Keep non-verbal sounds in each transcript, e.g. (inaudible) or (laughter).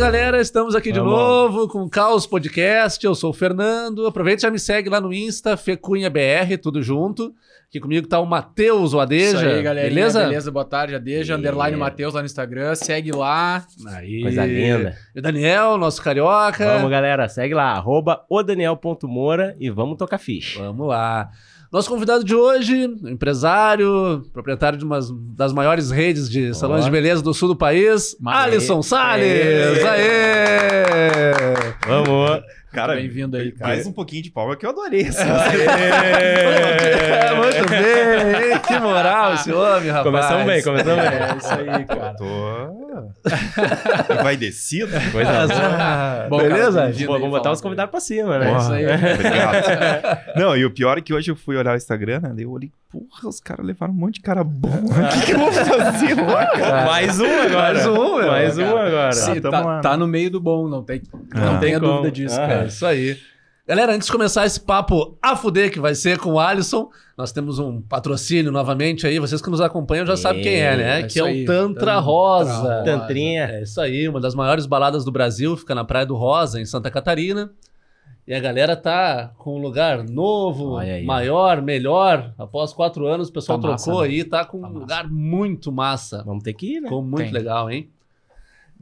galera, estamos aqui de Vamos. novo com o Caos Podcast. Eu sou o Fernando. Aproveita e já me segue lá no Insta, FecunhaBR, tudo junto. Aqui comigo tá o Matheus, o Adeja. Isso aí, galerinha. Beleza? Beleza? Boa tarde, Adeja. E- Underline Matheus lá no Instagram. Segue lá. Aí. Coisa linda. E o Daniel, nosso carioca. Vamos, galera. Segue lá, arroba odaniel.moura e vamos tocar ficha. Vamos lá. Nosso convidado de hoje, empresário, proprietário de uma das maiores redes de salões de beleza do sul do país, Mas- Alisson Salles. Aê! Vamos. Cara, Bem-vindo aí, cara. mais um pouquinho de palma que eu adorei essa. É, muito bem, que moral esse homem, rapaz. Começamos bem, começamos bem. É isso aí, cara. Tô. (laughs) Vai descido? Coisa boa. (laughs) Bom, cara, Beleza? Pô, aí, vamos botar os convidados pra cima, né? É isso aí. Obrigado. (laughs) Não, e o pior é que hoje eu fui olhar o Instagram, né? daí Eu olhei, porra, os caras levaram um monte de cara bom. O que, que eu vou fazer lá, cara? Mais um agora. Mais um, meu. Mais um Cara, agora. Tá, lá, tá no meio do bom, não tem, Ah. não tenha Tem como. dúvida disso, Ah. É cara. isso aí. Galera, antes de começar esse papo a fuder que vai ser com o Alisson, nós temos um patrocínio novamente aí. Vocês que nos acompanham já sabem quem é, né? É que isso é o aí, Tantra Rosa. Rosa. Tantrinha. É isso aí, uma das maiores baladas do Brasil, fica na Praia do Rosa, em Santa Catarina. E a galera tá com um lugar novo, aí, ó. maior, melhor. Após quatro anos, o pessoal Tá massa, trocou né? aí, tá com Tá um massa. lugar muito massa. Vamos ter que ir, né? Ficou muito Tem. legal, hein?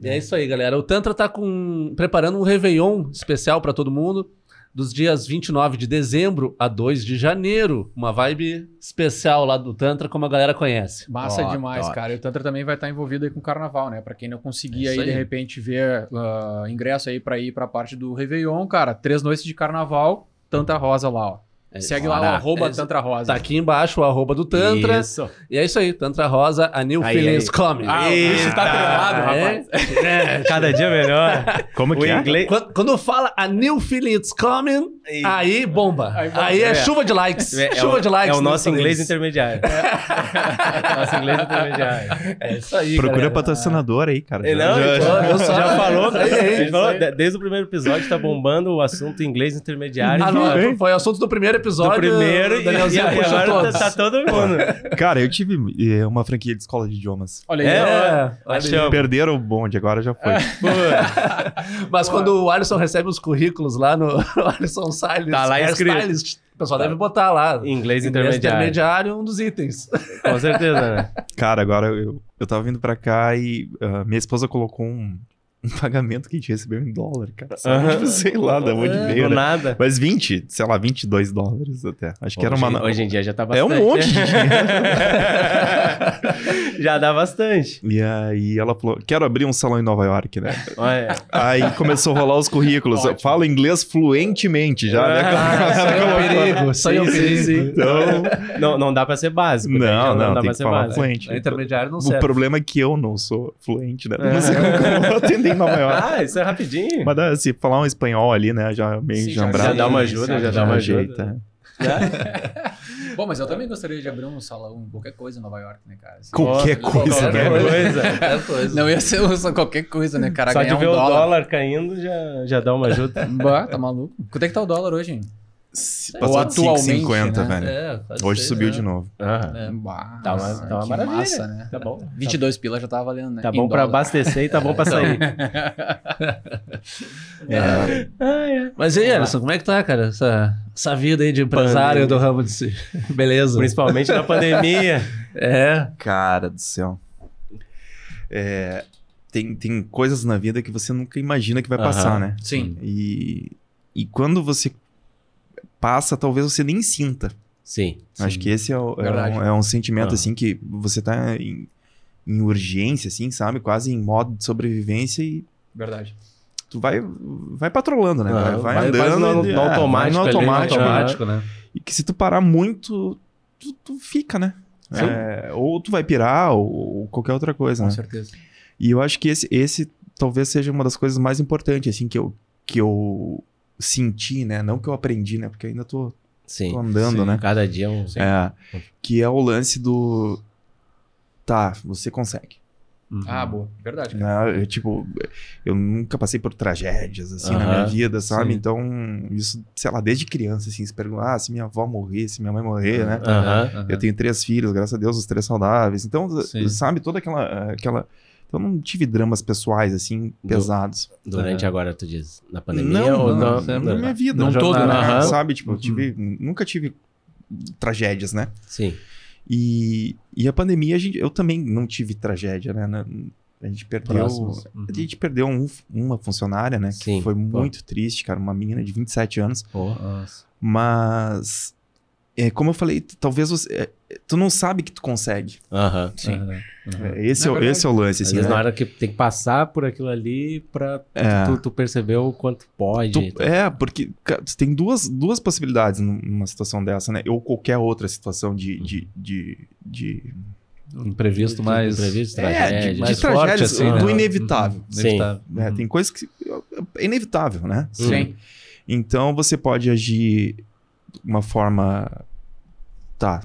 E é isso aí, galera. O Tantra tá com preparando um Réveillon especial pra todo mundo, dos dias 29 de dezembro a 2 de janeiro. Uma vibe especial lá do Tantra, como a galera conhece. Massa Top, demais, top. cara. E o Tantra também vai estar envolvido aí com o carnaval, né? Pra quem não conseguir É isso aí, de aí. repente, ver ah, ingresso aí pra ir pra parte do Réveillon, cara. Três noites de carnaval, Tantra Rosa lá, ó. É, Segue lá o arroba É, Tantra Rosa. Tá aqui embaixo o arroba do Tantra. Isso. E é isso aí, Tantra Rosa, a New Aí, Feelings aí. Coming. Ah, o bicho tá Eita. tremado, rapaz. É. Cada dia melhor. (laughs) Como o que é? inglês. Quando, quando fala a New Feelings Coming, aí bomba. Aí Aí, bomba. é, É. chuva de likes. É, é chuva o, de likes. é o no nosso inglês deles. intermediário. (laughs) nosso inglês intermediário. É isso aí, Procura galera. patrocinador aí, cara. É, Não, Já- então, já- eu só- já falou, É, é, isso falou, aí. de- desde o primeiro episódio tá bombando o assunto inglês intermediário. Ah, do não, foi o assunto do primeiro episódio. primeiro o e, e, Danielzinho e puxou agora todos. tá, tá todo mundo. Cara, eu tive eh, uma franquia de escola de idiomas. Olha aí. É. É, achamos. Perderam o bonde, agora já foi. (laughs) Mas quando o Alisson recebe os currículos lá no (laughs) Alisson Silence, Tá lá escrito. Hairstylist, o pessoal deve botar lá. inglês Inglês intermediário. intermediário, um dos itens. (laughs) Com certeza, né? Cara, agora eu, eu tava vindo pra cá e ah, minha esposa colocou um, um (laughs) pagamento que a gente recebeu em dólar, cara. Sabe? Tipo, sei lá da onde É. veio, né? nada. Mas 20, sei lá, 22 dólares até. Acho que era hoje, uma... hoje em dia já tá É bastante. um monte de dinheiro. (laughs) já dá bastante. E aí ela falou, quero abrir um salão em Nova York, né? Olha. Aí começou a rolar os currículos. Eu Ótimo. falo inglês fluentemente já, né? Ah, é um perigo. É sim. Então, Não, não dá pra ser básico. né? Já não, não, dá tem pra que ser falar básico. fluente. É intermediário não O serve. problema é que eu não sou fluente, né? Não sei como eu vou atender em Nova York. Ah, isso é rapidinho. Mas dá, se falar um espanhol ali, né? Já meio Sim, já- jambrado. já dá uma ajuda, já já dá uma ajeita. ajuda. (laughs) Bom, mas eu também gostaria de abrir um salão, qualquer coisa em Nova York, né, cara? Assim, Qualquer Qualquer coisa, Qualquer né? coisa. É coisa. Não ia ser só qualquer coisa, né, cara? Só de Ganhar ver um o dólar. dólar caindo já, já dá uma ajuda. Bah, tá maluco? Quanto é que tá o dólar hoje, hein? Ou Passou de atualmente, 5,50, né? velho. É, Hoje ser, subiu né? de novo. Aham. É. Bah, Tá uma- tá uma maravilha. massa, né? Tá bom. 22 pila já tava valendo, né? Tá bom pra dólar. abastecer e tá bom pra sair. (laughs) É, Mas e aí, Alisson, como é que tá, cara? Essa, essa vida aí de empresário Pandemia. do ramo de si. (laughs) Beleza. Principalmente na pandemia. (laughs) É. cara do céu. É, tem, tem coisas na vida que você nunca imagina que vai passar, né? Sim. E, e quando você passa, talvez você nem sinta. Sim. Acho que esse é, o- é um, é um sentimento, Ah. assim, que você tá em, em urgência, assim, sabe? Quase em modo de sobrevivência e Verdade. tu vai, vai patrolando, né? Ah, vai, vai andando. vai no- no é, vai automático no ali, no automático. automático. né? E que se tu parar muito, tu, tu fica, né? Sim. É, ou tu vai pirar, ou, ou qualquer outra coisa, Com né? certeza. E eu acho que esse, esse talvez seja uma das coisas mais importantes, assim, que eu, que eu senti, né? Não que eu aprendi, né? Porque ainda tô, Sim. tô andando, Sim. né? Cada dia um. É, que é o lance do... Tá, você consegue. Uhum. Ah, boa. Verdade, cara. Né? Eu, tipo, eu nunca passei por tragédias, assim, na Aham, minha vida, sabe? sim. Então, isso, sei lá, desde criança, assim, se pergunta, ah, se minha avó morrer, se minha mãe morrer, né? Aham. Eu tenho três filhos, graças a Deus, os três saudáveis. Então, Sim. sabe, toda aquela, aquela Então não tive dramas pessoais, assim, Do- pesados. Durante É. agora, tu diz, na pandemia Não, ou não, não? sempre. Na não? minha vida. Num já- todo, né? Sabe? Tipo, eu Uhum. tive, nunca tive tragédias, né? Sim. E, e a pandemia, a gente, eu também não tive tragédia, né? Na- A gente perdeu. Uhum. A gente perdeu um- uma funcionária, né? Sim, Que foi pô. muito triste, cara. Uma menina de 27 anos. Pô. Nossa. Mas. É, como eu falei, talvez você. é, tu não sabe que tu consegue. Aham. Sim. É, esse, É é, o- verdade. esse é o lance, Às assim. vezes né? na hora que tem que passar por aquilo ali pra É. tu, tu perceber o quanto pode. Tu- e tal. é, porque cara, tu tem duas, duas possibilidades num- numa situação dessa, né? Ou qualquer outra situação de. de, de, de- imprevisto mais. Imprevisto, É, tragédia. de, mais de tragédias, forte, assim, do né? inevitável. Uhum, Sim. inevitável. né? Uhum. Tem coisas que. É inevitável, né? Sim. Então você pode agir de uma forma. Tá.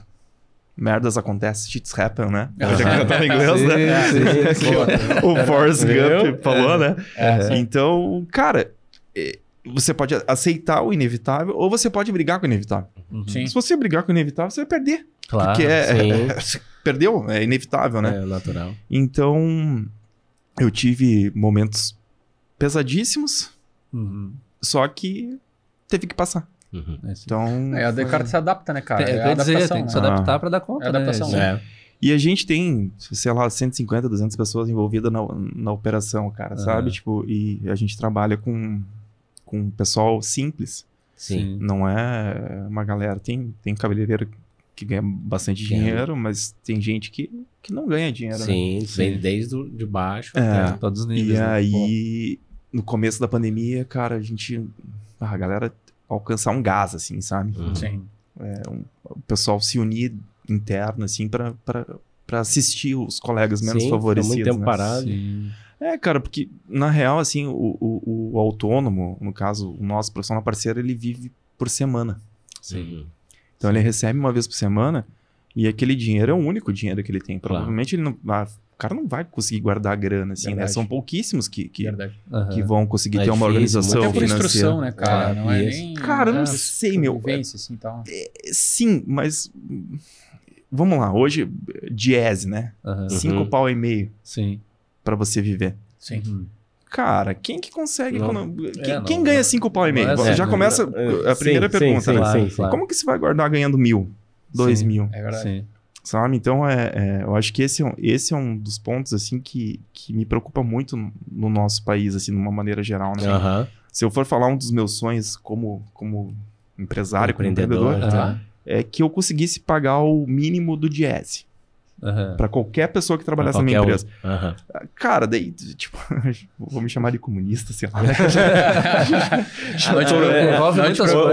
Merdas acontecem, shits happen, né? Eu já cantava em inglês, Sim, né? sim, (laughs) sim. Que o Forrest? Gump falou, né? É. Então, cara, é, você pode aceitar o inevitável ou você pode brigar com o inevitável. Uhum. Sim. Se você brigar com o inevitável, você vai perder. Claro. porque é, sim. (laughs) é- perdeu, é inevitável, né? É natural. Então, eu tive momentos pesadíssimos, Uhum. só que teve que passar. Uhum. É, sim. Então, É, a Descartes se adapta, né, cara? Tem, É é, dizer, adaptação, tem que se né? adaptar pra dar conta, É adaptação, né? né? É. E a gente tem, sei lá, 150, 200 pessoas envolvidas na, na operação, cara, Aham. sabe? Tipo, e a gente trabalha com, com pessoal simples. Sim. Não é uma galera. Tem, tem cabeleireiro que ganha bastante Ganha. dinheiro, mas tem gente que, que não ganha dinheiro, né? Sim, Sim. vem desde o, de baixo. É. até- Todos os E níveis. né? aí, no começo da pandemia, cara, a gente. ah, A galera alcançar um gás, assim, sabe? Uhum. Sim. É, um- o pessoal se unir interno, assim, pra assistir os colegas menos Sim, favorecidos. muito tempo né? parado. Sim. É, cara, porque na real, assim, o, o, o autônomo, no caso, o nosso profissional parceiro, ele vive por semana. Sim. Uhum. Então ele recebe uma vez por semana e aquele dinheiro é o único dinheiro que ele tem. Claro. Provavelmente ele não. O cara não vai conseguir guardar grana, assim, né? Verdade. São pouquíssimos que, que. Aham. que vão conseguir É ter uma difícil, organização Até por financeira. instrução, né, cara? É, não é isso. nem... Cara, eu não é, sei, meu. Assim, tal. Sim, mas. Vamos lá, hoje, Diese, né? Aham. Cinco Uhum. pau e meio Sim. pra você viver. Sim. Uhum. Cara, quem que consegue. Não. quando- quem, É, não, quem não. ganha cinco pau e meio? Não é Já assim, começa É, a primeira sim, pergunta, sim, né? sim, Claro, sim. claro. Como que você vai guardar ganhando mil? Dois Sim. mil? É verdade. Sabe? Então, é, é, eu acho que esse é um, esse é um dos pontos, assim, que, que me preocupa muito no, no nosso país, assim, de uma maneira geral, né? Aham. Se eu for falar um dos meus sonhos como, como empresário, como Empreendedor, Aham. é que eu conseguisse pagar o mínimo do Diese Aham. para qualquer pessoa que trabalhasse na minha empresa. um. Aham. Cara, daí, tipo, (laughs) vou me chamar de comunista, sei lá. Não, É, não.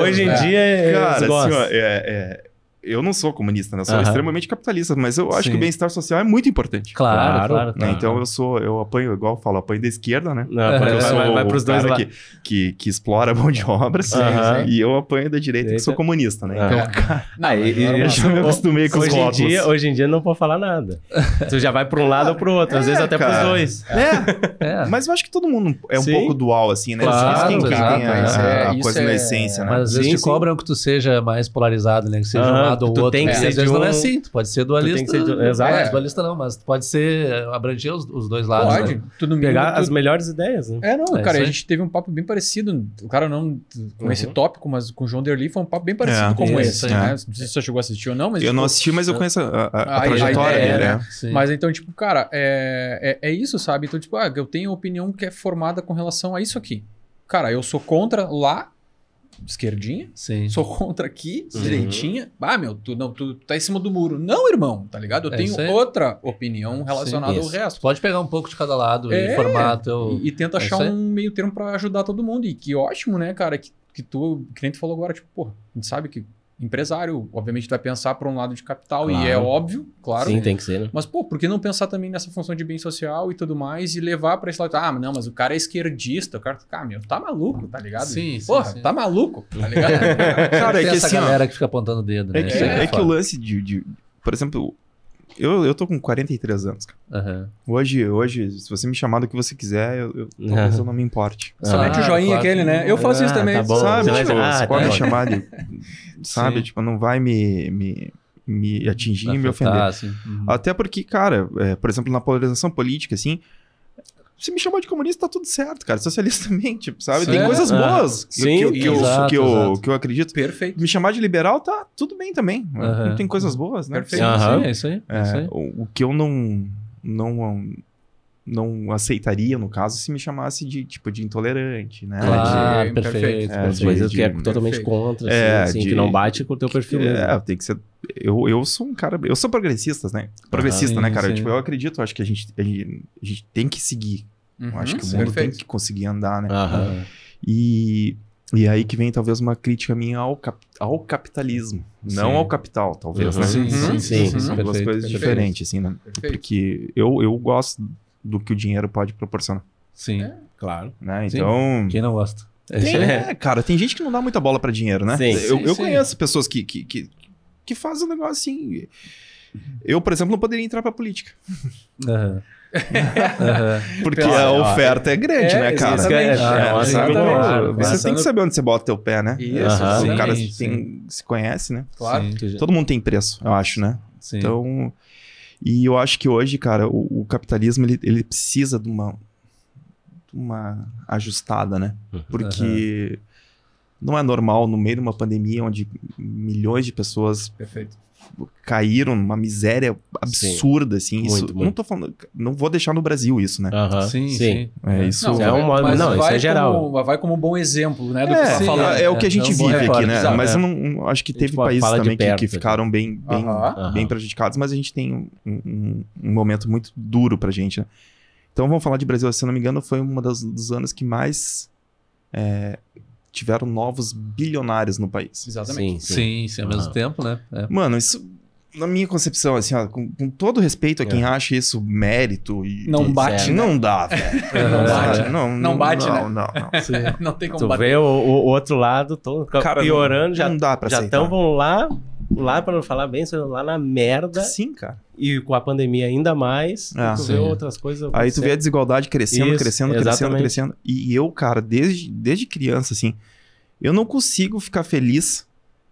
Hoje em né? dia, é, Cara, assim, ó, é, é, eu não sou comunista, né? Eu sou Aham. extremamente capitalista, mas eu acho Sim. que o bem-estar social é muito importante. Claro, Claro, claro. né? claro. Então eu sou, eu apoio, igual eu falo, apoio da esquerda, né? Não, É, porque eu vai, sou vai, vai o pros dois cara que, que, que explora a mão de obra, Aham. e eu apanho da direita que sou comunista, né? Então, cara, Não, e- e- eu já me acostumei com os Hoje em, rótulos. dia, hoje em dia não pode falar nada. (laughs) Tu já vai pra um lado ou pro outro, às É, vezes até cara. pros dois. É, (laughs) É. mas eu acho que todo mundo é um Sim. pouco dual, assim, né? Claro, Quem, tem a, é- coisa é- na essência, né? Mas às vezes te cobram que tu seja mais polarizado, né? Que seja um lado ou tu outro. tem que né? ser Às vezes de não é um- assim, tu pode ser dualista. tem que ser de- exato. É, dualista não, mas tu pode ser, abranger os, os dois lados. Pode. né? Tu mínimo, Pegar tu- as melhores ideias, né? É, não, É cara, a gente teve um papo bem parecido. O cara não com Uhum. esse tópico, mas com o João Derli foi um papo bem parecido É, como isso esse, né? É. Não sei se você chegou a assistir ou não, mas. Eu não tipo, assisti, mas eu conheço a, a- a A- a trajetória dele, né? né? Sim. Mas então, tipo, cara, é, é, é isso, sabe? Então, tipo, ah, eu tenho opinião que é formada com relação a isso aqui. Cara, eu sou contra lá, esquerdinha, Sim. sou contra aqui, Uhum. direitinha. Ah, meu, tu, não, tu tá em cima do muro. Não, irmão, tá ligado? Eu É tenho outra opinião relacionada ao isso. resto. Pode pegar um pouco de cada lado É, e formar teu... E, e tenta É achar um meio termo pra ajudar todo mundo. E que ótimo, né, cara? Que, que tu, que nem tu falou agora, tipo, pô, a gente sabe que empresário, obviamente, tu vai pensar por um lado de capital, e Claro. é óbvio, claro. Sim, tem que ser, né? Mas, pô, por que não pensar também nessa função de bem social e tudo mais e levar pra esse lado? Ah, não, mas o cara é esquerdista. O cara, ah, meu, tá maluco, tá ligado? Sim, sim, Porra, sim. tá maluco, tá (laughs) ligado? Cara, é que essa assim, ó, galera que fica apontando o dedo, né? É que, aí é que o lance de, de- Por exemplo, eu, eu tô com 43 anos, cara. Aham. Hoje, hoje, se você me chamar do que você quiser, eu, eu- talvez eu não me importe. Somente Ah, o joinha claro. aquele, né? Eu faço isso Ah, também. tá bom. sabe? Você Tipo, dizer, ah, você tá pode me chamar de. (laughs) Sabe? Sim. Tipo, não vai me, me, me atingir e me ofender. assim. Uhum. Até porque, cara, é, por exemplo, na polarização política, assim, Se me chamar de comunista, tá tudo certo, cara. Socialista (laughs) também, tipo, sabe? Tem Sim. coisas Ah, boas que, sim, que, que eu, exato, que, eu, que eu acredito. Perfeito. Me chamar de liberal, tá tudo bem também. Aham. Tem coisas boas, né? Perfeito. Aham. Sim, é isso aí. É isso É, aí. o, o que eu não, não, não aceitaria, no caso, se me chamasse de, tipo, de intolerante, né? Claro, de- perfeito. perfeito. É, As de- coisas de- que é perfeito. totalmente contra, assim, É, assim, de- que não bate com o teu perfil mesmo. é, tem que ser. Eu, eu sou um cara. Eu sou progressista, né? Progressista, sim, né, cara? sim. Tipo, eu acredito, acho que a gente, a gente, a gente tem que seguir. Eu Uhum, acho que o mundo tem Perfeito. que conseguir andar, né? Aham. E, e aí que vem talvez uma crítica minha ao, cap- ao capitalismo, não Sim. ao capital, talvez, Uhum. né? Sim, sim, sim. São duas Perfeito, coisas perfeito. diferentes, assim, né? Perfeito. Porque eu, eu gosto do que o dinheiro pode proporcionar, Sim. É. Claro. né? Sim. Então... Quem não gosta? É Tem, isso aí. é, cara, tem gente que não dá muita bola pra dinheiro, né? Sim. eu Sim, eu sim. conheço pessoas que, que, que, que fazem um negócio assim. Eu, por exemplo, não poderia entrar pra política. Aham. Aham. Porque Pela- a oferta é grande, É, né, cara? exatamente. É, Ah, é exatamente. Claro, Você claro. tem que saber onde você bota teu pé, né? Isso, Aham. o cara sim. tem- se conhece, né? Claro. Sim, Todo mundo tem preço, eu acho, né? sim. Então, e eu acho que hoje, cara, o, o capitalismo ele, ele precisa de uma, de uma ajustada, né? Uhum. Porque não é normal no meio de uma pandemia onde milhões de pessoas Perfeito. Caíram numa miséria absurda, assim. Isso, Muito, não muito. tô falando, não vou deixar no Brasil isso, né? Aham. Sim, Sim. sim. É, isso Não, é um mas não, isso vai é geral. Como, vai como um bom exemplo, né? Do que É, tu tá sim, falando. é, é o que a gente é vive aqui, né? exato, mas é. eu não acho que teve países também que, perto que aqui. ficaram bem, bem, Aham. bem Aham. prejudicados, mas a gente tem um, um- um momento muito duro pra gente, né? Então vamos falar de Brasil, se eu não me engano, foi um dos anos que mais é, tiveram novos bilionários no país. Exatamente. Sim, sim. Sim, sim, ao mesmo Aham. tempo, né? É. Mano, isso, na minha concepção, assim, ó, com, com todo respeito a quem É. acha isso mérito e. Não bate, né? Não dá, velho. (laughs) Não bate. Não, não, Não bate, não, né? Não, não. (laughs) Não tem como Tu bater. vê o, o outro lado todo Cara, piorando, não, já não dá pra já aceitar. tão vão lá, lá para não falar bem, lá na merda Sim, cara. e com a pandemia ainda mais, Ah, tu sim. vê outras coisas. Aí tu vê a desigualdade crescendo, Isso, crescendo, crescendo, exatamente. crescendo. E eu, cara, desde, desde criança, assim, eu não consigo ficar feliz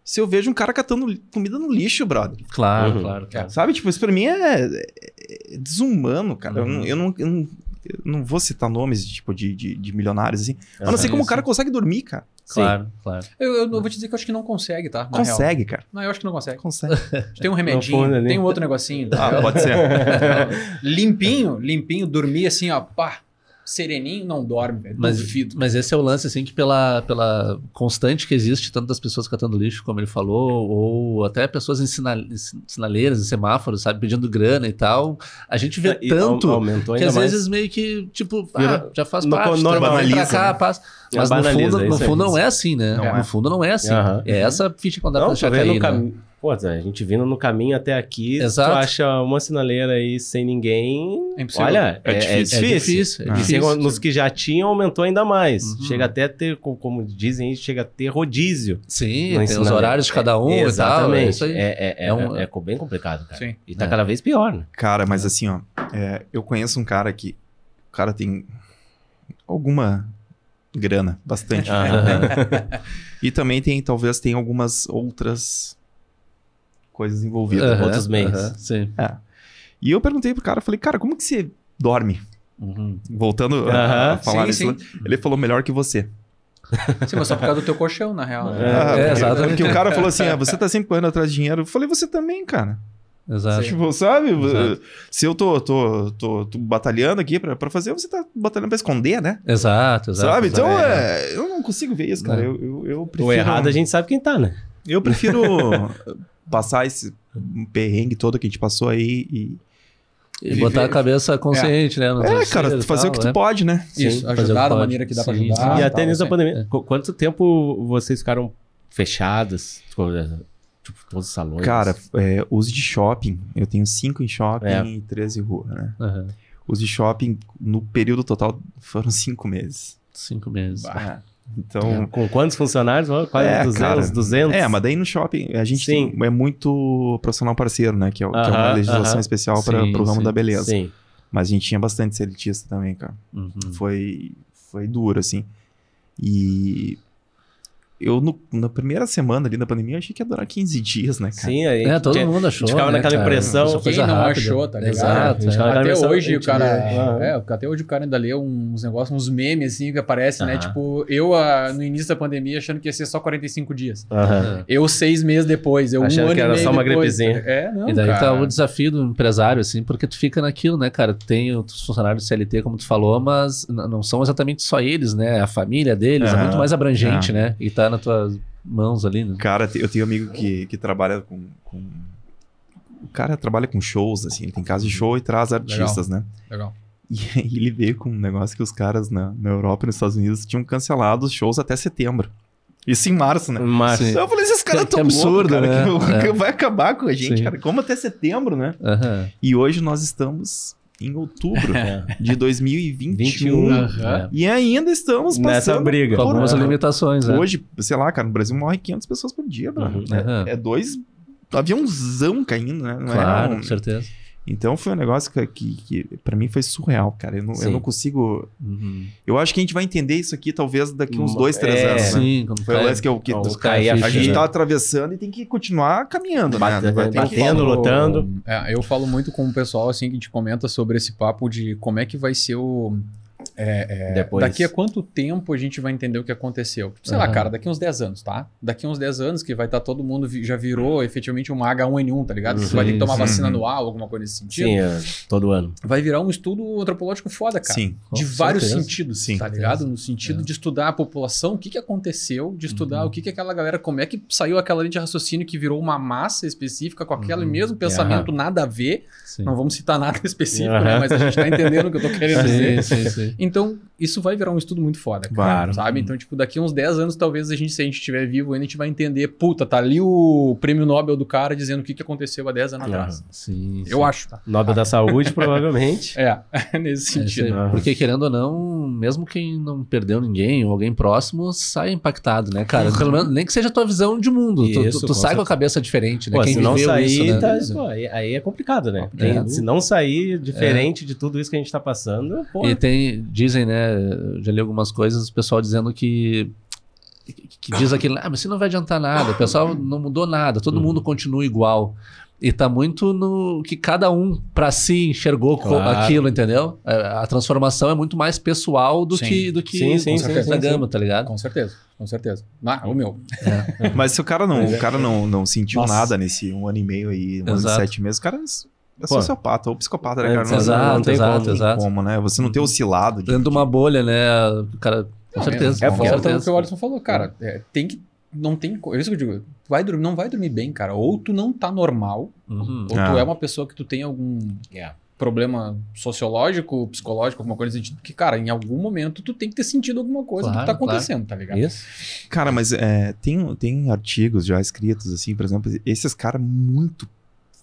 se eu vejo um cara catando comida no lixo, brother. Claro, Uhum. claro, claro. Sabe? Tipo, isso pra mim é, é desumano, cara. Eu, Uhum. não, eu, não, eu não- eu não vou citar nomes tipo, de, de, de milionários, assim. Eu não sei como o cara consegue dormir, cara. Claro, claro. Eu, eu vou te dizer que eu acho que não consegue, tá? Na real. consegue, cara. Não, eu acho que não consegue. Consegue. (laughs) Tem um remedinho, tem um outro negocinho. tá Ah, pode ser. (laughs) limpinho, limpinho, dormir assim, ó, pá, sereninho, não dorme, velho. Mas, Duvido. mas esse é o lance, assim, que pela, pela constante que existe, tanto das pessoas catando lixo, como ele falou, ou até pessoas em, sinal, em sinaleiras, em semáforos, sabe, pedindo grana e tal, a gente vê E tanto au- aumentou que ainda às mais. vezes meio que, tipo, ah, já faz no- parte, normaliza, tá, vem pra cá, né? passa. É, Mas no fundo, no é fundo não é assim, né? Não no é. fundo não é assim. Aham. É essa ficha que não dá pra vê cair, no né? caminho. Pô, a gente vindo no caminho até aqui, Exato. tu acha uma sinaleira aí sem ninguém. É impossível. Olha, É é, é difícil. É difícil, é difícil. nos que já tinham, aumentou ainda mais. Uhum. Chega até a ter, co- como dizem, chega a ter rodízio. Sim, no tem os horários de cada um É, e tal. É Exatamente. isso aí. É, é, é, É um- é bem complicado, cara. Sim. E tá É. cada vez pior, né? Cara, mas assim, ó, é, eu conheço um cara que. O cara tem alguma grana, bastante. Aham. (laughs) E também tem, talvez, tem algumas outras coisas envolvidas. Aham, outros meios. sim. E eu perguntei pro cara, falei, cara, como que você dorme? Uhum. Voltando a- a, falar sim, nisso. sim. Ele falou melhor que você. Sim, mas só por causa do teu colchão, na real. né? É, Ah, porque, exatamente. porque o cara falou assim: ah, você tá sempre correndo atrás de dinheiro. Eu falei, você também, cara. Exato. Tipo, sabe? Exato. Se eu tô, tô, tô, tô batalhando aqui pra, pra fazer, você tá batalhando pra esconder, né? Exato, exato. sabe? exato. Então, é, eu não consigo ver isso, cara. Não. Eu, eu, eu prefiro. O errado a gente sabe quem tá, né? Eu prefiro (laughs) passar esse perrengue todo que a gente passou aí e. E botar a cabeça consciente, né? no É, cara, fazer tal, o que tu né? pode, né? Isso, Sim, ajudar da maneira que dá pra Sim, ajudar. e até nisso da assim. pandemia. Qu- Quanto tempo vocês ficaram fechados? Tipo, todos os salões? Cara, é, os de shopping, eu tenho cinco em shopping É. e 13 em rua, né? Aham. Os de shopping, no período total, foram cinco meses. Cinco meses. É. Então. Com quantos funcionários? Quase É, 200, cara. 200? É, mas daí no shopping a gente tem, é muito profissional parceiro, né? Que é, o- que é uma legislação aham. especial para o ramo sim. da beleza. Sim. Mas a gente tinha bastante seletista também, cara. Uhum. Foi, foi duro, assim. E eu no- na primeira semana ali da pandemia, achei que ia durar 15 dias, né, cara? Sim, aí. É, todo tinha- mundo achou. ficava né, naquela cara? impressão. Essa Quem não rápida. achou, tá ligado? Exato. A gente é. Até hoje o cara. Aham. É, até hoje o cara ainda lê uns negócios, uns memes assim que aparecem, né? Aham. Tipo, eu ah, no início da pandemia achando que ia ser só 45 dias. Aham. Eu seis meses depois, eu Achando um ano que e era meio só uma depois. gripezinha. É, não, E daí cara. tá o desafio do empresário, assim, porque tu fica naquilo, né, cara? Tem os funcionários CLT, como tu falou, mas não são exatamente só eles, né? A família deles é Aham. muito mais abrangente, É. né? E tá nas tuas mãos ali, né? Cara, eu tenho um amigo que, que trabalha com, com- O cara trabalha com shows, assim, ele tem casa de show e traz artistas, né? Legal. E ele veio com um negócio que os caras na, na Europa e nos Estados Unidos tinham cancelado os shows até setembro. Isso em março, né? Sim. Eu falei, esses caras Que- tão que absurdo, loucos, cara, né? que, É. que vai acabar com a gente, Sim. cara. Como até setembro, né? Aham. E hoje nós estamos em outubro É. de 2021. 21. (laughs) Aham. E ainda estamos passando Nessa briga. Com por- algumas limitações, né? Hoje, sei lá, cara, no Brasil morre 500 pessoas por dia, mano. Uhum. É, é dois aviãozão caindo, né? Não Claro, é um- com certeza. Então foi um negócio que, que, que para mim foi surreal, cara. Eu não, eu não consigo. Uhum. Eu acho que a gente vai entender isso aqui talvez daqui uns dois, três é. anos, né? Sim, quando Foi o cai- lance que eu. Que, Ó, dos- o cair a a gente né? tá atravessando e tem que continuar caminhando, Bate- né? Vai ter que- batendo, lutando. É, eu falo muito com o pessoal assim que a gente comenta sobre esse papo de como é que vai ser o. é, é, Depois. Daqui a quanto tempo a gente vai entender o que aconteceu? Sei lá, Aham. cara, daqui uns 10 anos, tá? Daqui uns 10 anos que vai estar todo mundo vi- já virou efetivamente uma H1N1, tá ligado? Que você vai ter que tomar Sim, vacina sim. anual, alguma coisa nesse sentido. Sim, é, todo ano. Vai virar um estudo antropológico foda, cara. Sim. De Com vários certeza. sentidos, Sim. tá ligado? No sentido É. de estudar a população, o que, que aconteceu, de estudar Uhum. o que, que aquela galera, como é que saiu aquela linha de raciocínio que virou uma massa específica com aquele Uhum. mesmo pensamento, nada a ver. Sim. Não vamos citar nada (laughs) específico, né? Mas a gente tá entendendo o que eu tô querendo dizer. Sim, sim, sim. Então, isso vai virar um estudo muito foda, cara. Claro. Sabe? Então, tipo, daqui uns 10 anos, talvez a gente, se a gente estiver vivo, ainda a gente vai entender, puta, tá ali o prêmio Nobel do cara dizendo o que, que aconteceu há 10 anos atrás. Sim, Eu sim. acho, tá? Nobel da Saúde, provavelmente. (laughs) É, (laughs) nesse É sentido. Aham. Porque querendo ou não, mesmo quem não perdeu ninguém ou alguém próximo sai impactado, né, cara? Pelo menos nem que seja a tua visão de mundo. Tu- tu, Isso, tu com sai com a cabeça diferente, né? Pô, quem se não viveu sair, isso, né? tá- pô, aí, aí é complicado, né? É. Tem- se não sair diferente de tudo isso que a gente tá passando, pô. E tem, dizem, né? eu Já li algumas coisas, o pessoal dizendo que. Que diz aquilo, ah, mas isso não vai adiantar nada, o pessoal não mudou nada, todo Uhum. mundo continua igual. E tá muito no que cada um pra si enxergou Claro. aquilo, entendeu? A, a transformação é muito mais pessoal do Sim. que do que Sim, sim, com sim, certeza da sim, gama, tá ligado? Com certeza, com certeza. Ah, o meu. (laughs) Mas se o cara não, é- o cara não, não sentiu Nossa. nada nesse um ano e meio aí, um ano e sete meses, o cara é Pô. sociopata ou psicopata, né, É, cara? Não- exato, não tem exato, como, exato. como, né? Você não ter oscilado. de- Dentro de uma bolha, né? O cara. Com Não, certeza. É, com volta no certeza. que o Alisson falou, cara. é, tem que. Não tem. É isso que eu digo. Vai dormir, não vai dormir bem, cara. Ou tu não tá normal, Uhum. ou Ah. tu é uma pessoa que tu tem algum Yeah. problema sociológico, psicológico, alguma coisa assim. Porque, cara, em algum momento tu tem que ter sentido alguma coisa do Claro, que tá acontecendo, tá ligado? Isso. Cara, mas é, tem, tem artigos já escritos, assim, por exemplo, esses caras muito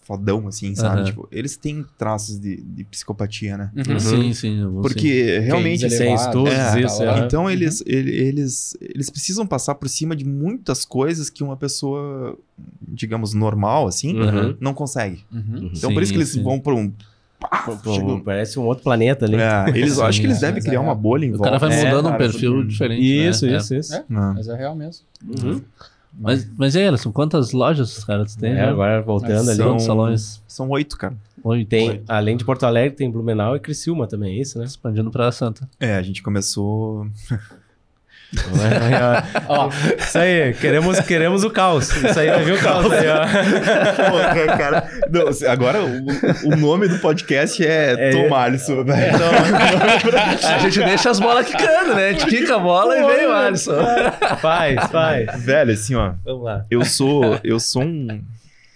fodão, assim, sabe? Aham. Tipo, eles têm traços de, de psicopatia, né? Uhum. Sim, sim. sim. Porque realmente. QIs sem elevados, estudos, É, isso. tal, é. né? Então eles, ele- eles, eles precisam passar por cima de muitas coisas que uma pessoa, digamos, normal, assim, Uhum. não consegue. Uhum. Então Sim, por isso que eles sim. vão por um. pá, Pô, Parece um outro planeta ali. É, eles, eu acho que eles Sim, devem criar é- uma bolha em O volta. cara vai É, mudando um cara, perfil diferente. Isso, né? isso, isso. É. É. Mas é real mesmo. Mas, mas e aí, Alisson, quantas lojas, cara, tu tem? É, já? agora voltando ali. São- Quantos salões? São oito, cara. Oito. Tem, além de Porto Alegre, tem Blumenau e Criciúma também, é isso, né? Expandindo pra Santa. É, a gente começou. (laughs) ó, isso aí, queremos, queremos o caos. Isso aí vai vir o caos aí, ó. (laughs) Pô, cara, não, agora o, o nome do podcast é, É- Tom Alisson, velho. (laughs) A gente deixa as bolas quicando, né? A gente quica a bola e vem o Alisson. Faz, faz. Velho, assim, ó. Vamos lá. Eu sou, eu sou um,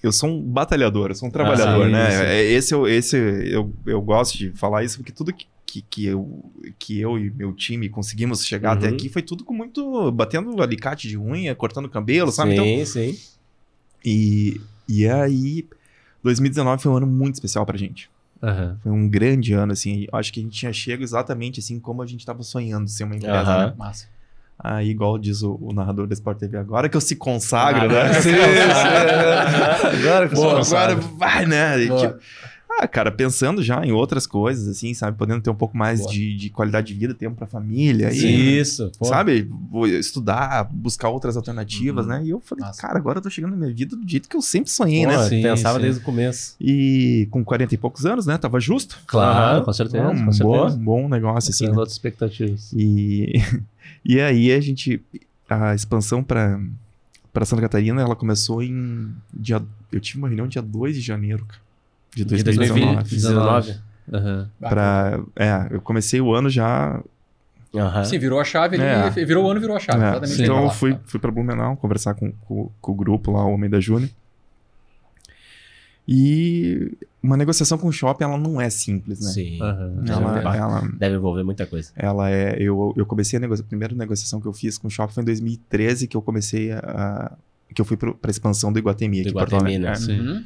eu sou um batalhador, eu sou um trabalhador, sim, né? sim. É, Esse, eu, esse eu, eu gosto de falar isso porque tudo que, que, que eu, que eu e meu time conseguimos chegar até Uhum. aqui foi tudo com muito batendo alicate de unha, cortando cabelo, sabe? Então, Sim, sim. e e aí 2019 foi um ano muito especial pra gente. Aham. Foi um grande ano assim. Eu acho que a gente tinha chego exatamente assim como a gente tava sonhando ser uma empresa, Aham. né? Massa. Aí, igual diz o, o narrador da Sport TV, agora que eu se consagro, Ah, né? (laughs) Sim, sim. (laughs) Agora que Pô, você agora sabe. vai, né? E, Boa. tipo, Ah, cara, pensando já em outras coisas, assim, sabe? Podendo ter um pouco mais de, de qualidade de vida, tempo pra família. E, Isso. pô. sabe? Vou estudar, buscar outras alternativas, Uhum. né? E eu falei, Massa. cara, agora eu tô chegando na minha vida do jeito que eu sempre sonhei, Pô, né? Sim, pensava sim. desde o começo. E com 40 e poucos anos, né? Tava justo. Claro, Aham. com certeza, um, com bom, certeza. um bom negócio, assim. Né? outras expectativas. E, (laughs) e aí a gente. A expansão pra, pra Santa Catarina, ela começou em. Dia, eu tive uma reunião dia 2 de janeiro, cara. De De 2019. 2019. Aham. Pra, é, eu comecei o ano já. Aham. Sim, virou a chave É. virou o ano, virou a chave. é, então eu fui, fui pra Blumenau conversar com, com, com o grupo lá, o Homem da Júnior. E uma negociação com o shopping, ela não é simples, né? Sim. Aham. Ela, É. ela, Deve envolver muita coisa. ela é. Eu, eu comecei a negociar. A primeira negociação que eu fiz com o shopping foi em 2013, que eu comecei a. que eu fui pro, pra expansão do Iguatemi Do aqui em Porto Iguatemi, né? É. Sim. Uhum.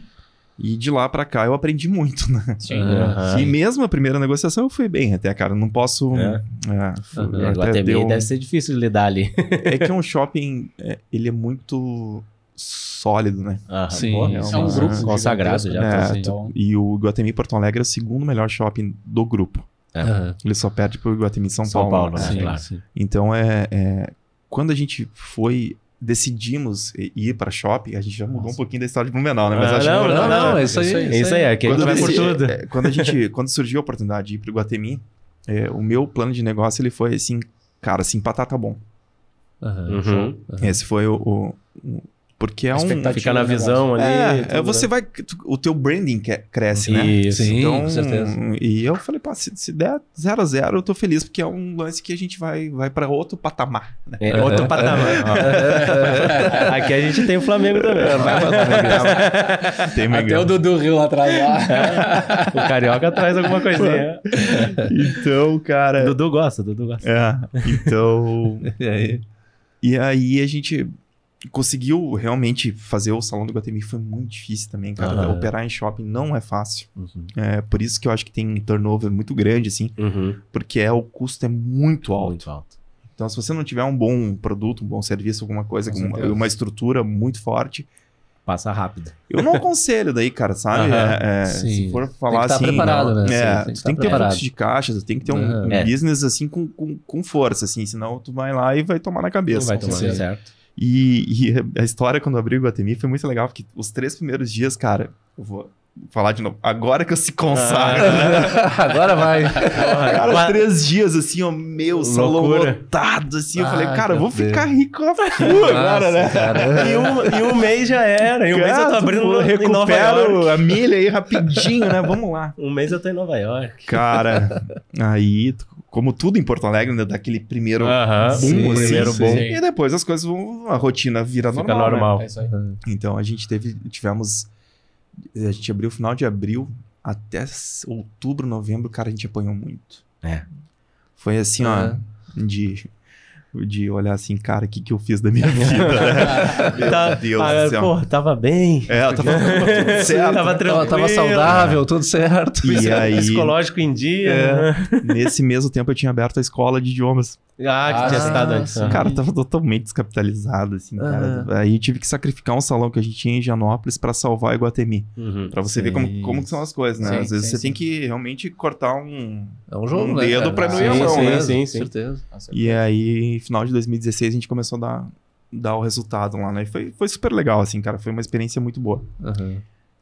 E de lá pra cá eu aprendi muito, (laughs) né? Sim. Aham. E mesmo a primeira negociação eu fui bem até, cara. Não posso. É. É, fui-. É, até Guatemi deu- deve ser difícil de lidar ali. (laughs) É que é um shopping. é, ele é muito sólido, né? Aham, Sim, pô, é É uma- um grupo consagrado já. É, Assim, então, E o Iguatemi Porto Alegre é o segundo melhor shopping do grupo. Aham. Ele só perde pro Iguatemi São, São Paulo. Paulo, né? né? Sim, claro. Então é, é, quando a gente foi decidimos ir para shopping, a gente já mudou um pouquinho da história de Blumenau, né? Mas Ah, acho não, que Não, não, é isso aí. Isso É isso aí, é que a gente quando, vai por tudo. é, quando a gente (laughs) quando surgiu a oportunidade de ir para o Guatemi, é, o meu plano de negócio ele foi assim, cara, assim, empatar tá bom. Uhum. Aham. Esse foi o- o- porque é um. Fica na visão ali. é, tudo, é, você né? vai o teu branding cresce, né? Isso. Sim, Então, com certeza. E eu falei, pá, se, se der 0 a 0 eu tô feliz, porque é um lance que a gente vai, vai para outro patamar. Né? É outro (laughs) patamar. ó. (laughs) Aqui a gente tem o Flamengo também. (laughs) Tem Até o Dudu riu lá atrás. Lá. O Carioca traz alguma coisinha. Então, cara. Dudu gosta, Dudu gosta. É, então. E aí? e aí a gente conseguiu realmente fazer o salão do Guatemi. Foi muito difícil também, cara. Aham. Operar em shopping não é fácil. Uhum. É por isso que eu acho que tem um turnover muito grande, assim, Uhum. porque é, o custo é muito alto. Muito alto. Então, se você não tiver um bom produto, um bom serviço, alguma coisa, Com uma, uma estrutura muito forte, Passa rápido. eu não aconselho daí, cara, sabe? Aham. É, é, Sim. se for falar que tá assim. preparado, não, né? É, Sim, tem que tem que ter preparado. fluxo de caixa, tu tem que ter um, um É. business assim com, com, com força, assim, senão tu vai lá e vai tomar na Não cabeça. vai tomar certo. E, e a história quando eu abri o Guatemi foi muito legal, porque os três primeiros dias, cara, eu vou falar de novo, agora que eu se consagra, né? (laughs) Agora vai. Cara, Qua- três dias assim, ó, meu, salão lotado, assim. eu Ah, falei, cara, eu vou meu ficar rico (laughs) agora, né? Cara. E um, e um mês já era. E um mês eu tô Cara, abrindo tu em Nova York. recupero a milha aí rapidinho, né? Vamos lá. Um mês eu tô em Nova York. Cara, aí, como tudo em Porto Alegre, né, daquele primeiro Aham. boom, sim, assim, primeiro sim. boom. E depois as coisas vão, a rotina vira Fica normal, né? normal. É isso aí. Então a gente teve, tivemos, a gente abriu final de abril até outubro, novembro, cara, a gente apanhou muito. É. Foi assim, É. ó, de, de olhar assim, cara, o que que eu fiz da minha (laughs) vida, né? Meu Tá- Deus ah, do céu. Pô, tava bem. É, eu tava tudo (laughs) certo. Tava Tava, tranquilo. tava saudável, tudo certo. E aí, Psicológico em dia. né? nesse mesmo tempo eu tinha aberto a escola de idiomas. Ah, que tinha Ah, citado antes. sim. Cara, tava totalmente descapitalizado, assim, cara. Aí eu tive que sacrificar um salão que a gente tinha em Janópolis pra salvar o Iguatemi. Uhum. Pra você ver Sim. como, como que são as coisas, né? Sim, Às vezes sim, você tem que realmente cortar um... É um jogo, Um né? dedo cara? pra não ir a mão, sim, né? sim, Sim, sim. certeza. E aí, final de 2016, a gente começou a dar, dar o resultado lá, né? E foi, foi super legal, assim, cara. Foi uma experiência muito boa. Aham.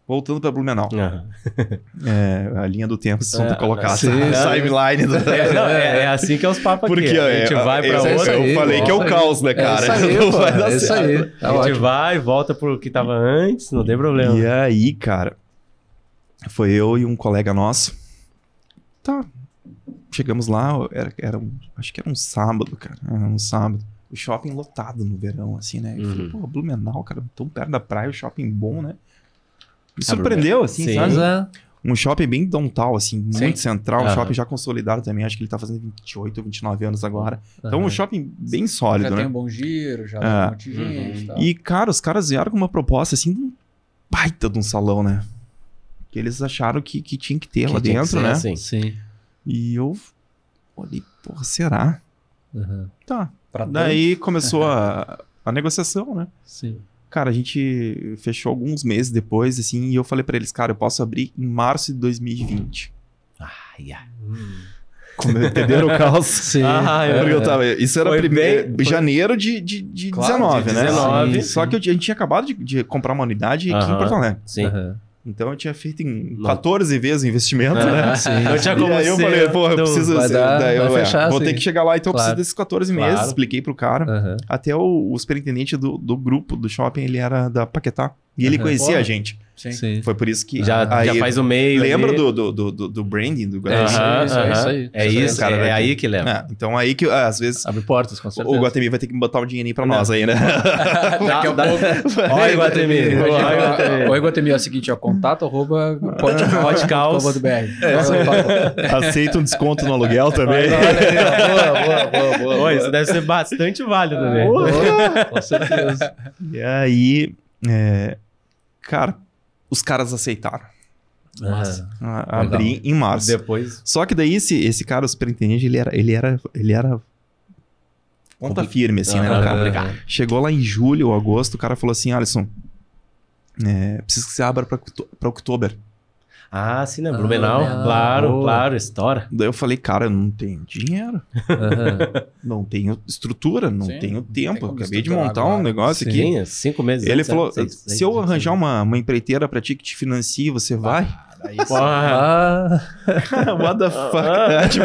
Voltando pra Blumenau. Aham. (laughs) É, a linha do tempo, se É, é, colocar sim, a timeline do... (laughs) É, não, é, é assim que é os papos aqui. Porque a gente é, vai pra eu, é isso outra. eu falei que é o caos, né, É cara? isso (laughs) aí, Não pô, vai dar é isso certo. aí. Tá a gente ótimo. vai, volta pro que tava antes, não tem problema. E aí, cara, foi eu e um colega nosso. Tá. Chegamos lá, era, era um, acho que era um sábado, cara. Era um sábado. O shopping lotado no verão, assim, né? Eu falei, Uhum. pô, Blumenau, cara, tão perto da praia, o shopping bom, né? Me surpreendeu, assim, sim. sabe? Mas é. Um shopping bem downtown, assim, Sim. muito central. Um Aham. shopping já consolidado também. Acho que ele tá fazendo 28 ou 29 anos agora. Então, Aham. um shopping bem Já sólido, tem né? um bom giro, já É. um monte de gente Uhum. e tal. E, cara, os caras vieram com uma proposta, assim, de um baita de um salão, né? Que eles acharam que, que tinha que ter Que lá dentro, ser né? assim. Sim. E eu olhei, porra, será? Aham. Tá. Pra Daí começou a, (laughs) a negociação, né? Sim. Cara, a gente fechou alguns meses depois, assim, e eu falei pra eles, cara, eu posso abrir em março de 2020. Ai, ai. (laughs) Como entenderam o caos? (laughs) Sim. Ah, eu- Porque eu tava, isso era primeiro, bem- foi- janeiro de, de, de Claro, 19, de né? 19. Sim. Só que eu, tinha- a gente tinha acabado de, de comprar uma unidade aqui Aham. em Porto Alegre. Sim. Aham. Então eu tinha feito em Não. 14 vezes o investimento, Aham. né? Sim. Não tinha como e aí eu falei, pô, eu preciso. vai dar- daí eu, vai é, fechar, vou sim. ter que chegar lá, então eu Claro. preciso desses 14 meses. Claro. Expliquei pro cara. Aham. Até o, o superintendente do, do grupo do shopping, ele era da Paquetá. E ele Aham. conhecia Pô. a gente. Sim. Sim. Foi por isso que. Já, aí, já faz o meio. Lembra ali. do, do, do, do- branding do É, Guatemi? Aham, isso, é isso aí. É Isso cara, é, ter- aí que leva. É, então aí que às vezes Abre portas, com certeza. o Guatemi vai ter que botar um dinheirinho pra nós aí, né? (laughs) Daqui a pouco. Olha, Guatemi. Oi, Guatemi, é o seguinte, ó, contato arroba Podcaus. podcast.com.br. Aceita um desconto no aluguel também. boa, boa, boa, boa. Oi, isso deve ser bastante válido, né? (laughs) Com certeza. E aí, é, cara, os caras aceitaram. Aham. A- Abrir em março. Depois. Só que daí esse, esse cara, o superintendente, ele era, ele era, ele era ponta firme, assim, né? Aham. o cara? Complicado. Chegou lá em julho ou agosto, o cara falou assim, Alisson, é, preciso que você abra pra outubro. Ah, sim, né? Ah, Blumenau. Blumenau. Claro, Boa. claro, estoura. Daí eu falei, cara, eu não tenho dinheiro, Aham. (laughs) não tenho estrutura, não Sim, tenho não tem tempo. como Acabei de montar um agora. negócio aqui. Sim, cinco meses. Ele antes, falou, né? Seis- se seis- eu seis- arranjar uma, uma empreiteira pra ti que te financie, você vai? Porra. Ah, (laughs) What the fuck? tipo,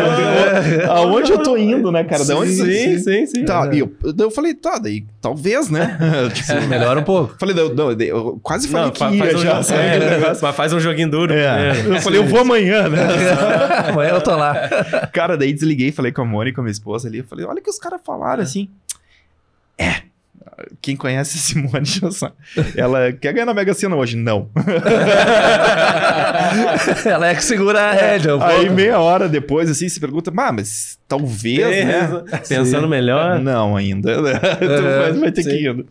aonde eu tô indo, né, cara? Da onde Sim, sim, sim. Tá, e eu, eu falei, tá, daí talvez, né? (laughs) tipo, melhora um pouco. falei, não, não, eu quase falei Não, que ia faz um já, jogo- é? Mas faz um joguinho duro. É. primeiro. Eu falei, eu vou amanhã, né? (laughs) Amanhã eu tô lá. cara, daí desliguei, falei com a Mônica, minha esposa ali, eu falei, olha o que os caras falaram assim. É. Quem conhece Simone já sabe. Ela quer ganhar na Mega Sena hoje? Não. (laughs) Ela é que segura a rédea. um Aí pouco. meia hora depois, assim, se pergunta, "Ah, mas talvez, né? Pensando melhor. Não, ainda. né? (laughs) É, vai, vai ter sim. que ir indo.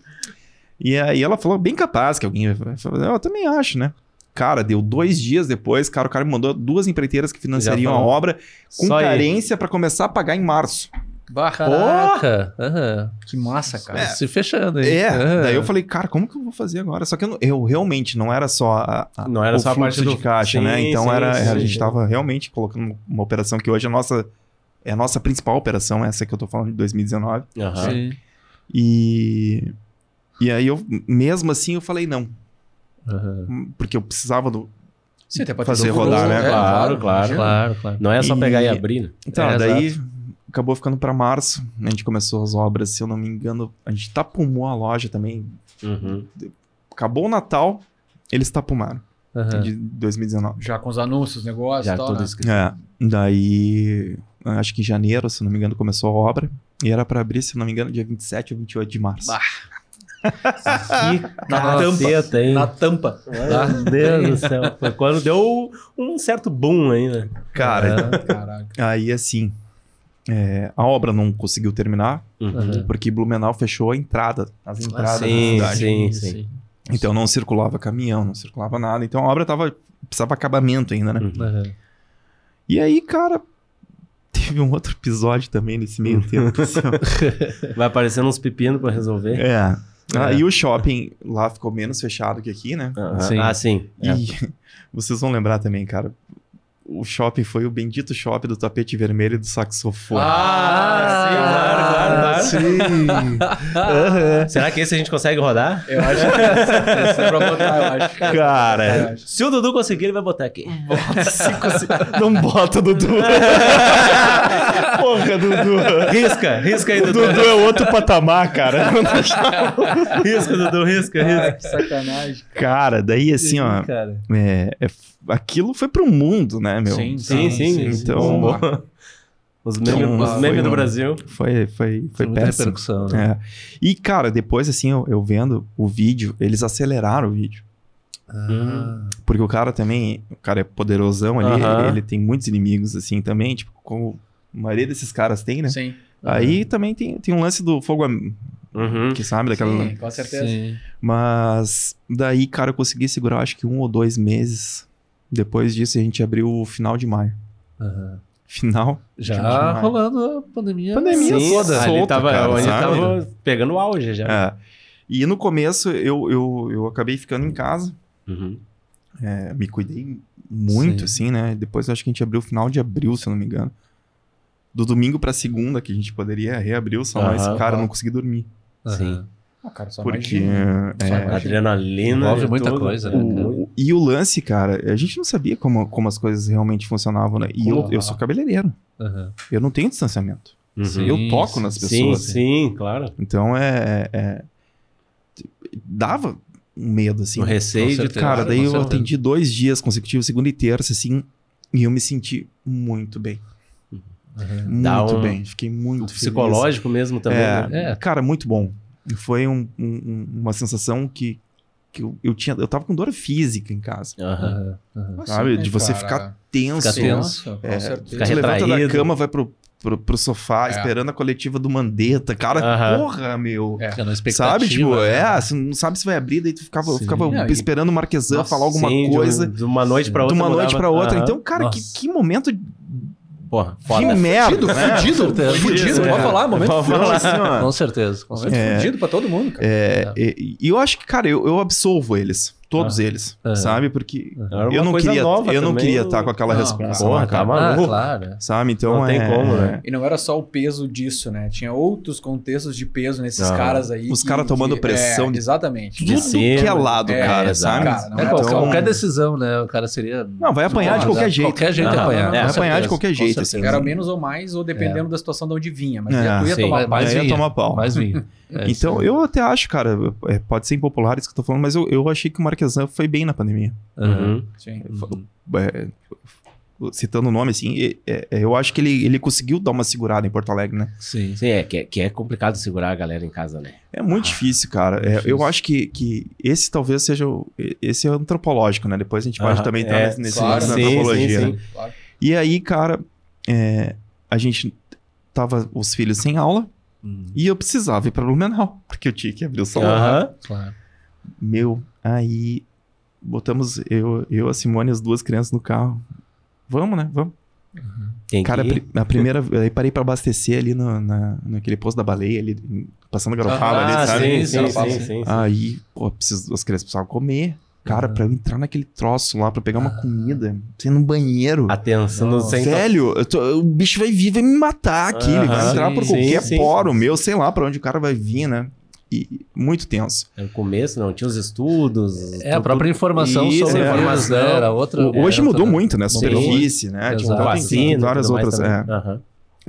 E aí ela falou, bem capaz que alguém vai fazer. Eu também acho, né? Cara, deu dois dias depois, cara, o cara me mandou duas empreiteiras que financiariam a obra com Só carência pra começar a pagar em março. Bah, Caraca. Aham. que massa, cara. Se fechando aí. É, Aham. daí eu falei, cara, como que eu vou fazer agora? Só que eu, eu realmente não era só a, a- Não era o só a parte de do- caixa, Sim, né? Então sim, era, sim, a gente sim. tava realmente colocando uma operação que hoje é a nossa é a nossa principal operação, essa que eu tô falando de 2019. Aham. Sim. E e aí eu mesmo assim eu falei não, Aham. porque eu precisava do Sim, até ter Fazer rodar, né? Claro, claro. imagina. Claro, claro. Não é só E- pegar e abrir, né? Então, É, daí acabou ficando pra março. A gente começou as obras, se eu não me engano, a gente tapumou a loja também. Uhum. Acabou o Natal, eles tapumaram Aham. de 2019. Já com os anúncios, negócios Já e tal, tudo né? escrito. É, daí acho que em janeiro, se eu não me engano, começou a obra e era pra abrir, se eu não me engano, dia 27 ou 28 de março. Bah. Que (laughs) Na caceta, hein? Na tampa. Meu Deus do céu. Foi quando deu um certo boom aí, né? Cara, Caraca. aí assim, é, a obra não conseguiu terminar Uhum. porque Blumenau fechou a entrada, as entradas da sim, cidade. sim, sim. Então não circulava caminhão, não circulava nada. Então a obra tava precisava acabamento ainda, né? Uhum. Aham. E aí, cara, teve um outro episódio também nesse meio (laughs) tempo. assim. Vai aparecendo uns pepinos pra resolver. é. Ah, É. e o shopping lá ficou menos fechado que aqui, né? Aham. Sim. Ah, sim. É. E (laughs) vocês vão lembrar também, cara. O shopping foi o bendito shopping do tapete vermelho e do saxofone. Ah, sim, claro, claro, claro. Sim. Aham. Será que esse a gente consegue rodar? Eu acho que esse é pra botar, eu acho. Cara, Se o Dudu conseguir, ele vai botar aqui. não bota, Dudu. (laughs) Porra, Dudu. Risca, risca aí, O Dudu. Dudu é outro patamar, cara. (laughs) Risca, Dudu, risca, Ah, risca. que sacanagem. Cara, daí assim, ó. cara. é- é- aquilo foi pro mundo, né, meu? Sim, Sim, sim. Então- Bom. Os memes, Então, os foi memes do Brasil. Foi, foi, foi muita péssimo. repercussão, né? É. E, cara, depois, assim, eu, eu vendo o vídeo, eles aceleraram o vídeo. Ah. Porque o cara também, o cara é poderosão ali, Aham. ele, ele tem muitos inimigos, assim, também, tipo, como a maioria desses caras tem, né? Sim. Aí também tem, tem um lance do fogo, am- Uhum. que sabe, daquela... Sim, com certeza. Sim. Mas daí, cara, eu consegui segurar, acho que um ou dois meses. Depois disso, a gente abriu o final de maio. Aham. Final? Já rolando a pandemia. Pandemia Sim, toda. ali solta, tava, cara, ali tava pegando o auge já. É. E no começo eu, eu, eu acabei ficando em casa, Uhum. é, me cuidei muito, Sim. assim, né? Depois acho que a gente abriu final de abril, se eu não me engano. Do domingo pra segunda, que a gente poderia reabrir o salão, mas, Aham. cara, eu não consegui dormir. Sim. Ah, cara, só Porque. imagina. é, Só. Adrenalina. Envolve e muita tudo. coisa, né, o- e o lance, cara, a gente não sabia como, como as coisas realmente funcionavam, né? E eu, eu sou cabeleireiro. Aham. Eu não tenho distanciamento. Uhum. Sim. eu toco nas Sim, pessoas. sim, claro. Então é, é- Dava um medo, assim. o receio de. Cara, daí eu atendi dois dias consecutivos, segunda e terça, assim, e eu me senti muito bem. Dá Muito um- bem. Fiquei muito feliz. psicológico mesmo também. É, né? É. Cara, muito bom. Foi um- um- uma sensação que, que eu, eu tinha. Eu tava com dor física em casa. Aham. Aham, aham. Sabe? né, de você cara? ficar tenso. Ficar tenso. É, certeza. Ficar levanta da cama, vai pro, pro, pro sofá, É. esperando a coletiva do Mandetta. Cara, porra, meu. É. Sabe? Tipo, né? é, você não sabe se vai abrir, daí tu ficava, Sim. ficava e- esperando o Marquesan falar alguma Sim, de um- coisa. De, uma noite pra De outra. uma noite mudava. pra outra. Então, cara, que, que momento. Porra, Que foda. merda. né? Fudido, certeza. fudido, É. pode falar, momento Pode fudido. falar. Assim, Com certeza, com Momento certeza. É. fudido pra todo mundo, cara. É, e, e eu acho que, cara, eu, eu absolvo eles. Todos Ah. eles. Aham. Sabe? Porque uma eu não queria eu não queria estar com aquela Não, resposta. porra, lá, tá cara. maluco. Ah, claro. é. Sabe? Então Não tem é- como, né? E não era só o peso disso, né? Tinha outros contextos de peso nesses Ah. caras aí. Os caras tomando que- pressão é, de- Exatamente. De Tudo cima. que é lado, É, cara, sabe? Cara, É, era qualquer, decisão, né? O cara seria. Não, vai apanhar de qualquer né? jeito. Qualquer jeito é apanhar. É, vai apanhar de qualquer jeito, assim. Era menos ou mais, ou dependendo da situação de onde vinha. Mas É, tu ia tomar pau. mas Aí ia vinha. tomar pau. Mais vinho. (laughs) É, Então, isso. eu até acho, cara, é, pode ser impopular isso que eu tô falando, mas eu, eu achei que o Marquesan foi bem na pandemia. Uhum. Sim. Uhum. É, citando o nome, assim, é- eu acho que ele, ele conseguiu dar uma segurada em Porto Alegre, né? Sim. Sim, é que, é que é complicado segurar a galera em casa, né? É muito Ah, difícil, cara. É, difícil. eu acho que, que esse talvez seja. o- Esse é antropológico, né? Depois a gente pode também estar é, nesse, claro. Sim, antropologia. sim, né? sim. Claro. E aí, cara, é, a gente tava os filhos sem aula Hum, e eu precisava ir pra Blumenau, porque eu tinha que abrir o salão. Aham. claro. Meu, aí botamos eu, eu, a Simone e as duas crianças no carro. Vamos, né? Vamos. Tem Cara, a, a primeira. Aí parei pra abastecer ali no, na, naquele posto da baleia, ali, passando garopaba Ah, ali, sabe? sim, sim, sim. sim, sim. Aí, pô, preciso, as crianças precisavam comer. Cara, pra eu entrar naquele troço lá, pra pegar uma comida, você ir no banheiro. Atenção, não sem Velho, eu tô- o bicho vai vir, vai me matar aqui. ele vai entrar por sim, qualquer sim, poro sim. meu, sei lá pra onde o cara vai vir, né? E muito tenso. No começo não tinha os estudos. É, a própria informação Isso, sobre é, vírus, informação. né? Era outra. O- Hoje era mudou outra- muito, né? Superfície, né? Tinha- Exato. tem- vacina, tem várias outras. é.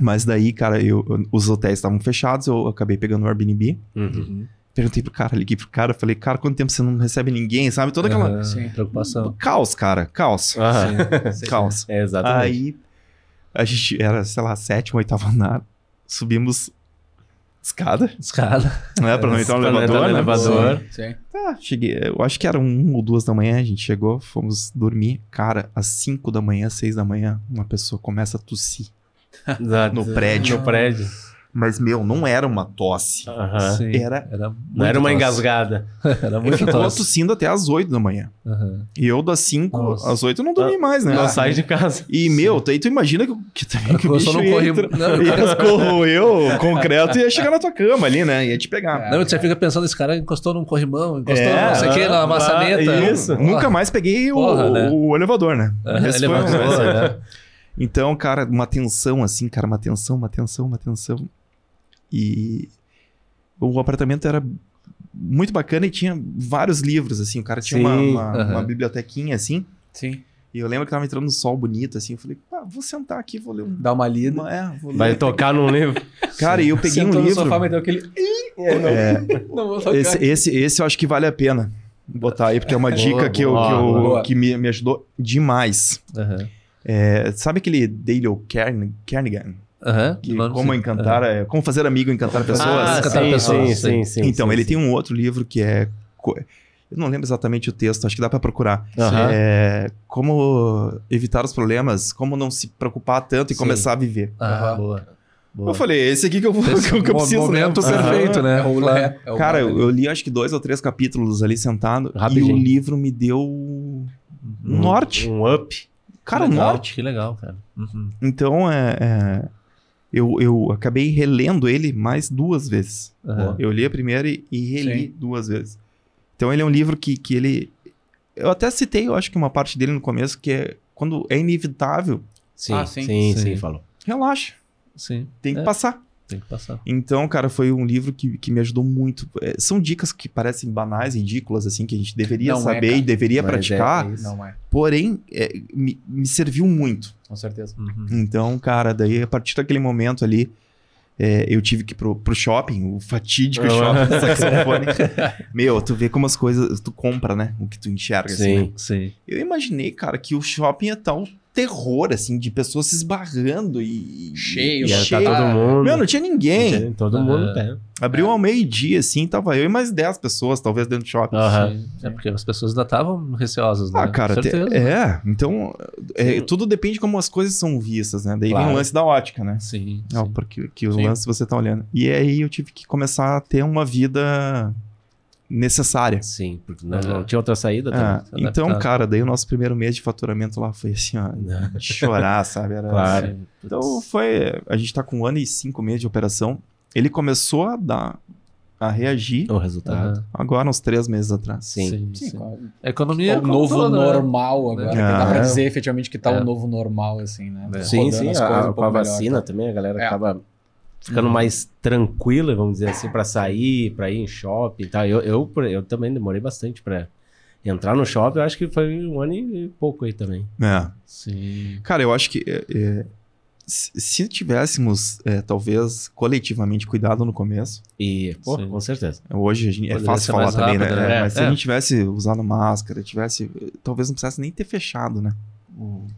Mas daí, cara, eu, os hotéis estavam fechados, eu acabei pegando o Airbnb. Uhum. Uhum. Perguntei pro cara, liguei pro cara, falei, cara, quanto tempo você não recebe ninguém, sabe? Toda aquela. Aham, Sim. Preocupação. Caos, cara, caos. Aham. Sim. (laughs) Caos. É, exatamente. Aí a gente era, sei lá, sétimo, oitavo andar. Subimos escada, Escada. né? Pra não entrar no Pra não elevador, entrar no né? elevador. Sim. Tá, cheguei. Eu acho que era um ou duas da manhã, a gente chegou, fomos dormir. Cara, às cinco da manhã, seis da manhã, uma pessoa começa a tossir. (laughs) No prédio. No prédio. Mas, meu, não era uma tosse. Sim. Era- Era Não era uma muito engasgada. tosse. (laughs) Era muito ficou tosse. tossindo até às oito da manhã. Aham. E eu das cinco Nossa. às oito eu não dormi mais, né? Não sai de casa. E, meu, aí tu imagina que, que, também que o bicho num ia, corre- entra- Não, (laughs) ia corroer o concreto e ia chegar na tua cama ali, né? Ia te pegar. Não, você fica pensando, esse cara encostou num corrimão, encostou É, não sei o que, na ah, maçaneta. isso. Porra. Nunca mais peguei o, Porra, né? o elevador, né? Esse foi elevador, né? Então, cara, uma tensão assim, cara, uma tensão, uma tensão, uma tensão. E o apartamento era muito bacana e tinha vários livros, assim. O cara tinha uma, Sim, uma, aham. uma bibliotequinha, assim. Sim. E eu lembro que tava entrando um sol bonito, assim. Eu falei, pá, vou sentar aqui, vou ler um... Dá uma lida. Uma, é, vou Vai ler. tocar num livro. (laughs) Cara, e eu peguei Sentou um no livro... sofá, mas deu aquele... É, (laughs) Não vou tocar. esse, esse, esse eu acho que vale a pena botar aí, porque é uma dica Boa, que, eu, boa, que, eu- que me, me ajudou demais. É, sabe aquele Dale Carn- Carnegie? Aham. Que como encantar, é, como fazer amigo encantar pessoas. Ah, encantar sim, pessoas, sim, sim. sim, então, sim, ele sim. tem um outro livro que é. Eu não lembro exatamente o texto, acho que dá pra procurar. Aham. É, como evitar os problemas, como não se preocupar tanto e Sim. começar a viver. Ah, boa. boa. Eu falei, esse aqui que eu, vou, Esse (laughs) que eu preciso, né? momento né? É o, Claro. é, é o Cara, eu, eu li acho que dois ou três capítulos ali sentado Rapidinho. e o livro me deu um Um- norte. Um up. Cara, que legal, norte. Que legal, cara. Uhum. Então, é, é, eu, eu acabei relendo ele mais duas vezes. Aham. Eu li a primeira e, e reli Sim. duas vezes. Então ele é um livro que, que ele. Eu até citei, eu acho que uma parte dele no começo, que é quando é inevitável, Sim, Ah, sim, sim. sim, Sim. falou. relaxa. Sim. Tem que É, passar. Tem que passar. Então, cara, foi um livro que, que me ajudou muito. É, são dicas que parecem banais, ridículas, assim, que a gente deveria Não é, saber cara. e deveria Mas é- praticar. é. Não é, Porém, é, me, me serviu muito. com certeza. Uhum. Então, cara, daí a partir daquele momento ali, é, eu tive que ir pro, pro shopping, o fatídico shopping (laughs) saxofone. Meu, tu vê como as coisas. Tu compra, né? O que tu enxerga, assim. né? Sim. Sim. Eu imaginei, cara, que o shopping estar um terror, assim, de pessoas se esbarrando e. Cheio, e Ia cheio. tá todo mundo. Meu, não tinha ninguém. Todo Aham. mundo tem. Abriu ao meio-dia, assim, tava eu e mais 10 pessoas, talvez, dentro do shopping. Sim. É porque as pessoas ainda estavam receosas, né? Ah, cara, Com te- é. Então, é, tudo depende de como as coisas são vistas, né? Daí vem Claro. o lance da ótica, né? Sim. É, sim. porque que o Sim. lance você tá olhando. E aí eu tive que começar a ter uma vida necessária. Sim, porque não, É. não tinha outra saída também. então, cara, daí o nosso primeiro mês de faturamento lá foi assim, ó, de (laughs) chorar, sabe? Era, Claro. Sim. Então foi. A gente tá com um ano e cinco meses de operação. Ele começou a dar. a reagir O resultado. Aham. agora, uns três meses atrás. Sim. Sim, Sim, sim. economia É o novo toda, né? normal agora. É. Dá pra É. dizer efetivamente que tá É. o novo normal, assim, né? É. Sim, sim. a- um com a melhor, vacina tá? também a galera É. acaba ficando mais tranquila, vamos dizer assim, pra sair, pra ir em shopping e tal. Eu, eu, eu também demorei bastante pra entrar no shopping. Eu acho que foi um ano e pouco aí também. É. Sim. Cara, eu acho que. é, é, se se tivéssemos, é, talvez, coletivamente cuidado no começo, E, pô, Sim. com certeza. hoje a gente, é fácil falar também, rápido, né? né? É, Mas se É. a gente tivesse usado máscara, tivesse. Talvez não precisasse nem ter fechado, né?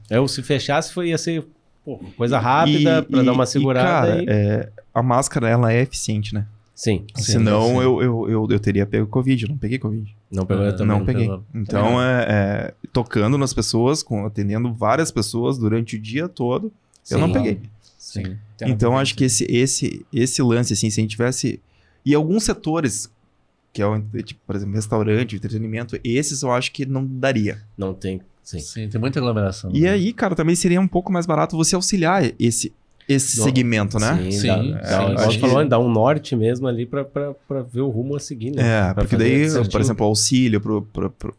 Eu, se fechasse, foi, ia ser pô, coisa rápida E- pra e- dar uma e, segurada. cara, e- é, a máscara, ela é eficiente, né? Sim, Sim, Senão sim. Eu, eu, eu, eu teria pego Covid, eu não peguei Covid. não pegou eu Ah, também. não não peguei. pegou. Então, é, é, tocando nas pessoas, com, atendendo várias pessoas durante o dia todo, eu não Sim. peguei. Sim. Então, acho que esse, esse, esse lance, assim, se a gente tivesse. E alguns setores, que é, o, tipo, por exemplo, restaurante, entretenimento, esses eu acho que não daria. Não tem. Sim. Sim, tem muita aglomeração. E né? aí, cara, também seria um pouco mais barato você auxiliar esse, esse Não. segmento, né? Sim, Sim, dá, sim, você que- falou, dá um norte mesmo ali pra ver o rumo a seguir, né? É, Pra porque daí, certinho. por exemplo, o auxílio pro, pro, pro-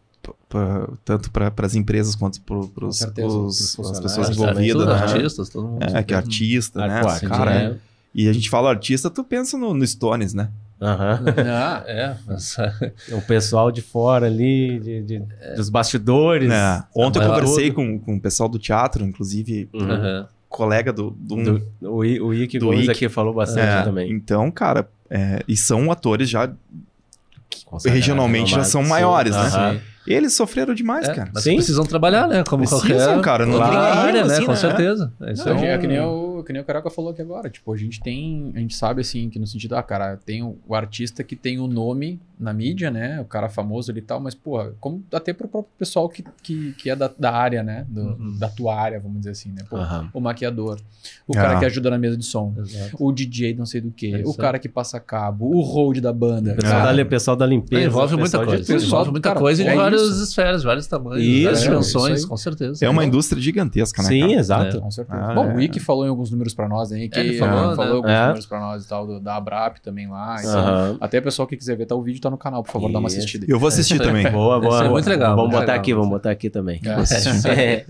tanto para as empresas quanto para as pessoas envolvidas, né? artistas, todo mundo. É, que é artista, né? sim, cara, é. E a gente fala artista, tu pensa no, no Stones, né? Aham. (laughs) Ah, É, O pessoal de fora ali, de, de- dos bastidores. É. Ontem eu conversei com, com o pessoal do teatro, inclusive Uhum. Aham. colega do, do, um- Do- o, I- o Ike Do Gomes Ike. aqui falou bastante É, também. Então, cara, é, e são atores já. Consagrado, regionalmente já são sim. maiores, né? Eles sofreram demais, É, cara. mas Sim. precisam trabalhar, né? Como Precisam, qualquer cara, não erro, área, né? assim, Com né? certeza. É isso Não, aí. é que nem, o, que nem o Carioca falou aqui agora. Tipo, a gente tem. A gente sabe assim, que no sentido, ah, cara, tem o, o artista que tem o nome na mídia, né? O cara famoso ali e tal, mas, porra, como até pro próprio pessoal que, que, que é da, da área, né? do- Uhum. Da tua área, vamos dizer assim, né? Pô, Aham. O maquiador, o cara que ajuda na mesa de som, Exato. o DJ não sei do que, É o cara que passa cabo, o hold da banda. Pessoal, É. da, pessoal da limpeza. É, envolve muita pessoal coisa. tudo. pessoal, envolve muita cara, coisa em é várias isso. esferas, vários tamanhos, Isso, várias é, dimensões, com certeza. É uma indústria gigantesca, né? Sim, cara? exato. Com certeza. Ah, Bom, é. o Ike falou em alguns números pra nós aí, que É, ele falou, né? falou alguns É. números pra nós e tal, do- da Abrap também lá. então. Até o pessoal que quiser ver, tá, o vídeo tá no canal, por favor, dá uma assistida. Eu vou assistir (laughs) também. Boa, boa. Isso é muito legal, Vamos muito botar legal. aqui, vamos botar aqui também. É. (laughs) É.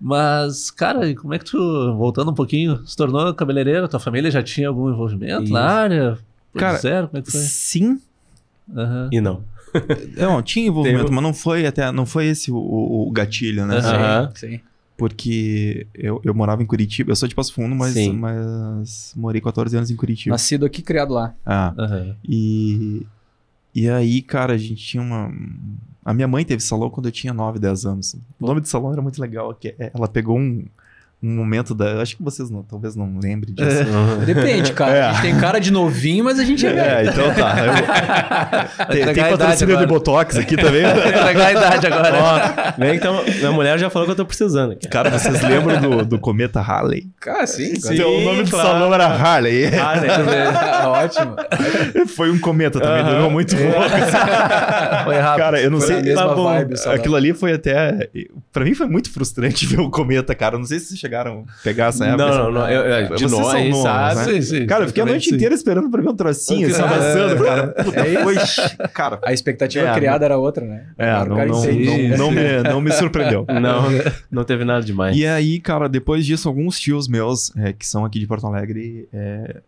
Mas, cara, como é que tu, voltando um pouquinho, se tornou cabeleireiro? Tua família já tinha algum envolvimento Isso. na área? Por Cara, zero? Como é que foi? Sim. Aham. E não. Não, tinha envolvimento, Teve- mas não foi até não foi esse o, o- gatilho, né? Aham. Aham. Sim. Porque eu, eu morava em Curitiba, eu sou de Passo Fundo, mas, Sim. mas morei 14 anos em Curitiba. Nascido aqui, criado lá. Ah, Aham. e, e aí, cara, a gente tinha uma. A minha mãe teve salão quando eu tinha 9, 10 anos. O nome do salão era muito legal, que é- ela pegou um, um momento da. Acho que vocês não, talvez não lembrem disso. Uhum. (laughs) Depende, cara. É. A gente tem cara de novinho, mas a gente é velho. É, então tá. (laughs) Eu- tem tem patrocínio de. Botox aqui também. Entregar a idade agora. Ó, vem que então, minha mulher já falou que eu tô precisando aqui. Cara, vocês lembram do, do cometa Harley? Cara, sim. Sim. Então, o nome do claro. salão era Harley. Ah, né? Ótimo. Foi um cometa também, Aham. durou muito pouco. (laughs) Foi rápido. Cara, eu não Foi sei. mesma tá bom, vibe salão. aquilo ali foi até. Pra mim foi muito frustrante ver o cometa, cara. Eu não sei se vocês chegaram chegaram a pegar essa época? Não, não, não. Eu, eu, de Vocês nós, são né? Sim, sim. Cara, eu fiquei a noite Sim. inteira esperando pra ver um trocinho, assim, É. avançando, cara. (laughs) Puta, foi... Cara, A expectativa É, criada era outra, né? é, não, cara não, não, não me, não me surpreendeu. (laughs) Não, não teve nada demais. E aí, cara, depois disso, alguns tios meus, é, que são aqui de Porto Alegre, é,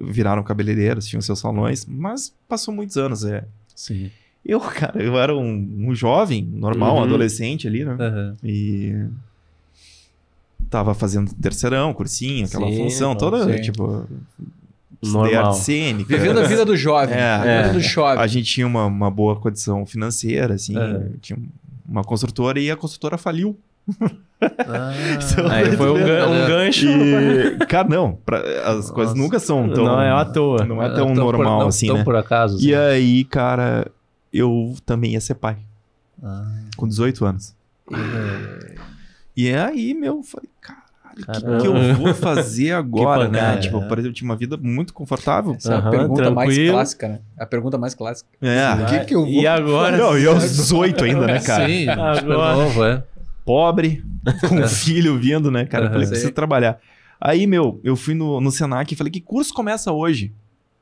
viraram cabeleireiros, tinham seus salões, mas passou muitos anos. É. Sim. Eu, cara, eu era um, um jovem, normal, um Uhum. adolescente ali, né? Aham. E tava fazendo terceirão, cursinho, aquela Sim, função toda, sim. tipo, Normal. arte cênica. Vivendo a vida do jovem. É, a vida é. do jovem. A gente tinha uma, uma boa condição financeira, assim, É. tinha uma construtora e a construtora faliu. Ah, (laughs) Aí foi um, gan- um gancho. E, cara, não, pra- as coisas Nossa. nunca são tão. Não é à toa. Não é tão por- normal não assim, tão né? por acaso. E assim. aí, cara, eu também ia ser pai, Ah, com 18 anos. E aí, meu, eu falei, caralho, o que, que eu vou fazer (laughs) agora, né? pancada. Tipo, por exemplo, eu tinha uma vida muito confortável. Essa é a pergunta mais tranquilo. clássica, né? A pergunta mais clássica. É, O que que eu vou E agora? Não, e aos 18 ainda, né, cara? Sim, super Agora. novo, é. Pobre, com (laughs) um filho vindo, né, cara? Eu falei, preciso trabalhar. Aí, meu, eu fui no, no Senac e falei, que curso começa hoje?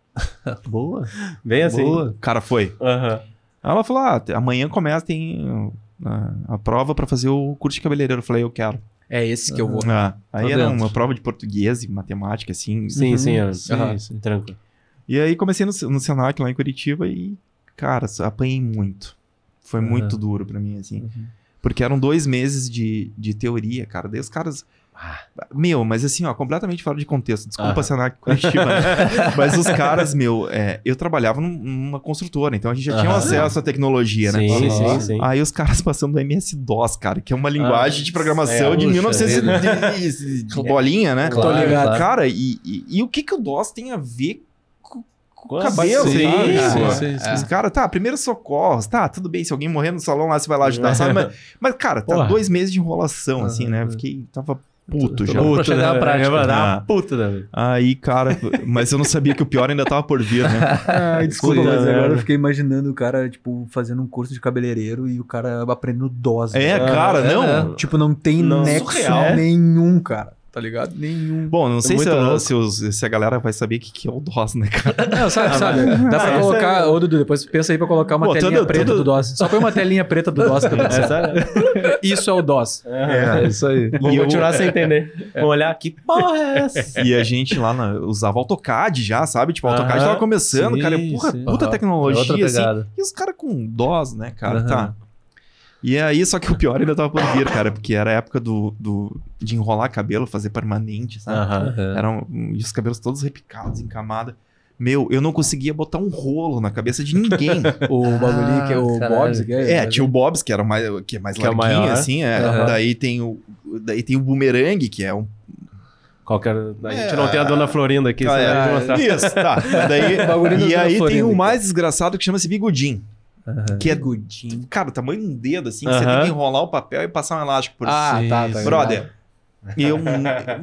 (laughs) Boa. Bem assim. Boa. O cara foi. Aham. Aí ela falou, ah, amanhã começa, tem a, a prova pra fazer o curso de cabeleireiro. Eu falei, eu quero. É esse que eu vou. Ah, aí Tô era dentro. uma prova de português e matemática, assim. Sim, sim, Uhum. é. Sim, Aham. sim. Tranquilo. E aí comecei no, no Senac lá em Curitiba e, cara, apanhei muito. Foi Aham. muito duro pra mim, assim. Uhum. Porque eram dois meses de, de teoria, cara. Daí os caras. Meu, mas assim, ó, completamente fora de contexto. Desculpa, Aham. Senac Curitiba, né? (laughs) Mas os caras, meu, é, eu trabalhava num- numa construtora, então a gente já tinha acesso à tecnologia, né? Sim, sim, sim. Aí os caras passando do MS-DOS, cara, que é uma linguagem de programação é, de puxa 1900 e- de bolinha, né? Claro, Tô ligado. claro. Cara, e, e, e o que que o DOS tem a ver com, cabelo, Sim, sabe? sim, sim, sim. Os caras, tá, primeiro socorros, tá, tudo bem, se alguém morrer no salão lá, você vai lá ajudar, sabe? (laughs) Mas, mas, cara, tá Porra. dois meses de enrolação, assim, né? Eu fiquei, tava puto já. prática. Vai dar Ah. uma puta da vida. Aí, cara, (laughs) mas eu não sabia que o pior ainda tava por vir, né? (laughs) Ai, desculpa, mas agora eu fiquei imaginando o cara, tipo, fazendo um curso de cabeleireiro e o cara aprendendo dose. É, Ah, cara, é, não. né? Tipo, não tem Não, nexo surreal. nenhum, cara. Tá ligado? Nenhum. Bom, não sei se, a, se, os- se a galera vai saber o que, que é o DOS, né, cara? (laughs) Não, sabe, sabe? Dá pra Ah, colocar. é- Ô, Dudu, depois pensa aí pra colocar uma Pô, telinha tudo- preta tudo- do DOS. Só põe uma telinha preta do DOS que eu Essa- Isso é o DOS. É isso aí. E eu- continuar sem entender. Vou olhar que porra é essa? E a gente lá na- usava AutoCAD já, sabe? Tipo, o AutoCAD tava começando, Sim, cara. Porra, sim. puta tecnologia, É assim. E os caras com DOS, né, cara? Tá. E aí, só que o pior ainda tava por vir, cara, porque era a época do, do, de enrolar cabelo, fazer permanente, sabe? Aham. Eram e os cabelos todos repicados em camada. Meu, eu não conseguia botar um rolo na cabeça de ninguém. (laughs) O bagulho que é o caralho. Bob's. Que é, é, tinha o Bob's, que era o mais, que é mais Que é larguinho, maior. assim. É. Daí tem o. Daí tem o boomerang, que é um. Qualquer... A gente É. não tem a dona Florinda aqui, Ah, você é. vai mostrar. Isso, tá. (laughs) Daí, e aí tem o mais desgraçado que chama-se bigodinho. Aham. Que é, Bigudinho. cara, o tamanho de um dedo, assim, que você tem que enrolar o papel e passar um elástico por Ah, Sim, tá, tá. sim. Brother, eu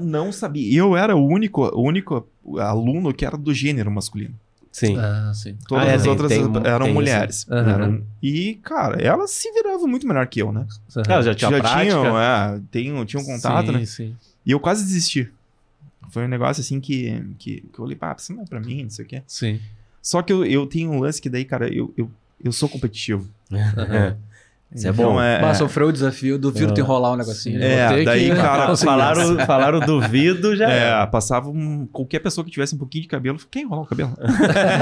não sabia. Eu era o único, o único aluno que era do gênero masculino. Sim. Ah, sim. Todas Ah, é, as tem- outras tem- eram tem mulheres. Aham. Eram- E, cara, elas se viravam muito melhor que eu, né? Ela já tinha Já prática. tinham, é, tinham, tinham contato, sim, né? Sim, E eu quase desisti. Foi um negócio assim que, que, que eu olhei, pá, isso não é pra mim, não sei o quê. sim. Só que eu, eu tenho um lance que daí, cara, eu, eu, eu sou competitivo. Aham. (laughs) Isso é Então, bom. É, Mas sofreu o desafio do Viro te enrolar um negocinho. né? É, daí, que cara. (laughs) Falaram, falaram duvido, já É, passava um, qualquer pessoa que tivesse um pouquinho de cabelo, quer enrolar o cabelo? (laughs)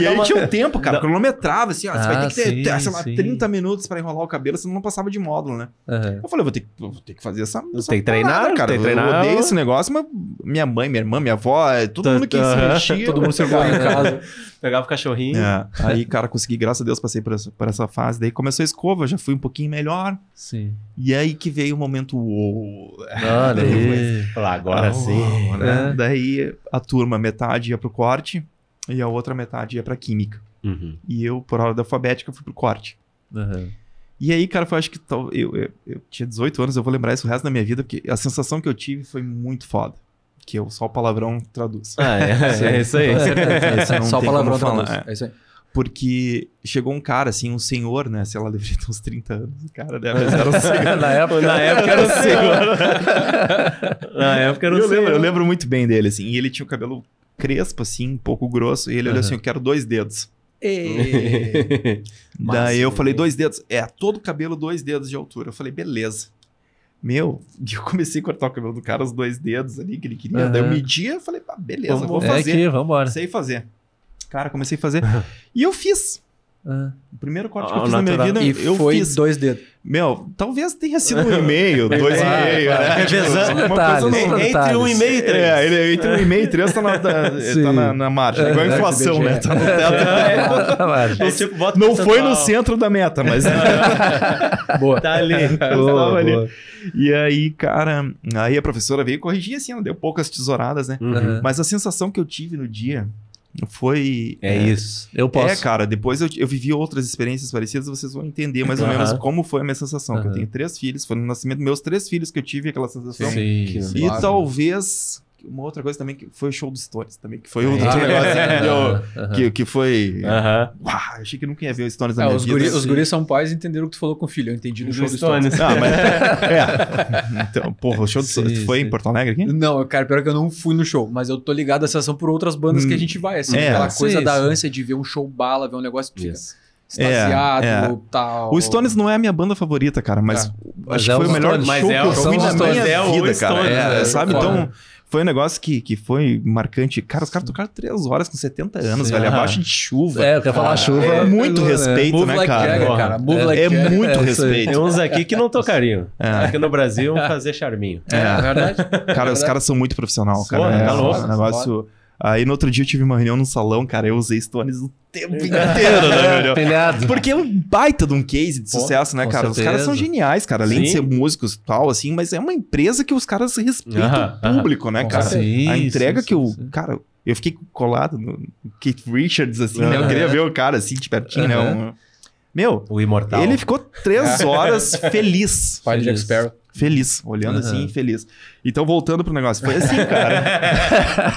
e aí tinha um tempo, cara, cronometrava assim, ó, você vai ter Ah, que ter, sim, ter, sei lá, sim. 30 minutos pra enrolar o cabelo, senão não passava de módulo, né? Aham. Eu falei, vou ter, que- vou ter que fazer essa, essa Tem que treinar, parada, cara. tem que Eu treinar. odeio esse negócio, mas minha mãe, minha irmã, minha avó, é, todo mundo que se mexia. Todo mundo circulou em casa. Pegava o cachorrinho. É, aí, cara, consegui, graças a Deus, passei por essa, por essa fase. Daí começou a escova, já fui um pouquinho melhor. Sim. E aí que veio o momento uou. Olha (laughs) aí. Falar, agora Ah, sim. né? É. Daí a turma, metade ia pro corte e a outra metade ia pra química. Uhum. E eu, por ordem alfabética, fui pro corte. Aham. E aí, cara, foi acho que eu, eu, eu tinha 18 anos, eu vou lembrar isso o resto da minha vida, porque a sensação que eu tive foi muito foda. Que eu só o palavrão traduz. Ah, é, (laughs) é isso aí. Isso não (laughs) Só palavrão como falar, traduz. é. É isso aí. Porque chegou um cara, assim, um senhor, né? Sei lá, deveria ter uns 30 anos. O cara deve mas era um senhor. (laughs) Na época, Na época era o senhor. Na época era o eu, senhor. lembro, eu lembro muito bem dele, assim. E ele tinha o cabelo crespo, assim, um pouco grosso. E ele olhou Aham. assim, eu quero dois dedos. Daí eu né? falei, dois dedos. É, todo o cabelo, dois dedos de altura. Eu falei, beleza. Meu, (laughs) eu comecei a cortar o cabelo do cara, os dois dedos ali que ele queria. Daí eu media, eu falei, pá, beleza, Vamos- vou É fazer. aqui, vambora. Sei fazer. Cara, comecei a fazer. (laughs) e eu fiz. Ah. O primeiro corte Ah, que eu fiz na minha natural. vida, E eu foi fiz. dois dedos. Meu, talvez tenha sido um e-mail, (laughs) dois e-mail, claro. né? Revezando. Tipo, uma Detalhes. coisa Entre um e-mail e três. É, ele, entre um e-mail e três tá na, tá, tá na, na margem. Igual a É, inflação, né? Tá no teto. (laughs) Claro. Então, tipo, bota Não foi no centro da meta, mas (laughs) Boa. Tá ali. eu Boa, ali. boa. E aí, cara, aí a professora veio corrigir assim, ela deu poucas tesouradas, né? Uhum. Mas a sensação que eu tive no dia foi. É isso. Eu posso. É, cara, depois eu, eu vivi outras experiências parecidas, vocês vão entender mais ou menos como foi a minha sensação. que eu tenho três filhos, foi no nascimento dos meus três filhos que eu tive aquela sensação. Sim. E Claro. talvez. Uma outra coisa também que foi o show dos Stories também, que foi É. outro negócio que, eu- Aham. que, que foi. Aham. Uau, eu achei que nunca ia ver o Stories na É, minha os, vida. guri, os sim. guris são pais e entenderam o que tu falou com o filho. Eu entendi no Do show do Stones. Stones. Ah, mas. (laughs) é. Então, porra, o show do Sim, Tu foi sim. em Porto Alegre aqui? Não, cara, pior que eu não fui no show, mas eu tô ligado à sensação por outras bandas que a gente vai, assim, É, aquela coisa sim, da sim. ânsia de ver um show bala, ver um negócio que fica Isso. extasiado, É, tal. O Stones não é a minha banda favorita, cara, mas É. Mas acho é que foi os o melhor Stones. show Mas é que eu o- fui são na minha Stones, é o vida, cara. Stones, É, é, sabe? Então, foi um negócio que, que foi marcante. Cara, os caras tocaram três horas com 70 anos, Sim. velho, Aham. abaixo de chuva. É, eu quero falar Ah, chuva. É muito né? respeito, né, like cara? Jagger, cara. É- like É muito É, respeito. Tem uns aqui que não tocariam. É. Aqui no Brasil fazer charminho. É, é verdade. Cara, os caras são muito profissional, cara. Foda, é, tá louco. um negócio. Aí no outro dia eu tive uma reunião num salão, cara, eu usei Stones o tempo inteiro (laughs) na reunião. Pilhado. Porque é um baita de um case de Pô, sucesso, né, cara? Os caras são geniais, cara. Além de Sim. ser músicos e tal, assim, mas é uma empresa que os caras respeitam o público, né, cara? Sim, a entrega sim, que sim. Cara, eu fiquei colado no Keith Richards, assim, né? Eu queria ver o cara assim, de pertinho, né? Aham. Um- Meu, O Imortal. ele ficou três (laughs) horas feliz. Pai de Jack Feliz. Sparrow. Feliz, olhando Aham. assim, feliz. Então, voltando pro negócio, foi assim, cara.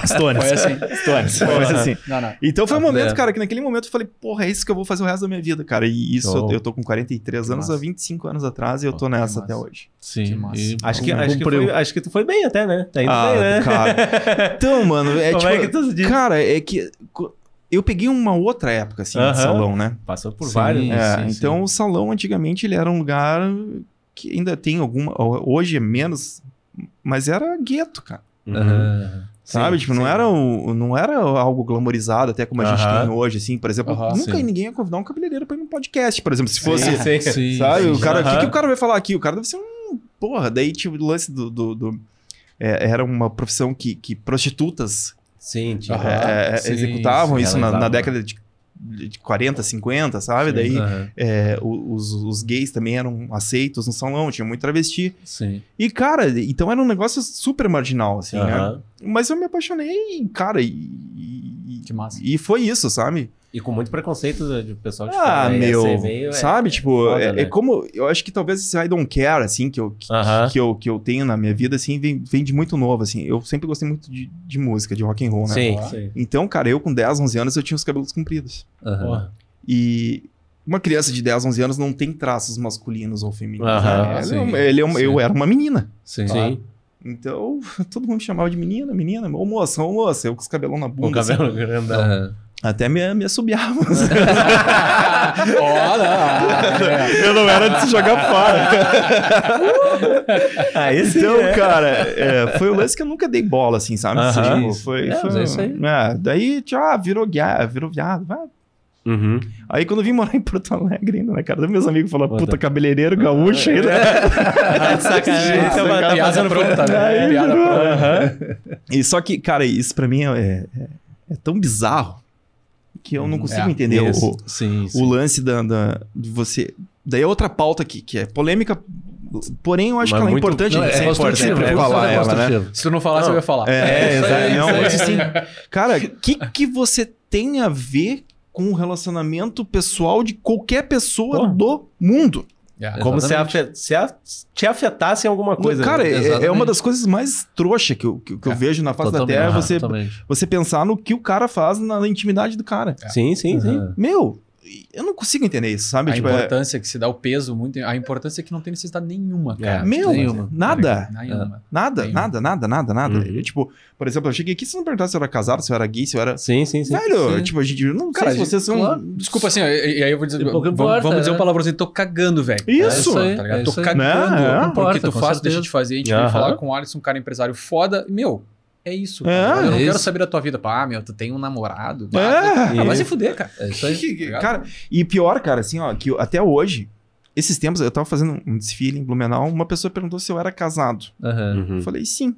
(laughs) Stones. Foi assim. Stones. Foi assim. Não, não. Então foi um Ah, momento, é. cara, que naquele momento eu falei, porra, é isso que eu vou fazer o resto da minha vida, cara. E isso, eu, eu tô com 43 anos, há massa. 25 anos atrás, e eu tô que nessa até hoje. Sim. Que massa. e Acho que, acho, que foi, acho que tu foi bem até, né? Tá indo Ah, bem, né? cara. (laughs) Então, mano, é Como tipo. é que tu diz? Cara, é que. Eu peguei uma outra época, assim, de salão, né? Passou por Sim. vários. É, sim, então sim. o salão antigamente ele era um lugar que ainda tem alguma. Hoje é menos, mas era gueto, cara. Uhum. Sabe? Sim, tipo, não era, o- não era algo glamorizado, até como a gente tem hoje, assim. Por exemplo, nunca sim. ninguém ia convidar um cabeleireiro pra ir num podcast, por exemplo. Se fosse. Sim, sim. Sim, Sabe? sim. O cara, o que, que o cara vai falar aqui? O cara deve ser um. Porra, daí tipo, o lance do. do- do- é, era uma profissão que, que prostitutas Sim, tipo, é, é, sim, executavam sim, isso na, na década de, de 40, 50, sabe? Sim. Daí é, os, os gays também eram aceitos no salão, tinha muito travesti. Sim. E, cara, então era um negócio super marginal, assim, né? Mas eu me apaixonei, cara, e. e- Que massa. E foi isso, sabe? E com muito preconceito do pessoal de Ah, né? meu. Meio é- sabe? tipo, foda, é, né? é como. Eu acho que talvez esse I don't care, assim, que eu, que, Aham. que eu, que eu tenho na minha vida, assim, vem, vem de muito novo, assim. Eu sempre gostei muito de, de música, de rock and roll, né? Sim, sim. Então, cara, eu com 10, 11 anos, eu tinha os cabelos compridos. Aham. Porra. E uma criança de 10, 11 anos não tem traços masculinos ou femininos. Aham, né? Ele é sim, ele é sim. Eu era uma menina. Sim. Sim. Então, (laughs) todo mundo chamava de menina, menina, ô moça, ô moça, eu com os cabelão na O bunda. assim. cabelo grandão. Aham. Até me, me assobiava. (laughs) Olha! (laughs) eu não era de se jogar fora. (laughs) Ah, esse Então, é. cara, é, foi o lance que eu nunca dei bola, assim, sabe? Aham. Tipo, foi, É, foi- é isso aí. é, daí, tipo, ah, virou, guia- virou viado. vai. Uhum. Aí quando eu vim morar em Porto Alegre ainda, né, cara? Meus amigos falaram, Puta. puta, cabeleireiro, gaúcho ainda. Ah, de sacanagem. Tá Tá, tá fazendo pronta, né? Aí, Piada pronta. E só que, cara, isso pra mim é, é, é tão bizarro que eu não Hum, consigo é, entender o. Sim, o sim. lance da, da- de você. Daí é outra pauta aqui, que é polêmica, porém eu acho Mas que ela é muito- importante Não, é sempre, construtivo, sempre é falar ela, né? Se tu não falasse, Não. eu ia falar. É, isso aí, exato. Assim, (laughs) cara, o que, que você tem a ver com o relacionamento pessoal de qualquer pessoa Porra. do mundo? É. Como se, Exatamente. afe- se a- te afetasse em alguma coisa. Cara, né? é- é, uma das coisas mais trouxas que eu, que, que eu É. vejo na face da Totalmente. Terra é você, Totalmente. você pensar no que o cara faz na, na intimidade do cara. Sim, sim, sim. Aham. Meu, eu não consigo entender isso, sabe? A Tipo, é- importância que se dá o peso muito. A importância é que não tem necessidade nenhuma, cara. É. meu, Nenhuma. nada. Nenhuma. Nada, Nenhuma. nada, nada, nada, nada. Uhum. Eu, tipo, por exemplo, eu cheguei aqui, se não perguntasse se eu era casado, se eu era gay, se eu era. Sim, sim, sim. Velho, sim. tipo, a gente. Não Cara, sei se vocês são. claro. Desculpa assim, e aí eu vou dizer. Importa, vamos dizer né? um palavrãozinho, tô cagando, velho. Isso. É isso aí, Tá ligado? é tô cagando. Né? É. porque Importa, tu faz, deixa de fazer. A gente veio falar com o Alisson, um cara empresário foda. Meu, é isso. É, eu não é quero isso. saber da tua vida. Pá, meu, tu tem um namorado. É. Ah, vai se fuder, cara. É isso aí. Obrigado. cara, e pior, cara, assim, ó, que eu- até hoje, esses tempos, eu tava fazendo um desfile em Blumenau, uma pessoa perguntou se eu era casado. Uhum. Eu falei, sim.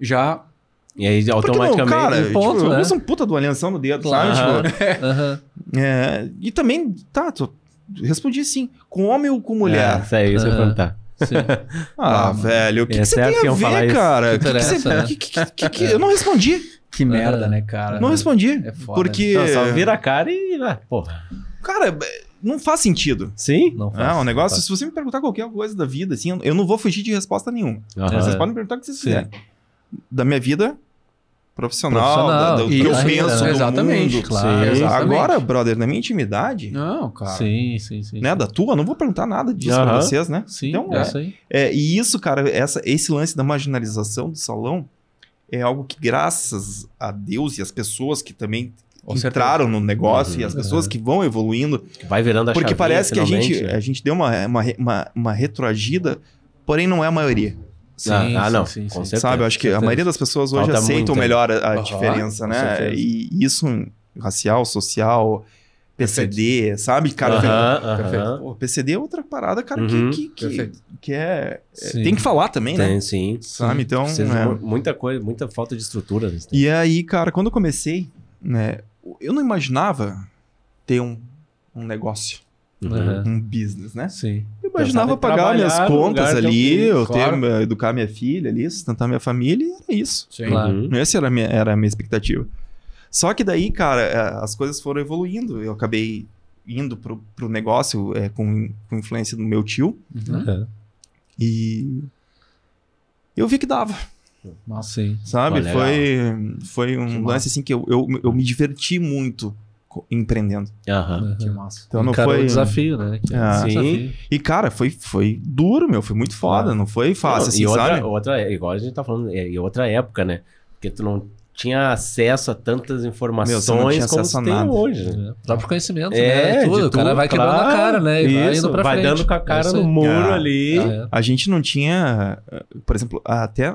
Já. E aí, que não, automaticamente. cara, ponto, tipo, né? eu uso um puta do alianção no dedo, Claro. sabe? Tipo, (laughs) Aham. é, e também, tá, tô, respondi sim. Com homem ou com É, mulher? isso aí, isso eu ia perguntar. Sim. (laughs) Ah, Ah, velho, o que, é que você certo tem a ver, cara? O que, que você- interessa, né? que- que- que- que- eu não respondi. Que merda, Aham. né, cara? Não respondi. É foda, porque, Não, só vira a cara e. Porra. cara, não faz sentido. Sim? Não É, faz. um negócio, se você me perguntar qualquer coisa da vida, assim, eu- não vou fugir de resposta nenhuma. Aham. Vocês podem me perguntar o que vocês Sim. quiserem. Da minha vida profissional, Profissional, da- do e que eu penso né? Exatamente, mundo. claro. Sim. Exatamente. Agora, brother, na minha intimidade, Não, cara. Sim, sim, sim. né, da tua, eu não vou perguntar nada disso pra Aham. vocês, né? Sim, Então, é isso aí. É, e isso, cara, essa, esse lance da marginalização do salão é algo que, graças a Deus e as pessoas que também Com entraram no negócio Uhum. e as pessoas que vão evoluindo, Vai virando a porque chavinha, parece que a gente, a gente deu uma, uma, uma, uma retroagida, porém não é a maioria. Sim, Ah, ah, sim, não, sim, com sim. certeza. Sabe? Eu acho que a maioria das pessoas hoje Falta aceitam muito, melhor a, a Aham, diferença, com né? E isso em racial, social, PCD, sabe? Cara. Perfeito. pô, PCD é outra parada, cara, Uhum. que, que, que, Perfeito. que é, é- Sim. Tem que falar também, né? Tem, sim. Sabe? Então. É. mu- muita coisa, muita falta de estrutura. né? E aí, cara, quando eu comecei, né? Eu não imaginava ter um, um negócio, Uhum. Aham. um business, né? Sim. Eu imaginava pagar minhas contas que eu ali, eu, claro. ter, educar minha filha ali, sustentar minha família, e era isso. Sim. Claro. Uhum. Essa era a minha, era a minha expectativa. Só que daí, cara, é, as coisas foram evoluindo. Eu acabei indo pro, pro negócio é, com, com influência do meu tio. Uhum. Aham. E eu vi que dava, Sim. sabe? Foi, foi Que um massa. lance assim que eu, eu, eu me diverti muito empreendendo. Aham. Que massa. Então não Encarou foi... o desafio, né? Que é Ah. um Sim. desafio. E cara, foi, foi duro, meu. Foi muito foda. Claro. Não foi fácil, Não, assim, e outra, sabe? outra, igual a gente tá falando, é, e outra época, né? Porque tu não tinha acesso a tantas informações tinha como a tem hoje. né? É, próprio conhecimento, É, né? de Tudo. O cara tudo, vai quebrando a claro. cara, né? E vai Isso, indo pra vai frente. dando com a É cara no muro Ah, ali. É. A gente não tinha, eh, por exemplo, até.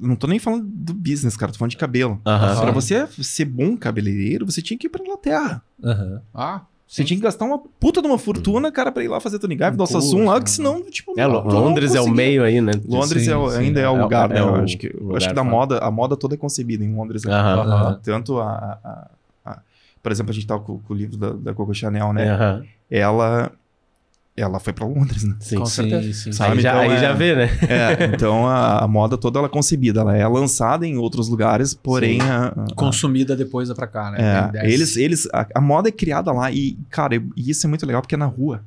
Não tô nem falando do business, cara. Tô falando de cabelo. Aham. Pra você ser bom cabeleireiro, você tinha que ir pra Inglaterra. Aham. Ah, Você tinha que gastar uma puta de uma fortuna, cara, pra ir lá fazer Tony Guy, Um do curso, lá, né? que senão, tipo, É, não, tu não Londres é o meio aí, né? Londres Sim, é o- ainda é, É o lugar, é né? Eu o acho que, eu acho que da moda, a moda toda é concebida em Londres. né? Aham. Aham. Tanto a, a- a- Por exemplo, a gente tava com, com o livro da, da Coco Chanel, né? Aham. Ela. Ela foi pra Londres, né? Sim. Com certeza. Sim, sim. Sabe? Aí, já, Então, aí é- já vê, né? (laughs) É, então a, a moda toda ela é concebida, ela é lançada em outros lugares, porém a, a- consumida depois pra cá, né? é, eles, eles a, a moda é criada lá e cara, e isso é muito legal porque é na rua.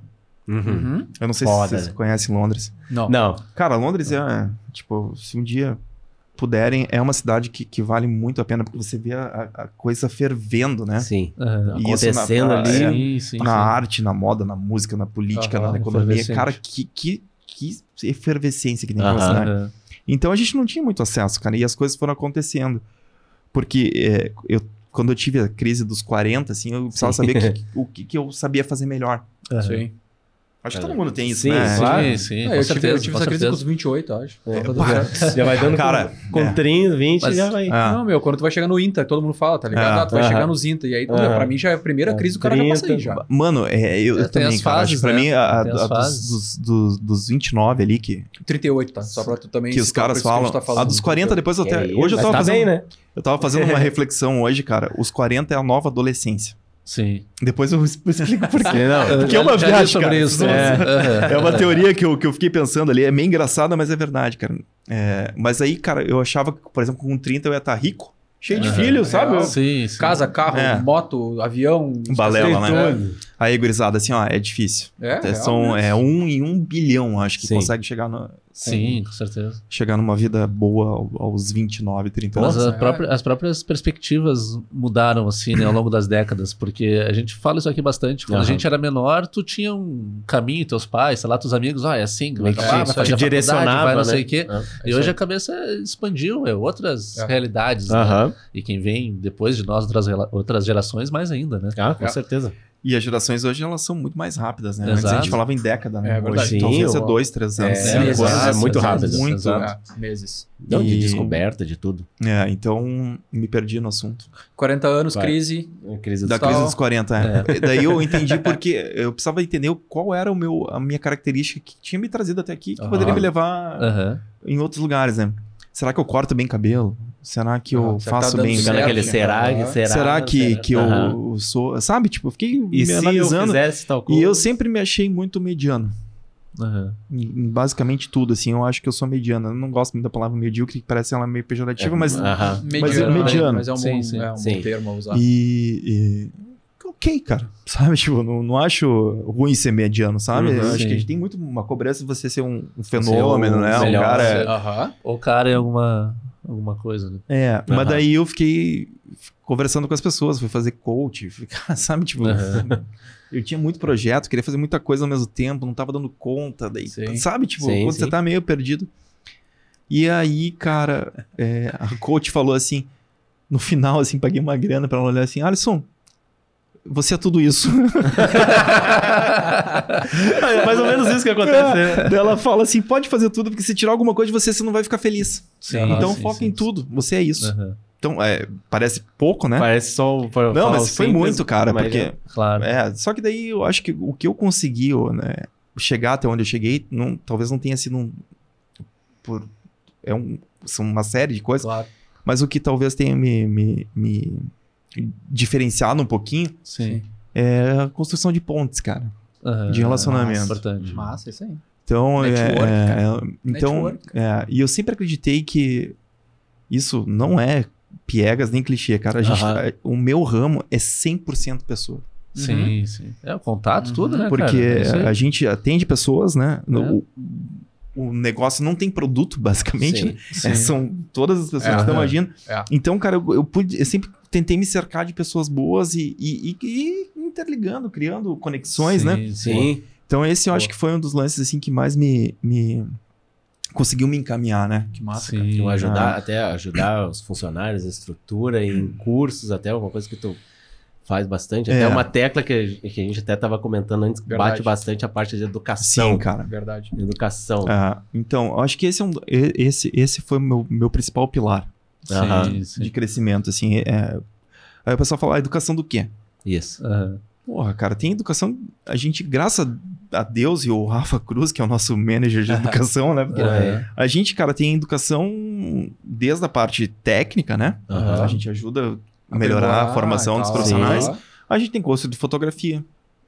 Uhum. Eu não sei Foda, se vocês né? conhecem Londres. Não. Não. Cara, Londres é tipo se um dia puderem é uma cidade que, que vale muito a pena porque você vê a, a- coisa fervendo, né? Sim. E na- Acontecendo na- ali. é, Sim, sim. na sim. arte, na moda, na música, na política, Aham, na economia, cara, que, que, que efervescência que tem aquela Aham. cidade. Aham. Então a gente não tinha muito acesso, cara, e as coisas foram acontecendo. Porque é, eu, quando eu tive a crise dos 40, assim, eu precisava Sim. saber que- (laughs) o que, que eu sabia fazer melhor. Aham. Sim. Acho que É. todo mundo tem isso, Sim, né? claro. Sim, sim. É, com eu, tive, certeza, eu tive essa crise com os certeza. 28, acho. É, pá, (laughs) Já vai dando Cara, com, com é. 30, 20, Mas- já vai. Ah. Não, meu, quando tu vai chegar no INTA, todo mundo fala, tá ligado? Ah, Ah, tu vai aham. chegar nos INTA. E aí, Aham. pra mim já é a primeira crise, o cara já passa aí já. Mano, é, eu, eu É, também, as cara. acho fases, pra né? mim, a, a- a dos, dos, dos, dos 29 ali, que, 38, tá? Só pra tu também... que os caras falam. tá falando. a dos 40, depois eu até. É, hoje eu tava tá fazendo. né? Eu tava fazendo uma (laughs) reflexão hoje, cara. Os 40 é a nova adolescência. Sim. Depois eu explico por quê. (laughs) Não, Porque é uma viagem, sobre cara. isso. É. Aham. É uma teoria que eu, que eu fiquei pensando ali. É meio engraçada, mas é verdade, cara. É, mas aí, cara, eu achava que, por exemplo, com 30 eu ia estar rico, cheio de filhos, sabe? Sim, sim. Casa, carro, É. moto, avião... Balela, né? Aí, gurizada, assim, ó, é difícil. É, É, São, é um em um bilhão, acho que Sim. consegue chegar, no, Sim, com certeza. chegar numa vida boa ao- aos 29, 30 Mas anos. a é. própria- as próprias perspectivas mudaram, assim, né, ao longo das décadas, porque a gente fala isso aqui bastante. Quando a Aham. gente era menor, tu tinha um caminho, teus pais, sei lá, teus amigos, ah, é assim, vai acabar, te- vai fazer a direcionava, vai não né? sei o quê. Ah. E hoje a cabeça expandiu, é outras É. realidades. né? E quem vem depois de nós, outras, outras gerações, mais ainda, né? Ah, com É. certeza. E as gerações hoje, elas são muito mais rápidas, né? Antes a gente falava em década, né? É verdade. Hoje, Sim, talvez é o- dois, três anos. É, cinco exato, anos. é muito rápido. Muito. exato. É, meses. Não, de E- descoberta, de tudo. É, então me perdi no assunto. 40 anos, Vai. crise. A crise Da crise dos 40, é. Daí eu entendi porque eu precisava entender qual era o meu, a minha característica que tinha me trazido até aqui, que Aham. poderia me levar Aham. em outros lugares, né? Será que eu corto bem cabelo? Será que eu. Será que faço tá bem? Certo, aquele né? será, que será. Será que, será? que eu Aham. sou. Sabe? Tipo, eu fiquei E me se eu analisando. coisa? E eu sempre me achei muito mediano. Aham. Em, em basicamente tudo, assim. Eu acho que eu sou mediano. Eu não gosto muito da palavra medíocre, que parece ela meio pejorativa, É, mas. aham. Mediano. né? mediano. Mas é um, Sim, bom, sim. é um Sim. bom termo a usar. E, e- Ok, cara. (laughs) Sabe? Tipo, não, não acho ruim ser mediano, sabe? Uhum, eu acho sim. que a gente tem muito uma cobrança de você ser um, um fenômeno, o né? Um melhor, cara. ser- Aham. Ou cara em alguma, alguma coisa, né? É, mas Aham. daí eu fiquei conversando com as pessoas, fui fazer coach, (laughs) ficar, sabe, tipo, Aham. (laughs) eu tinha muito projeto, queria fazer muita coisa ao mesmo tempo, não tava dando conta, daí, Sim. sabe, tipo, Sim, quando sim. você tá meio perdido. E aí, cara, é, a coach falou assim, no final, assim, paguei uma grana pra ela olhar assim, Alisson, você é tudo isso. (laughs) (laughs) É mais ou menos isso que acontece, né? Daí ela fala assim, pode fazer tudo, porque se tirar alguma coisa de você, você não vai ficar feliz. Sim, então sim, foca sim, em tudo, você é isso. Aham. Então, é, parece pouco, né? Parece só. o- Não, mas foi simples, muito, cara, porque... é- Claro. É, só que daí eu acho que o que eu consegui, né, chegar até onde eu cheguei, não, talvez não tenha sido um, por é um, são uma série de coisas, Claro. mas o que talvez tenha me, me, me diferenciado um pouquinho Sim. é a construção de pontes, cara. Aham. De relacionamento. Importante. Massa, isso aí. Então, é, Network, é, cara. então, Network. é, e eu sempre acreditei que isso não é piegas nem clichê, cara. A gente, é, o meu ramo é 100% pessoa. Sim, sim. É o contato, tudo, né? Porque cara? É a gente atende pessoas, né? No- É. o, o negócio não tem produto, basicamente. Sim. né? Sim. É, são todas as pessoas É, que estão agindo. É. Então, cara, eu, eu, pude- eu sempre tentei me cercar de pessoas boas e, e, e- e interligando, criando conexões, né? Sim, sim. Sim. Então, esse eu Boa. acho que foi um dos lances assim que mais me, me conseguiu me encaminhar, né? Que massa, Sim. Então, Ah. ajudar, até ajudar os funcionários, a estrutura, em cursos, até uma coisa que tu faz bastante. Até É. uma tecla que, a- que a gente até estava comentando antes, que Verdade. bate bastante a parte de educação. Sim, cara. Verdade. Educação. Ah, então, eu acho que esse, é um, esse, esse foi o meu, meu principal pilar Sim. de crescimento, assim. é- Aí o pessoal fala, ah, educação do quê? Isso. Aham. Porra, cara, tem educação. A gente, graças a Deus e o Rafa Cruz, que é o nosso manager de (laughs) educação, né? Porque Aham. a gente, cara, tem educação desde a parte técnica, né? Aham. A gente ajuda a melhorar a formação dos profissionais. Sim. A gente tem curso de fotografia,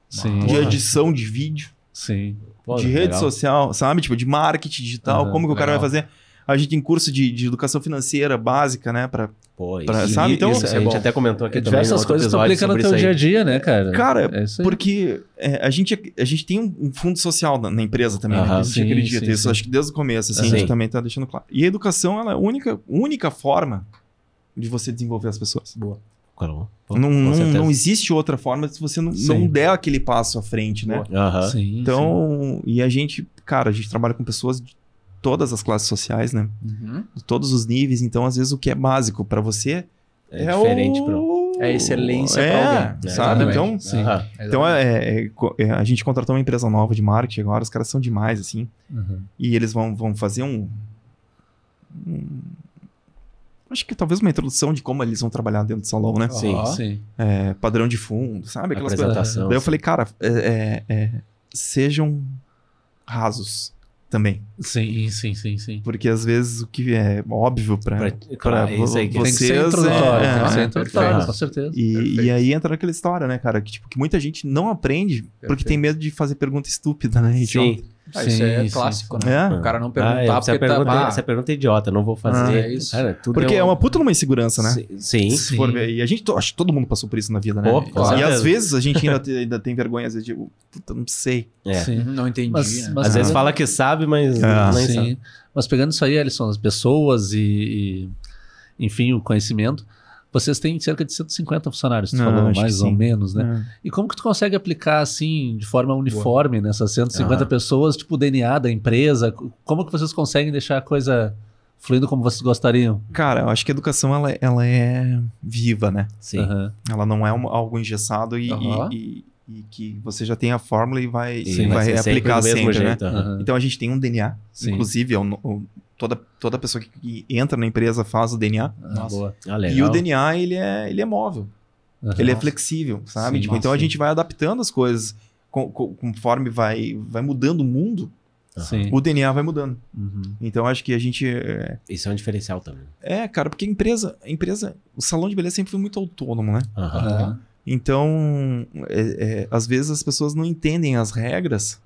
Sim. de edição de vídeo, Sim. Pô, de rede legal. social, sabe? Tipo, de marketing digital, como que o cara legal. vai fazer. A gente tem curso de, de educação financeira básica, né? Pra, Pô, isso, Pra- sabe? Então, isso, isso a é gente bom. até comentou aqui Diversas coisas que tu episódio aplica no teu isso dia a dia, né, cara? Cara, é. Porque é, a, gente, a gente tem um, fundo social na, na empresa também, né? A gente sim, acredita. sim, isso sim. acho que desde o começo, assim, a Sim. gente também tá deixando claro. E a educação, ela é a única, única forma de você desenvolver as pessoas. Boa. Claro. Não, não, não existe outra forma se você não, Sim. não der aquele passo à frente, né? Sim, Então, e a gente, cara, a gente trabalha com pessoas de todas as classes sociais, né? Uhum. De todos os níveis. Então, às vezes, o que é básico pra você É, é, diferente o... pro... É excelência é, pra alguém. É, Sabe? Então, Sim. Aham. então é, é, é, a gente contratou uma empresa nova de marketing agora. Os caras são demais, assim. Uhum. E eles vão, vão fazer um, um- Acho que talvez uma introdução de como eles vão trabalhar dentro do salão, né? Sim. Aham. Sim. É, padrão de fundo, sabe? Aquelas coisas. Apresentação. Daí eu falei, cara, é, é, é, sejam rasos também. Sim, sim, sim, sim. Porque às vezes o que é óbvio pra claro, é que- Tem que ser vocês introdutório, é, tem que ser é, introdutório, com certeza. e, Perfeito. e aí entra naquela história, né, cara? Que, tipo, que muita gente não aprende porque Perfeito. tem medo de fazer pergunta estúpida, né? Sim. Ah, isso é Sim, sim, clássico, sim. né? É. O cara não Ah, perguntar essa, porque pergunta, tá... essa pergunta é idiota, não vou fazer. Ah, é isso. Cara, tudo Porque é um- uma puta numa insegurança, né? Sim. sim. Se for ver. E a gente, acho que todo mundo passou por isso na vida, né? Pô, com e às vezes a gente ainda, te- ainda tem vergonha, às vezes, de, puta, não sei. É. Sim. Não entendi, Mas- né? mas- Às vezes Ah. fala que sabe, mas É. nem Sim. sabe. Mas pegando isso aí, Alisson, as pessoas e, e, enfim, o conhecimento, vocês têm cerca de 150 funcionários, tu Não, falou, mais ou sim. menos, né? É. E como que tu consegue aplicar assim, de forma uniforme, nessas 150 Aham. pessoas, tipo o DNA da empresa? Como que vocês conseguem deixar a coisa fluindo como vocês gostariam? Cara, eu acho que a educação ela, ela é viva, né? Sim. Aham. Ela não é um- algo engessado e, Aham. e- e- que você já tem a fórmula e vai, E e vai vai ser sempre sempre, né? jeito. aham. Então a gente tem um DNA, Sim. inclusive é o- o- toda, toda pessoa que- que entra na empresa faz o DNA. Ah, boa. Ah, legal. E o DNA ele é, ele é móvel, Aham. ele é flexível, sabe? Sim, Tipo, então a sim. gente vai adaptando as coisas co- co- conforme vai, vai mudando o mundo, Sim. o DNA vai mudando. Uhum. Então acho que a gente é, Isso é um diferencial também. é, cara, porque a empresa, a empresa, o salão de beleza sempre foi muito autônomo, né? Aham. Então, é- é, às vezes as pessoas não entendem as regras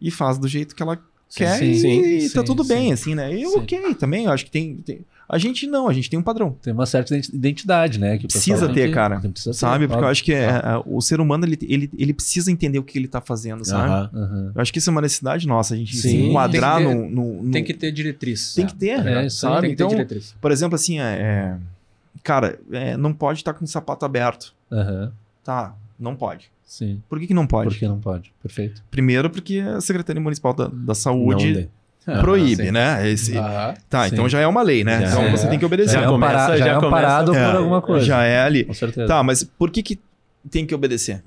e faz do jeito que ela quer sim, e, sim, e tá sim, tudo sim. bem, assim, né? E Sim. ok, também, eu acho que tem, tem- A gente não, a gente tem um padrão. Tem uma certa identi- identidade, né? Que Precisa ter, que- cara. precisa ter, Sabe? Porque eu acho que é, é, o ser humano, ele, ele, ele precisa entender o que ele tá fazendo, sabe? Aham. Aham. Eu acho que isso é uma necessidade nossa, a gente Sim. se enquadrar Tem no, no- no- Tem que ter diretriz. Tem que ter, É, aí, sabe? Tem que ter Então, diretriz. por exemplo, assim, é, é, cara, é, não pode estar com o sapato aberto. Aham. Tá, não pode. Sim. Por que, que não pode? Por que não pode? Perfeito. Primeiro, porque a Secretaria Municipal da, da Saúde (laughs) proíbe, sim. né? Esse- Aham. Tá, Sim. então já é uma lei, né? Já então é. você tem que obedecer. Já, é, começa- amparado, já já é começa- amparado É, por alguma coisa. Já é ali. Com certeza. Tá, mas por que, que tem que obedecer?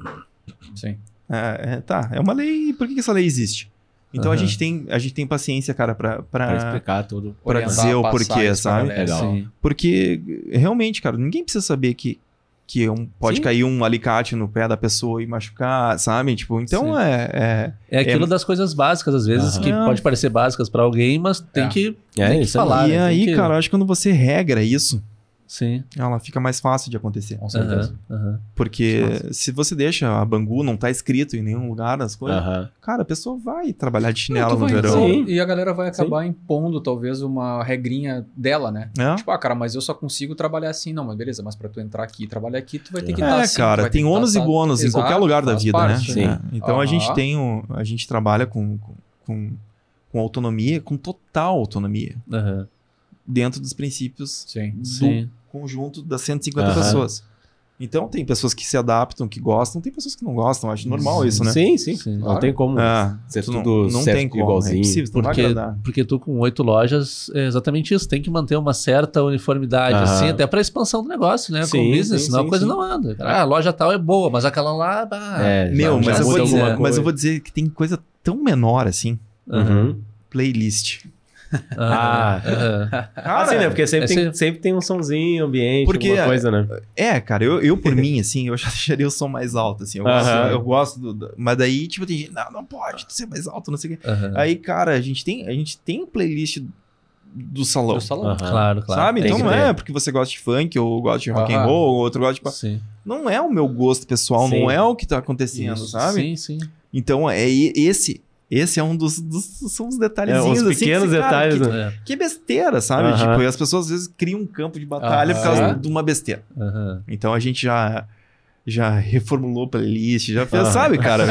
Sim. É, é, tá, é uma lei. Por que, que essa lei existe? Então a, Aham. gente tem, a gente tem paciência, cara, pra. Pra pra explicar tudo. pra Orientar, dizer o porquê, sabe? galera. Porque realmente, cara, ninguém precisa saber que, que um, pode Sim. cair um alicate no pé da pessoa e machucar, sabe? Tipo, então Sim. é, é- É aquilo É- das coisas básicas, às vezes, Aham. que É. pode parecer básicas pra alguém, mas tem É. que, É, tem que falar. e né? Aí, que- cara, eu acho que quando você regra isso, Sim. ela fica mais fácil de acontecer. Com certeza. Aham, aham. Porque se você deixa a Bangu não tá escrito em nenhum lugar das coisas, Aham. cara, a pessoa vai trabalhar de Não, chinelo tu no vai verão. impor- E a galera vai acabar impondo, talvez, uma regrinha dela, né? É? Tipo, ah, cara, mas eu só consigo trabalhar assim. Não, mas beleza, mas pra tu entrar aqui e trabalhar aqui, tu vai ter que É, estar assim. tu cara, vai ter tem tá ônus e bônus em qualquer lugar da vida, parte. né? Sim. É. Então a gente tem um, a gente trabalha com, com, com, autonomia, com total autonomia, dentro dos princípios Sim. do Sim. Conjunto das 150 Aham. pessoas. Então tem pessoas que se adaptam, que gostam, tem pessoas que não gostam, acho normal isso, né? Sim, sim. Sim. Não Claro. tem como É, ser tu não- tudo não certo tem como, igualzinho. É impossível, não Porque, porque tu com oito lojas é exatamente isso, tem que manter uma certa uniformidade, Aham. assim, até pra expansão do negócio, né? Com Sim, o business, sim, senão sim, a coisa sim. não anda. Ah, a loja tal é boa, mas aquela lá. bah, É, Meu, já mas eu, vou dizer, mas eu vou dizer que tem coisa tão menor assim. Uhum. Playlist. Ah. aham. Ah, sim, né? Porque sempre, esse- tem, sempre tem um sonzinho, ambiente, Porque, alguma coisa, né? É, cara, eu, eu por (laughs) mim, assim, eu já deixaria o som mais alto, assim. Eu gosto, Aham. eu gosto do, do- Mas daí, tipo, tem gente, não, não pode ser mais alto, não sei o quê. aham. Aí, cara, a gente tem, a gente tem playlist do salão. Do salão. Claro, claro. Sabe? Tem Então não é porque você gosta de funk, ou gosta de rock and roll, ou outro gosta de. Sim. Não é o meu gosto pessoal, Sim. não é o que tá acontecendo, Isso. sabe? Sim, sim. Então, é esse. Esse é um dos, dos são os detalhezinhos É, uns assim, pequenos que, cara, detalhes, que, né? que besteira, sabe? Tipo, e as pessoas às vezes criam um campo de batalha por causa de uma besteira. Então a gente já já reformulou a playlist, já fez, sabe, cara?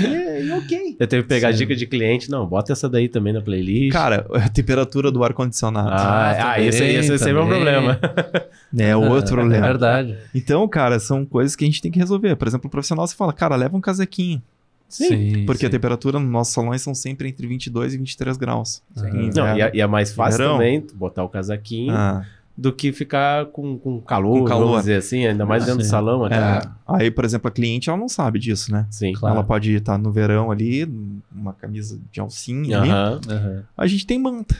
e, (laughs) e ok. Eu teve que pegar Sim. dica de cliente. Não, bota essa daí também na playlist. Cara, a temperatura do ar-condicionado ah, Ah, esse, aí- esse, aí é um problema. (laughs) é outro (laughs) É problema. verdade. Então, cara, são coisas que a gente tem que resolver. Por exemplo, o profissional, você fala, cara, leva um casaquinho. Sim. Porque sim. a temperatura nos nossos salões são sempre entre 22 e 23 graus. Aham. Em Não, e, inverno. é, e é mais fácil Verão. também botar o casaquinho Ah, do que ficar com, com calor, Com calor. vamos dizer assim, ainda mais Ah, dentro do sim. salão. Até. é. Aí, por exemplo, a cliente, ela não sabe disso, né? Sim. Claro. Ela pode estar no verão ali, uma camisa de alcinha ali. Aham. Aham. A gente tem manta.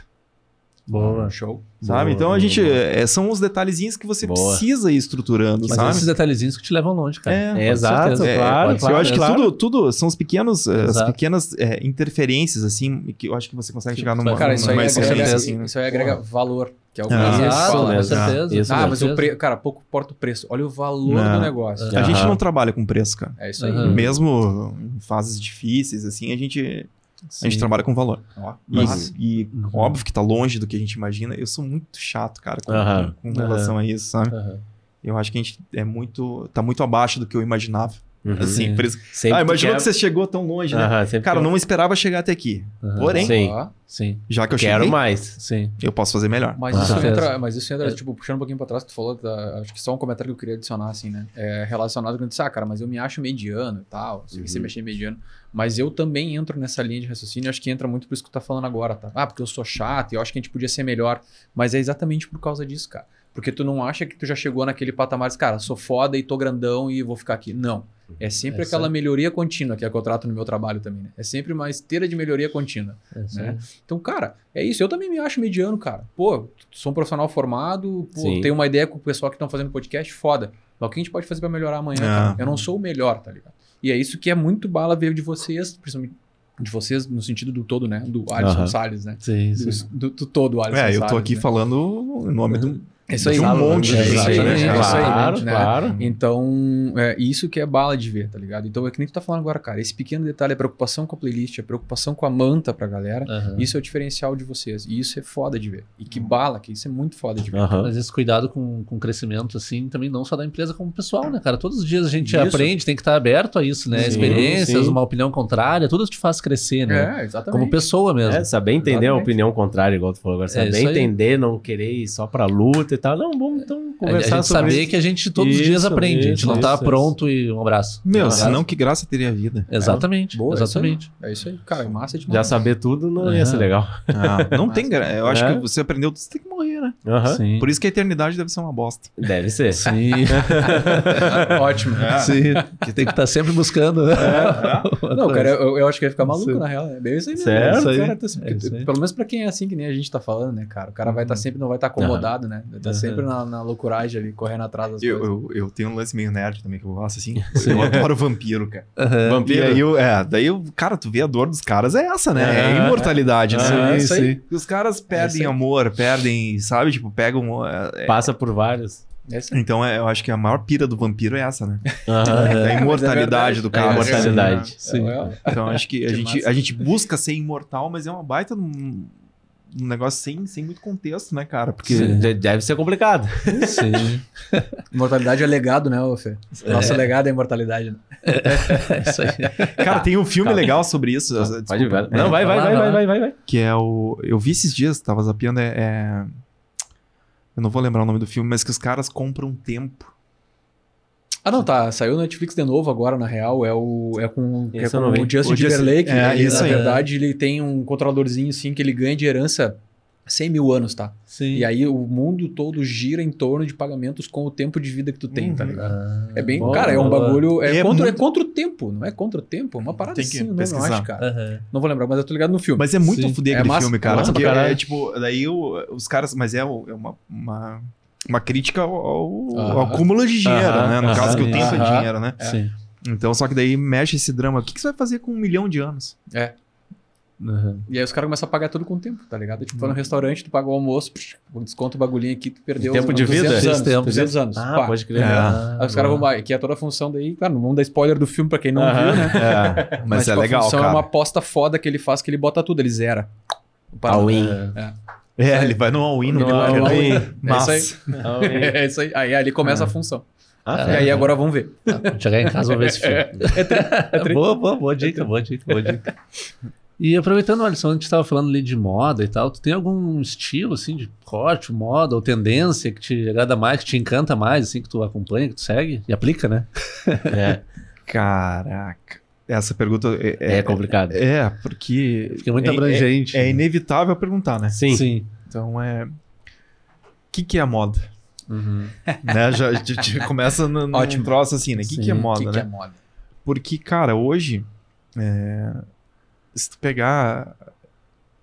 Boa. Show. Sabe? Boa, então a gente. é, são os detalhezinhos que você Boa. precisa ir estruturando, Mas sabe? esses detalhezinhos que te levam longe, cara. É, É, exato, certeza. claro, claro. eu acho que claro. tudo, tudo são os pequenos, eh, as pequenas eh, interferências, assim, que eu acho que você consegue Que chegar numa, Cara, isso aí, numa mais agrega, assim, né? isso aí agrega valor, que é o que Ah, a gente isso fala. com certeza. Isso Ah, mas o pre... cara, pouco importa o preço. Olha o valor Não. do negócio. É. A gente não trabalha com preço, cara. É isso aí. Mesmo em fases difíceis, assim, a gente, A gente Sim. trabalha com valor. Ó, E, mas- e Uhum. óbvio que tá longe do que a gente imagina. Eu sou muito chato, cara, com, Aham. com relação a isso, sabe? Eu acho que a gente é muito. tá muito abaixo do que eu imaginava. Uhum. Assim, Sim. por isso. Sempre ah, imaginou quer- que você chegou tão longe, né? Cara, eu não esperava chegar até aqui. Aham. Porém, Sim. Sim, já que eu Quero cheguei, mais. sim. eu posso fazer melhor. Mas, isso entra, mas isso entra, tipo, puxando um pouquinho pra trás que tu falou, da- acho que só um comentário que eu queria adicionar, assim, né? É relacionado com isso, ah, cara, mas eu me acho mediano e tal, que você Uhum. me achei mediano. Mas eu também entro nessa linha de raciocínio, acho que entra muito por isso que tu tá falando agora, tá? Ah, porque eu sou chato e eu acho que a gente podia ser melhor. Mas é exatamente por causa disso, cara. Porque tu não acha que tu já chegou naquele patamar de, cara, sou foda e tô grandão e vou ficar aqui. Não. É sempre É aquela aí. melhoria contínua, que é que eu trato no meu trabalho também, né? É sempre uma esteira de melhoria contínua. É Né? Então, cara, é isso. Eu também me acho mediano, cara. Pô, sou um profissional formado, pô, tenho uma ideia com o pessoal que estão fazendo podcast, foda. Mas o que a gente pode fazer pra melhorar amanhã, cara? Eu não sou o melhor, tá ligado? E é isso que é muito bala ver de vocês, principalmente de vocês no sentido do todo, né? Do Alisson Aham. Salles, né? Sim, sim. Do, do, do todo, Alisson É, eu Salles, tô aqui né? falando em nome do, É isso aí. de um monte de É isso gente, aí, né, é cara? isso aí, Claro, né? claro. Então, é isso que é bala de ver, tá ligado? Então é que nem tu tá falando agora, cara. Esse pequeno detalhe, a preocupação com a playlist, a preocupação com a manta pra galera. Aham. Isso é o diferencial de vocês. E isso é foda de ver. E que bala, que isso é muito foda de ver. Aham. Mas esse cuidado com, com o crescimento, assim, também não só da empresa, como pessoal, né, cara? Todos os dias a gente Isso. aprende, tem que estar aberto a isso, né? Sim, Experiências, sim. uma opinião contrária, tudo te faz crescer, né? É, exatamente. Como pessoa mesmo. É, saber entender a Exatamente. opinião contrária, igual tu falou agora. Saber aí. entender, não querer ir só pra luta e tal. Não, vamos então conversar a gente sobre saber isso. que a gente todos os dias Isso, aprende, a gente isso, não tá isso, pronto e um abraço. Meu, Um senão que graça teria a vida. Exatamente, Boa, é isso aí. exatamente. É isso aí. Cara, é massa demais. Já saber tudo não ia ser É. legal. Ah, não (laughs) tem graça. Eu acho É. que você aprendeu tudo, você tem que morrer, né? Por isso que a eternidade deve ser uma bosta. Deve ser. Sim. (laughs) Ótimo. Sim. Que tem que estar sempre buscando. (laughs) Não, cara, eu, eu acho que ia ficar maluco, Sim. na real. É bem isso aí mesmo. Certo. Cara, Isso tá sempre- É isso aí. pelo menos pra quem é assim, que nem a gente tá falando, né, cara? O cara vai estar sempre, não vai estar acomodado, né? Estar Aham. sempre na, na loucuragem ali, correndo atrás das Eu, coisas. eu, eu tenho um lance meio nerd também que eu gosto, assim. (laughs) Eu adoro vampiro, cara. Aham. Vampiro. E aí, eu, é, daí eu, cara, tu vê a dor dos caras, é essa, né? É a Aham. imortalidade, né? É isso aí. E Os caras É perdem amor, perdem, sabe? Tipo, pegam. é, é- Passa por vários. É aí. Então é, eu acho que a maior pira do vampiro é essa, né? É a mas imortalidade é do É cara. a imortalidade. Sim. É, Então acho que a Que gente, massa. a gente busca ser imortal, mas é uma baita um negócio sem, sem muito contexto, né, cara? Porque. Sim. De- Deve ser complicado. Sim. (laughs) Imortalidade é legado, né, Fê? Nosso É. legado é imortalidade. né? É isso aí. Cara, tem um filme Calma. legal sobre isso. Pode desculpa. ver. Não, vai, vai, vai vai, vai vai. Que é o. Eu vi esses dias, tava zapeando, é, é- Eu não vou lembrar o nome do filme, mas que os caras compram tempo. Ah, não, tá. Saiu no Netflix de novo agora, na real. É, o, é com, que é com não o Justin O Justin- Timberlake. é, ele, isso na aí. verdade, ele tem um controladorzinho, assim, que ele ganha de herança 100 mil anos, tá? Sim. E aí o mundo todo gira em torno de pagamentos com o tempo de vida que tu tem, tá Uhum. ligado? Ah, É bem, boa, cara, é um bagulho. É, É contra, muito- é contra o tempo, não é contra o tempo? É uma parada Tem que assim, o nome, eu pesquisar. acho, cara. Aham. Não vou lembrar, mas eu tô ligado no filme. Mas é muito Sim. fuder É aquele massa, filme, cara. massa porque caralho. é tipo, daí o- os caras. Mas é, é uma, uma, uma crítica ao, ao- ao acúmulo de dinheiro, né? No caso que o tempo é Aham. dinheiro, né? Sim. Então, só que daí mexe esse drama. O que, que você vai fazer com um milhão de anos? Aham. E aí os caras começam a pagar tudo com o tempo, tá ligado? Tipo, vai no restaurante, tu paga o almoço, psh, desconta o bagulhinho aqui, tu perdeu Tempo de 200 vida? anos, Tempo. 200 anos. Ah, pá. pode crer. É. Aí os caras vão, que é toda a função daí, claro, não vamos dar spoiler do filme pra quem não Aham. viu, né? É, (laughs) mas, é tipo, legal, a função cara. é uma aposta foda que ele faz, que ele bota tudo, ele zera. All-in. É, ele vai no all-in, no No né? all-in. Mas, É isso É isso aí. Aí ali começa a função. Ah, E aí agora vamos ver. Quando chegar em casa, vou ver esse filme. tri- boa, boa, boa dica, boa dica, boa dica. E aproveitando, Alisson, a gente estava falando ali de moda e tal, tu tem algum estilo, assim, de corte, moda ou tendência que te agrada mais, que te encanta mais, assim, que tu acompanha, que tu segue e aplica, né? (laughs) É, caraca. Essa pergunta é, é complicado. É, porque. Fica muito é- abrangente. É, é inevitável perguntar, né? Sim. Sim. Então é. O que, que é moda? Uhum. (laughs) né? Já, já- já começa no, num Ótimo. troço assim, né? O que, que é moda, que né? que é moda? Porque, cara, hoje. é, se tu pegar.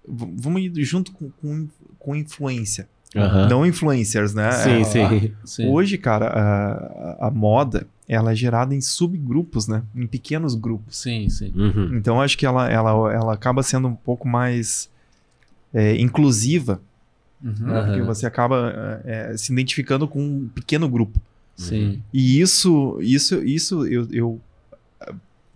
v- Vamos ir junto com, com, com influência. Aham. Não influencers, né? Sim, É, sim. Sim. Hoje, cara, a, a moda ela é gerada em subgrupos, né? Em pequenos grupos. Sim, sim. Uhum. Então acho que ela, ela, ela acaba sendo um pouco mais é, inclusiva, Uhum. né? Porque você acaba é, se identificando com um pequeno grupo. Sim. E isso, isso, isso eu, eu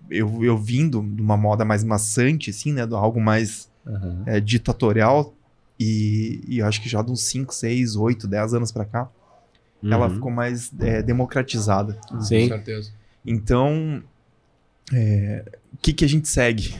eu, eu vindo de uma moda mais maçante, assim, né? De algo mais Aham. é, ditatorial. E, e acho que já de uns 5, 6, 8, 10 anos pra cá, ela Uhum. ficou mais é, democratizada. Sim. Com certeza. Então, é, o que, que a gente segue?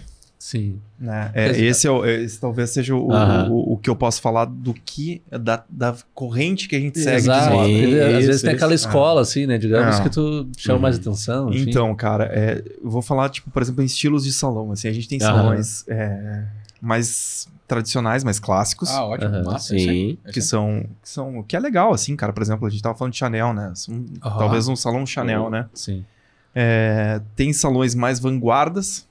Sim. Né? É, esse, é o- esse talvez seja o, o, o que eu posso falar do que da, da corrente que a gente segue. Exato. de moda. Sim, às isso, vezes tem isso. aquela escola, assim, né? Digamos É. que tu chama Uhum. mais atenção. enfim. Então, cara, é, eu vou falar, tipo, por exemplo, em estilos de salão. Assim, a gente tem salões é, mais tradicionais, mais clássicos. Ah, ótimo. Massa. Sim. É que são, que são. Que é legal, assim, cara. Por exemplo, a gente tava falando de Chanel, né? Aham. Talvez um salão Chanel, né? Sim. É, tem salões mais vanguardas,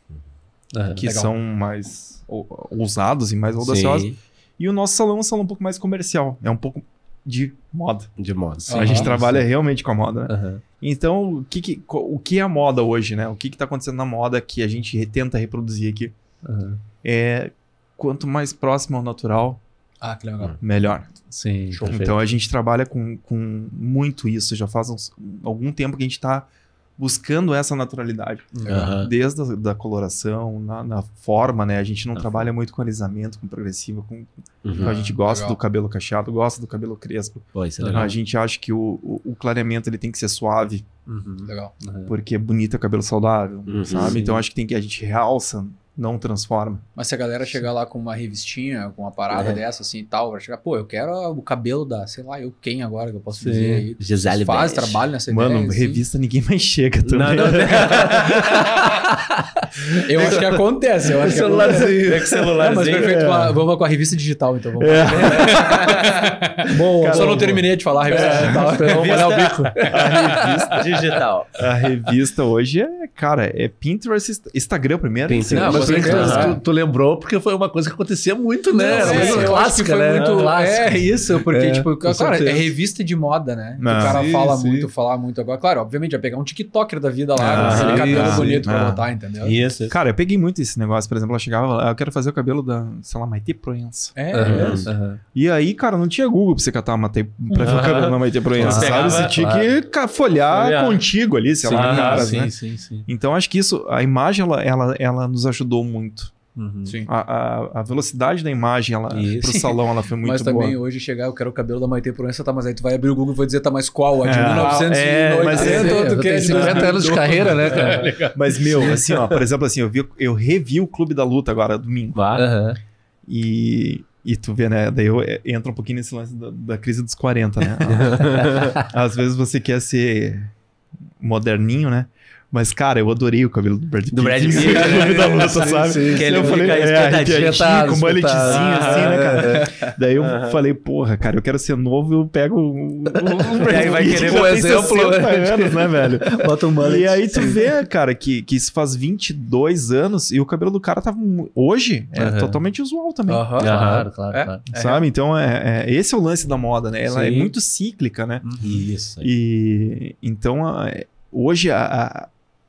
Aham. que Legal. são mais ou- ousados e mais audaciosos. Sim. E o nosso salão é um salão um pouco mais comercial. É um pouco de moda. De modo. Aham. a gente trabalha realmente com a moda, né? Aham. Então, o que, que- o que é a moda hoje, né? O que está acontecendo na moda que a gente tenta reproduzir aqui? Aham. É quanto mais próximo ao natural, Ah, que legal. melhor. Sim. Então a gente trabalha com, com muito isso. Já faz uns- algum tempo que a gente está buscando essa naturalidade. Aham. Desde a da coloração, na, na forma, né? A gente não trabalha muito com alisamento, com progressiva. Com, Uhum. a gente gosta legal. do cabelo cacheado, gosta do cabelo crespo. Pô, isso é Aham. legal. A gente acha que o, o, o clareamento ele tem que ser suave, Uhum. Legal. Porque é bonito é cabelo saudável, Uhum. sabe? Sim. Então acho que tem que a gente realça, não transforma. Mas se a galera chegar lá com uma revistinha, com uma parada É. dessa assim e tal, vai chegar, pô, eu quero o cabelo da, sei lá, eu quem agora que eu posso Sim. dizer aí. Gisele Bündchen. trabalho nessa Mano, ideia. assim? revista ninguém mais chega também. Não, não. (laughs) Eu acho que acontece, eu acho que Celularzinho. É que Não, mas celularzinho. perfeito, com a- vamos com a revista digital, então. Vamos (laughs) Bom, Só não bom. terminei de falar a revista digital. Vamos molhar o bico. Revista digital. A revista hoje é, cara, é Pinterest, Insta- Instagram primeiro. Pinterest. Não, mas Com tu, tu, tu lembrou porque foi uma coisa que acontecia muito, né? Era Não, muito é, que clássica, foi né? muito- Clássica. É isso, porque, É, tipo, cara, é revista de moda, né? Não. o cara Sim, fala sim. muito, fala muito agora. Claro, obviamente, vai pegar um TikToker da vida lá, Ah, com aquele cabelo sim. bonito pra Ah. botar, entendeu? Isso. Cara, eu peguei muito esse negócio. Por exemplo, ela chegava eu quero fazer o cabelo da, sei lá, Maite Proença. É, é isso. aham. E aí, cara, não tinha Google pra você catar uma Maite, pra ver o cabelo da Maite Proença, sabe? Você tinha que folhar contigo ali, sei lá, caras, sim, né? sim, sim. Então, acho que isso, a imagem, ela, ela, ela nos ajudou muito. Uhum. Sim. A, a, a velocidade da imagem, ela, pro salão, ela foi (laughs) muito mas boa. também hoje chegar, eu quero o cabelo da Maite Proença, tá, mas aí tu vai abrir o Google e vai dizer, tá, mas qual? A de É. 1980, É, mas é, tu Eu quer tenho 50 anos de carreira, né, cara? (laughs) Mas, meu, assim, ó, por exemplo, assim, eu, vi, eu revi o Clube da Luta agora, domingo. Aham. E, e tu vê, né? Daí eu é, entra um pouquinho nesse lance da, da crise dos 40, né? (laughs) Às vezes você quer ser moderninho, né? Mas, cara, eu adorei o cabelo do Brad Pitt. Do Brad Pitt, no Clube da Luta, Sim, sabe? sim, Que ele eu falei, é, arrepiadinho, com mulletzinho assim, né, cara? Ah, Daí eu Aham. falei, porra, cara, eu quero ser novo, eu pego o, o (laughs) Brad aí vai Pitt, querer que um exemplo, 60 né? anos, né, velho? Bota um mullet. E aí tu vê, cara, que, que isso faz 22 anos e o cabelo do cara tava mu- hoje é Aham. totalmente usual também. Aham. Claro, claro, É. claro. Sabe? Então, é, é- esse é o lance da moda, né? Ela é Sim. muito cíclica, né? Isso. aí. E então, a- hoje a,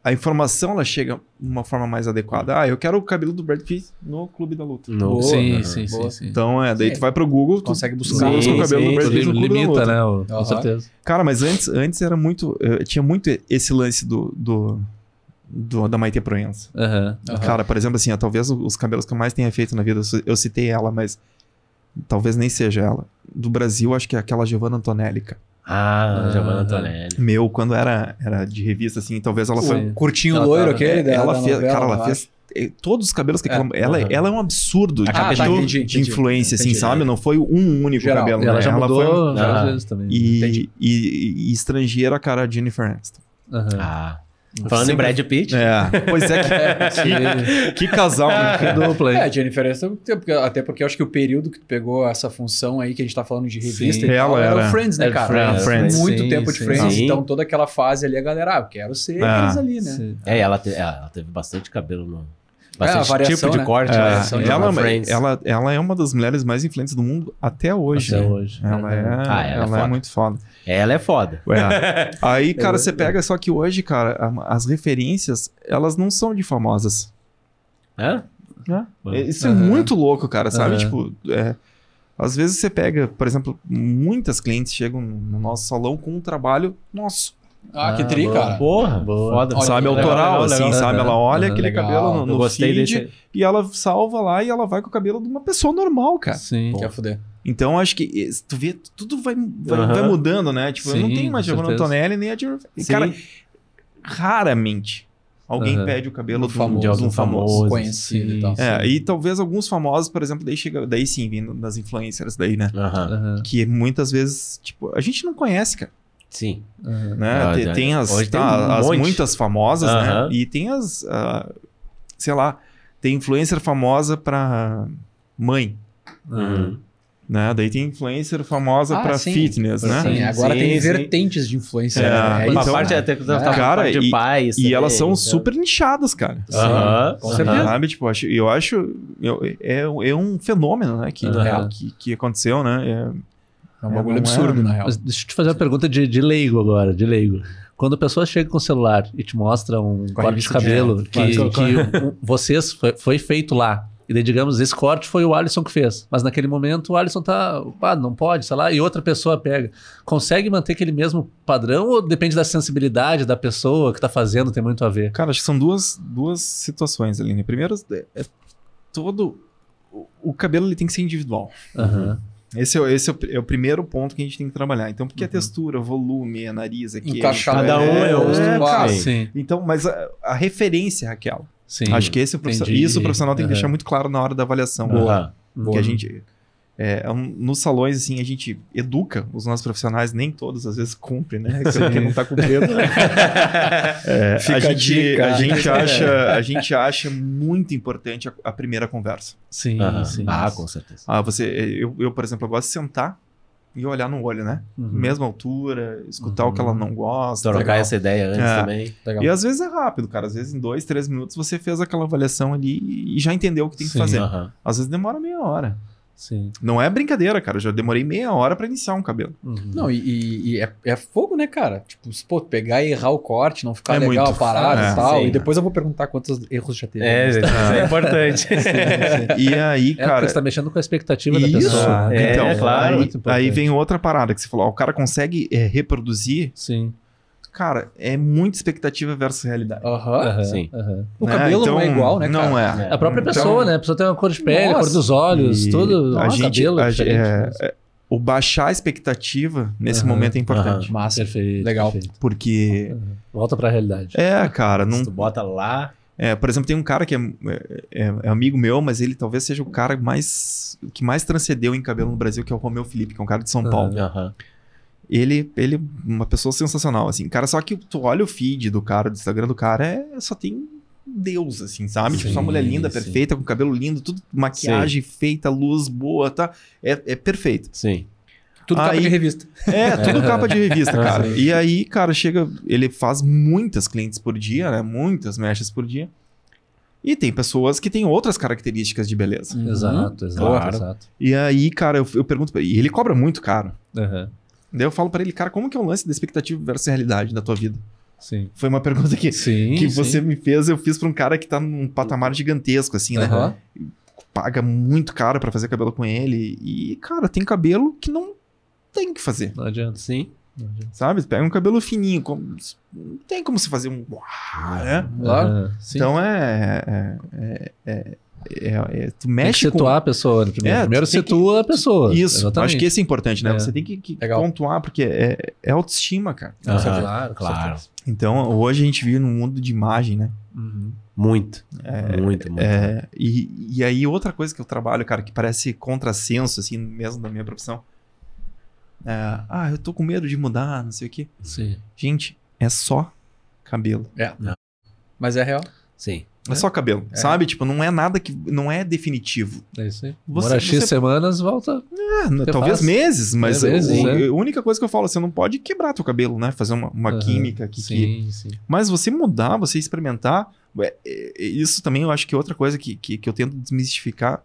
a, informação ela chega de uma forma mais adequada. Ah, eu quero o cabelo do Brad Pitt no Clube da Luta. No- Boa. Sim, Aham. sim, sim, Boa. sim. Então, é, daí Sim. tu vai pro Google, tu Consegue buscar. busca o Sim, cabelo sim, do Brad Pitt no Clube da limita, Luta. né? o- Com certeza. Cara, mas antes, antes era muito. eh, tinha muito esse lance do. do, do- da Maite Proença. Aham. Aham. Cara, por exemplo, assim, ó, talvez os cabelos que eu mais tenha feito na vida, eu citei ela, mas talvez nem seja ela. Do Brasil, acho que é aquela Giovanna Antonelli, cara. Ah, Ah, Giovanna Antonelli. Meu, quando era, era de revista, assim, talvez ela foi. Sim. Curtinho Ela loiro tava- aquele da, ela da fez, novela, cara, ela fez eh, todos os cabelos que É, aquela, ela, aham. ela é um absurdo de, Ah, tá, de- entendi, de entendi. influência, assim, Entendi. sabe? Não foi um único Geral. cabelo. Ela né? já mudou foi- várias Ah. vezes também. E, e, e estrangeira, cara, a Jennifer Aniston. Aham. Ah. Falando em Sempre- Brad Pitt. É, pois é, que, (laughs) que, que casal, né? Que dupla aí. É, Jennifer Aniston, até porque eu acho que o período que tu pegou essa função aí que a gente tá falando de revista Sim. e tal, era, era- o Friends, né, era cara? Friends, Friends. Muito Sim, tempo de sim. Friends, Sim. então toda aquela fase ali, a galera, ah, eu quero ser Ah. eles ali, né? Sim. É, ela, te- ela teve bastante cabelo no. A Bastante variação, tipo de né? corte. É, variação de ela, ela, ela é uma das mulheres mais influentes do mundo até hoje. Até né? hoje. Ela é, Ah, ela é ela é foda. muito foda. Ela é foda. É. (laughs) Aí, cara, você pega, só que hoje, cara, as referências, elas não são de famosas. Hã? É, Isso é Aham. muito louco, cara, sabe? Aham. Tipo, é, às vezes você pega, por exemplo, muitas clientes chegam no nosso salão com um trabalho nosso. Ah, que tri, boa. cara. Porra, Boa. foda. Olha, sabe, legal, autoral, legal, assim, legal. sabe? Ela olha aquele legal. cabelo no, no gostei feed desse. e ela salva lá e ela vai com o cabelo de uma pessoa normal, cara. Sim. Quer fuder. Então, acho que eh, tu vê, tudo vai, vai, vai mudando, né? Tipo, eu não Sim, tenho mais Giovanna. Antonelli nem a Jennifer. Sim. Cara, raramente alguém Aham. pede o cabelo um famoso, de um algum famoso. famoso. Conhecido e tal. É, e talvez alguns famosos, por exemplo, daí chega, daí sim, vindo das influencers daí, né? Aham, Que muitas vezes, tipo, a gente não conhece, cara. Sim. aham. Né? Ah, tem, tem as, tem tá, um as muitas famosas, Aham. né? E tem as, ah, sei lá, tem influencer famosa pra mãe, Uhum. né? Daí tem influencer famosa Ah, pra sim. fitness, né? Sim, agora Sim, tem sim. vertentes de influência. É, né? Uma então- parte até que tá É. Cara, parte de e- pais. E também, elas são então. super nichadas, cara. Aham. Com certeza. Sabe? Tipo, eu acho, eu acho eu- é, é um fenômeno, né? Que, que, que aconteceu, né? É- É um bagulho É, é- absurdo, na real. Mas deixa eu te fazer uma pergunta de, de leigo agora, de leigo. Quando a pessoa chega com o celular e te mostra um corte de revista de- cabelo que, Claro. que um- vocês foi, foi feito lá. E daí, digamos, esse corte foi o Alisson que fez. Mas naquele momento o Alisson tá. Ah, não pode, sei lá, e outra pessoa pega. Consegue manter aquele mesmo padrão ou depende da sensibilidade da pessoa que tá fazendo, tem muito a ver? Cara, acho que são duas, duas situações, Aline. Primeiro, é, é todo. o- O cabelo ele tem que ser individual. Aham. Esse, é, o- esse é, o, é o primeiro ponto que a gente tem que trabalhar. Então, porque a textura, o volume, a nariz aqui. Encaixar Cada um é um. É, cara. Sim. Então, mas a, a referência é aquela. sim. Acho que esse é o isso o profissional tem que Aham. deixar muito claro na hora da avaliação. Boa. Que a gente. É, é um- nos salões, assim, a gente educa os nossos profissionais, nem todos às vezes cumprem, né? Porque não tá cumprindo. (laughs) É, Fica a, a gente, dica. a, gente acha, a gente acha muito importante a, a primeira conversa. Sim, sim. Ah, com certeza. Ah, você, eu, eu, por exemplo, eu gosto de sentar e olhar no olho, né? Uhum. Mesma altura, escutar o que ela não gosta. Trocar legal. essa ideia antes É. também. Legal. E às vezes é rápido, cara. Às vezes em dois, três minutos você fez aquela avaliação ali e já entendeu o que tem que Sim. fazer. Aham. Às vezes demora meia hora. Sim. Não é brincadeira, cara. Eu já demorei meia hora pra iniciar um cabelo. Uhum. Não, e, e- é, é fogo, né, cara? Tipo, se, pô, pegar e errar o corte, não ficar É legal muito a parada foda. e tal. Sim. E depois eu vou perguntar quantos erros já teve. É, isso é importante. (laughs) E aí, É, porque cara. você tá mexendo com a expectativa da Isso. pessoa. É, então, claro. aí, Muito importante. aí vem outra parada que você falou. ó, o cara consegue é, reproduzir. Sim. Cara, é muita expectativa versus realidade. Aham. Aham, Sim. aham. O Né? cabelo não é Então, igual, né, cara? Não é. A própria Então- pessoa, né? A pessoa tem uma cor de pele, a cor Nossa. dos olhos, E tudo. a Nossa, gente, cabelo a- diferente. é, é, o baixar a expectativa nesse Aham, momento é importante. Massa. Perfeito. Legal. perfeito. Porque. Volta pra realidade. É, cara, não, Se tu bota lá. É, por exemplo, tem um cara que é, é- é amigo meu, mas ele talvez seja o cara mais que mais transcendeu em cabelo no Brasil, que é o Romeu Felipe, que é um cara de São. Paulo. Aham. Ele, ele é uma pessoa sensacional, assim. Cara, só que tu olha o feed do cara, do Instagram do cara, é só tem Deus, assim, sabe? tipo, Sim, só mulher linda, sim. perfeita, com cabelo lindo, tudo maquiagem feita, luz boa, tá? É, é perfeito. Sim. Tudo capa Aí- de revista. É, tudo capa de revista, (laughs) Ah, cara. sim. E aí, cara, chega. Ele faz muitas clientes por dia, né? Muitas mechas por dia. E tem pessoas que têm outras características de beleza. Uhum. Exato, exato, Claro. exato. E aí, cara, eu, eu pergunto pra ele. E ele cobra muito caro. Aham, Daí eu falo pra ele, cara, como que é o lance da expectativa versus realidade da tua vida? Sim. Foi uma pergunta que, Sim. que sim. você me fez, eu fiz pra um cara que tá num patamar gigantesco, assim, né? Aham. Paga muito caro pra fazer cabelo com ele. E, cara, tem cabelo que não tem que fazer. Não adianta. Sim. Não adianta. Sabe? Pega um cabelo fininho. como- não tem como se fazer um. uau, né? Claro. Sim. Então é. é, é, é, é- é- tu tem que mexe com. situar a pessoa né, primeiro. É, primeiro tu tem que- situa a pessoa. Isso, Exatamente. acho que esse é importante, né? É. Você tem que, que pontuar, porque é, é autoestima, cara. Claro, claro. Então, hoje a gente vive num mundo de imagem, né? Uhum. Muito. É, muito, muito. é, e, e aí, outra coisa que eu trabalho, cara, que parece contrassenso, assim, mesmo da minha profissão. É, ah, eu tô com medo de mudar, não sei o quê. Sim. Gente, é só cabelo. Mas é real. Sim. É, só cabelo, É. sabe? Tipo, não é nada que. Não é definitivo. É isso aí. Você- Mora X você- semanas, volta. É, talvez faz. meses, mas É, meses, o- é. a única coisa que eu falo, você não pode quebrar teu cabelo, né? Fazer uma, uma Aham. química aqui. que- Sim, sim. Mas você mudar, você experimentar, é, é, isso também eu acho que é outra coisa que, que, que eu tento desmistificar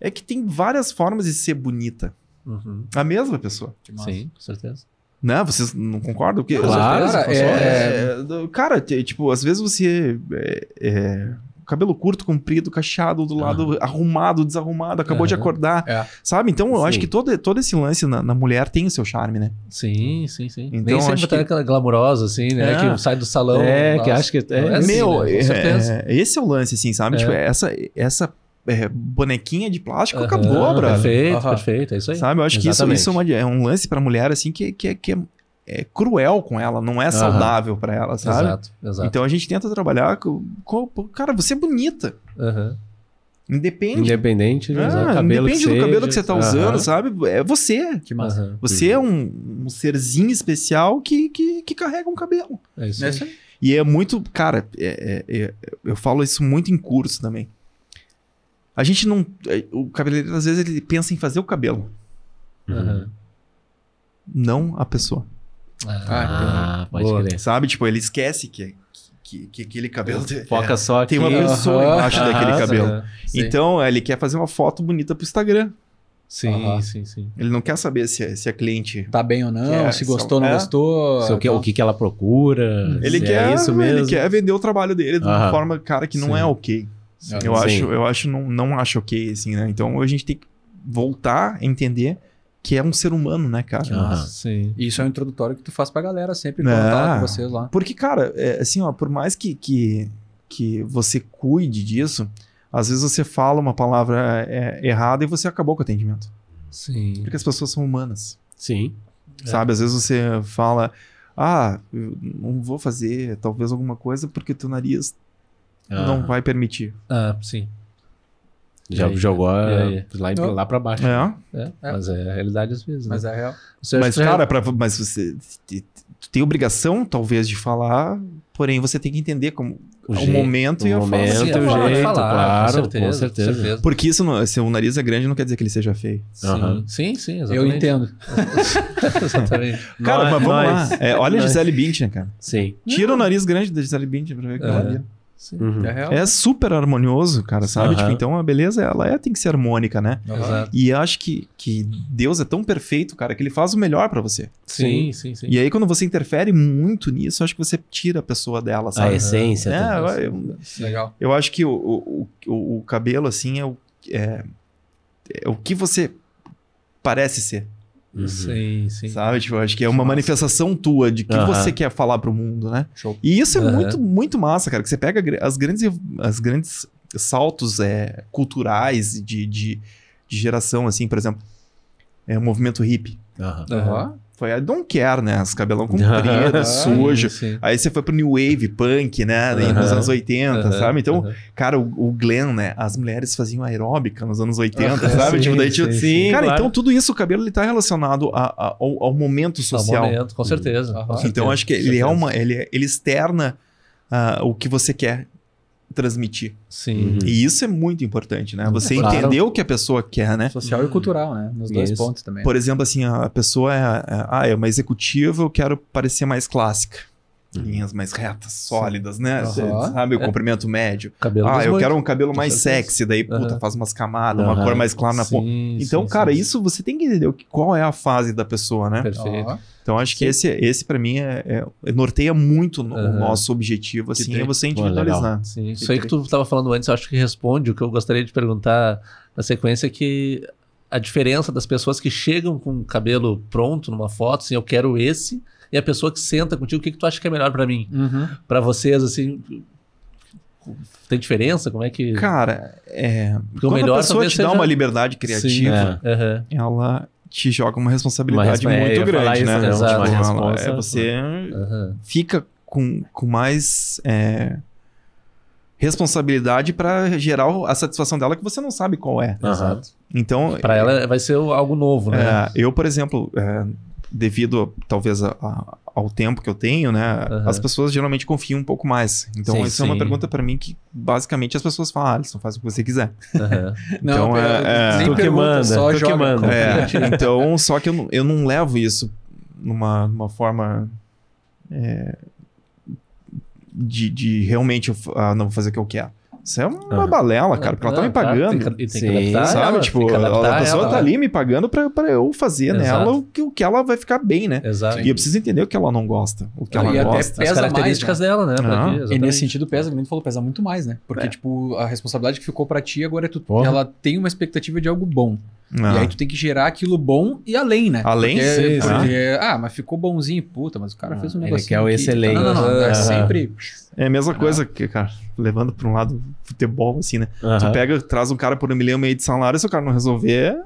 é que tem várias formas de ser bonita. Uhum. A mesma pessoa. Sim, com certeza. Né? Vocês não concordam? Porque, Claro, Cara, é, É, cara, tipo, às vezes você. é, é, cabelo curto, comprido, cacheado, do lado arrumado, desarrumado, acabou de Aham. acordar. É. Sabe? Então eu acho Sim. que todo, todo esse lance na, na mulher tem o seu charme, né? Sim, sim, sim. Então, Nem sempre acho tá que- glamurosa, assim, né? É. Que sai do salão. É, que nossa. acho que- é, É assim, Meu, né? Com certeza. é, esse é o lance, assim, sabe? É. Tipo, essa, essa é, bonequinha de plástico Aham, acabou, brother. Perfeito, Aham. perfeito. É isso aí. Sabe? Eu acho que isso, Exatamente. isso é, uma- é um lance pra mulher, assim, que, que, que é, é cruel com ela, não é saudável pra ela, sabe? Exato, exato. Então a gente tenta trabalhar com, com- Cara, você é bonita. Aham. Independe. Independente Ah, do cabelo independe que do cabelo que seja. você tá usando, sabe? É você. Que massa. aham. Você é um, um serzinho especial que, que, que carrega um cabelo. É isso É aí. isso aí. E é muito. Cara, é- é- é- eu falo isso muito em curso também. A gente não. é, O cabeleireiro, às vezes, ele pensa em fazer o cabelo, Aham. não a pessoa. Ah, pode Boa. crer. Sabe? Tipo, ele esquece que, que, que aquele cabelo. Foca (laughs) é, só aqui. tem uma pessoa Aham. embaixo daquele Aham. cabelo. Então, ele quer fazer uma foto bonita pro Instagram. Sim, Aham. sim, sim. Ele não quer saber se, a- se a cliente. Tá bem ou não, Que é, se gostou ou não é. gostou. Se o que, tal. o que que ela procura. Ele se quer, É isso mesmo. ele quer vender o trabalho dele de uma forma, cara, que não Sim. é ok. Eu Sim. acho, eu acho, não, não acho ok, assim, né? Então a gente tem que voltar a entender que é um ser humano, né, cara? Aham. Sim. Isso é um introdutório que tu faz pra galera sempre É. quando fala com vocês lá. Porque, cara, é, assim, ó, por mais que, que, que você cuide disso, às vezes você fala uma palavra é, errada e você acabou com o atendimento. Sim. Porque as pessoas são humanas, Sim. É. sabe? Às vezes você fala, ah, eu não vou fazer talvez alguma coisa porque teu nariz não Ah, vai permitir. Ah, sim. Já E aí? jogou E aí? lá, Não. lá pra baixo. É, É, É. Mas é a realidade às vezes. Mas né? é real. Mas, já- cara, pra, mas você tem obrigação, talvez, de falar, porém você tem que entender como O o, jeito, momento e o a forma. momento, Sim, de a o de jeito, falar, claro, com certeza, com certeza. certeza. Porque isso, não, se o nariz é grande, não quer dizer que ele seja feio. Sim, Aham. sim, sim, Eu exatamente. entendo. (laughs) exatamente. Cara, Nós- mas vamos nós- lá. É, olha a nós- Gisele Bündchen, cara. Sim. Tira o nariz grande da Gisele Bündchen pra ver o que É. ela. Uhum. É real. É super harmonioso, cara, sabe? Aham. Tipo, então a beleza, ela é, tem que ser harmônica, né? Exato. E eu acho que, que Deus é tão perfeito, cara, que ele faz o melhor pra você. Sim, sim, sim. E aí, quando você interfere muito nisso, eu acho que você tira a pessoa dela, A sabe? essência. É, também. eu, Legal. eu acho que o, o, o, o cabelo, assim, é o, é, é o que você parece ser, Uhum. Sim, sim. sabe? Tipo, eu acho que é uma manifestação tua de que Aham. você quer falar pro mundo, né? Show. E isso é Aham. muito, muito massa, cara, que você pega as grandes, as grandes saltos é, culturais de, de, de geração, assim, por exemplo, é o movimento hippie. Aham. Foi a Don't Care, né? Os cabelão comprido, sujo. (laughs) Sim. Aí você foi pro New Wave, punk, né? Nos anos 80, Aham, sabe? Então, cara, o, o Glenn, né? As mulheres faziam aeróbica nos anos 80, Aham, sabe? sim, tipo, daí, tipo, sim, sim. cara, claro. então tudo isso, o cabelo, ele tá relacionado a- a- ao, ao momento Ao social. momento, com certeza. Aham. com Então, certeza, acho que ele é uma. Ele, ele externa ah, o que você quer transmitir. Sim. Uhum. E isso é muito importante, né? Você Claro. entender o que a pessoa quer, né? Social e cultural, né? Nos dois Isso. pontos também. Por exemplo, assim, a pessoa é, é, ah, é uma executiva, eu quero parecer mais clássica. Linhas mais retas, sólidas, né? Aham. Sabe, o comprimento médio. Cabelo ah, eu quero um cabelo mais sexy, daí, puta, faz umas camadas, uma Aham. cor mais clara na ponta. Sim, Então, sim, cara, sim, isso você tem que entender o que- qual é a fase da pessoa, né? Perfeito. Então, acho que esse, esse para mim, é, é- norteia muito no- o nosso objetivo, assim, é você Pô, individualizar. Sim, isso aí que tu estava falando antes, eu acho que responde o que eu gostaria de perguntar na sequência, que a diferença das pessoas que chegam com o cabelo pronto numa foto, assim, eu quero esse, e a pessoa que senta contigo, o que, que tu acha que é melhor pra mim? Uhum. Pra vocês, assim, tem diferença? Como é que... Cara, é, Porque o quando melhor a pessoa te dá seja- uma liberdade criativa, é. Aham. ela te joga uma responsabilidade Uma resp- é, muito falar grande, isso, né? né? Exato. Uma Tipo, ela- responsa. é, você aham. fica com, com mais é, responsabilidade pra gerar a satisfação dela que você não sabe qual é. Exato. Então, Pra ela vai ser algo novo, né? é, eu, por exemplo, é, devido talvez a- a- ao tempo que eu tenho, né, Aham. as pessoas geralmente confiam um pouco mais. Então, Sim, isso é uma pergunta pra mim que basicamente as pessoas falam, ah, Alisson, faz o que você quiser. Aham. (laughs) Então, Não, é- é- nem Tu que pergunta, manda, só tu joga. manda. É, (laughs) então, só que eu não, eu não levo isso numa, numa forma é, de, de realmente ah, não vou fazer o que eu quero. Isso é uma Aham. balela, cara, porque ela tá me pagando. Tem que, tem que Sim. adaptar Sabe? ela, tipo, tem que a, adaptar a pessoa ela, tá né? ali me pagando pra, pra eu fazer Exato. nela o que, o que ela vai ficar bem, né? Exato. E eu preciso entender o que ela não gosta, o que Não, ela e até gosta. As características mais, dela, né? pra Ah. quê, E nesse sentido pesa, como falou, pesa muito mais, né? Porque, É. tipo, a responsabilidade que ficou pra ti agora é tu. Porra. Ela tem uma expectativa de algo bom. Ah. E aí tu tem que gerar aquilo bom e além, né? Além? Porque, Sim, sim. porque, ah, mas ficou bonzinho, puta, mas o cara Ah, fez um ele negócio. quer o excelente. Não, não, não. É sempre. É a mesma coisa que, cara, levando pra um lado futebol, assim, né? Tu pega, traz um cara por um milhão e meio de salário, se o cara não resolver,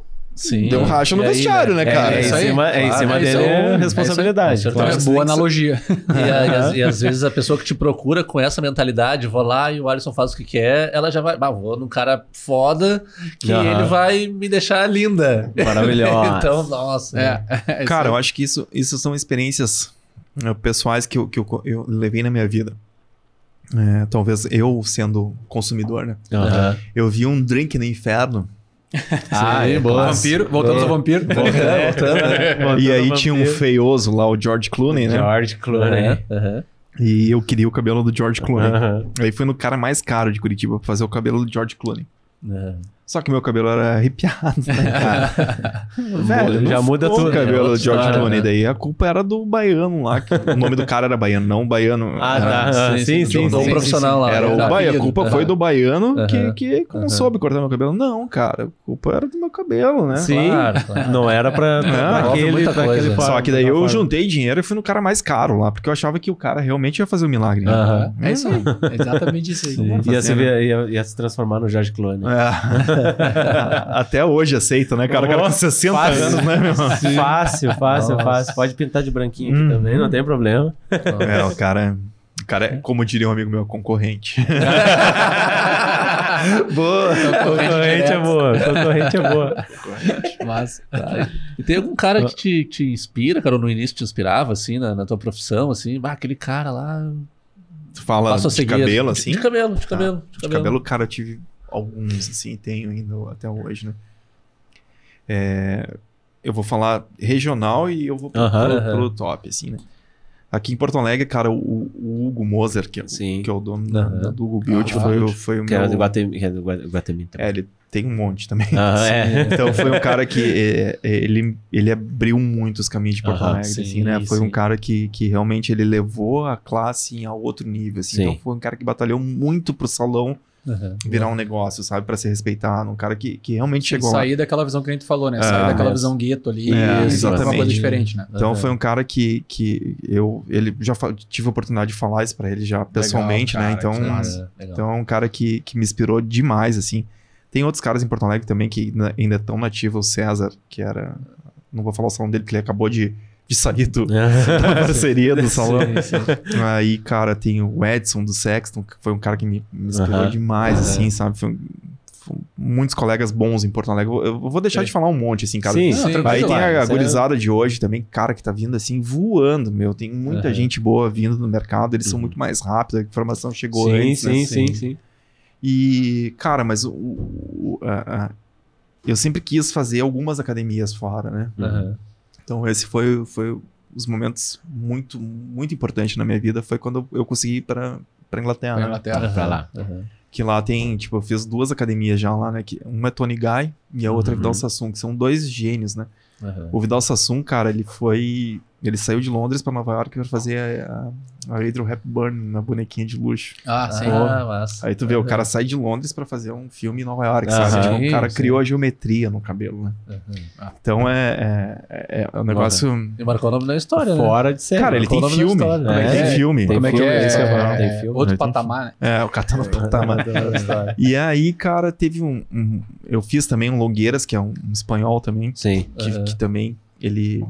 Sim. deu um racha no aí, vestiário, né, É, cara? é, isso em aí. cima, é em cima é isso dele é É responsabilidade. É Claro. boa analogia. (laughs) E, a- e às, e às vezes a pessoa que te procura com essa mentalidade, vou lá e o Alisson faz o que quer, ela já vai, bah, vou num cara foda que ele vai me deixar linda. Maravilhosa. (laughs) então, nossa. É. é Cara, isso eu acho que isso, isso são experiências eh, pessoais que, eu, que eu, eu levei na minha vida. É, talvez eu sendo consumidor, né? Eu vi um drink no inferno Ah, Sim, é boa. Vampiro, voltamos (laughs) ao vampiro. É, voltando, né? e aí tinha um feioso lá, o George Clooney, né? George Clooney. Aham. E eu queria o cabelo do George Clooney. Aham. Aí fui no cara mais caro de Curitiba pra fazer o cabelo do George Clooney. É. Só que meu cabelo era arrepiado, né, cara? (laughs) Velho, Já muda tudo, O cabelo é outra do George Clooney. né? Daí a culpa era do baiano lá. Que o nome do cara era baiano, não o baiano. Ah, era- tá. Sim, Sim, sim, sim. profissional lá. Era né? o baiano. A culpa foi do baiano que, que não soube cortar meu cabelo. Não, cara. A culpa era do meu cabelo, né? Sim. Claro, claro. Não era pra, aquele, muita pra coisa. aquele Só que daí eu juntei dinheiro e fui no cara mais caro lá, porque eu achava que o cara realmente ia fazer o milagre. né? É isso aí. É exatamente isso aí. Ia se transformar no George Clooney. É. Até hoje aceito, né, cara? O cara com 60 Fácil. anos, né, meu? Fácil, fácil, Nossa. fácil. Pode pintar de branquinho aqui Hum. também, não tem problema. É, o cara. O cara é, como diria um amigo meu, concorrente. (laughs) boa. Concorrente é boa. Concorrente é boa. Mas, E tem algum cara que te, te inspira, cara, ou no início te inspirava, assim, na, na tua profissão, assim, bah, aquele cara lá. Tu fala passo a de seguir. cabelo, De- assim? De cabelo, de cabelo. De cabelo, cara, eu tive alguns, assim, tenho ainda até hoje, né? É, eu vou falar regional e eu vou pro, pro- pro top, assim, né? Aqui em Porto Alegre, cara, o, o Hugo Moser, que é, o- que é o dono da- do Hugo Beauty, Ah, foi, foi o Que do meu... Guatemi, que era do Gua- Guatemi também. É, ele tem um monte também. Aham, (laughs) é. Então foi um cara que é, é, ele, ele abriu muito os caminhos de Porto Alegre, sim, assim, né? Foi sim. um cara que, que realmente ele levou a classe a outro nível, assim. Sim. Então foi um cara que batalhou muito pro salão Aham. virar um negócio, sabe? Pra ser respeitado. Um cara que, que realmente chegou lá. sair daquela visão que a gente falou, né? Sair É, daquela é. visão gueto ali. É, e uma exatamente. coisa diferente, né? Então Aham. foi um cara que, que eu ele já tive a oportunidade de falar isso pra ele já pessoalmente, cara, né? Então, massa. É, legal. então é um cara que, que me inspirou demais, assim. Tem outros caras em Porto Alegre também que ainda estão nativos, o César, que era. Não vou falar o salão dele, que ele acabou de, de sair do, (laughs) da parceria do salão. Sim, sim. Aí, cara, tem o Edson do Sexton, que foi um cara que me, me inspirou demais, assim, sabe? Foi um- muitos colegas bons em Porto Alegre. Eu, vou deixar Sim. de falar um monte, assim, cara. Sim, sim. Aí tem a, a é- gurizada de hoje também, cara, que tá vindo assim, voando, meu. Tem muita gente boa vindo no mercado, eles são Uhum. muito mais rápidos, a informação chegou Sim, antes, né? sim, sim, sim. E, cara, mas o, o- a- a- eu sempre quis fazer algumas academias fora, né? Aham. Então esse foi, foi os momentos muito, muito importantes na minha vida, foi quando eu consegui ir pra, pra Inglaterra. Pra né? Inglaterra. Pra lá. Aham. Que lá tem, tipo, eu fiz duas academias já lá, né? Que uma é Tony Guy e a outra é Uhum. Vidal Sassoon, que são dois gênios, né? O Vidal Sassoon, cara, ele foi. Ele saiu de Londres pra Nova York pra fazer a, a Adrian Hepburn na bonequinha de luxo. Ah, sim. Ah, massa. Aí tu vê, o cara sai de Londres pra fazer um filme em Nova York, sabe? Tipo, o cara Sim, criou a geometria no cabelo, né? Aham. Então é, é, é, é um negócio. E marcou o nome da história, né? Fora de série. Cara, ele tem filme. história, Ele né? tem É, filme. tem Como é que filme, é? isso É, filme. Outro patamar, né? É, o Katana Patamar. história. E aí, cara, teve um, um- Eu fiz também um Longueiras, que é um, um espanhol também, Sim. que, que também ele.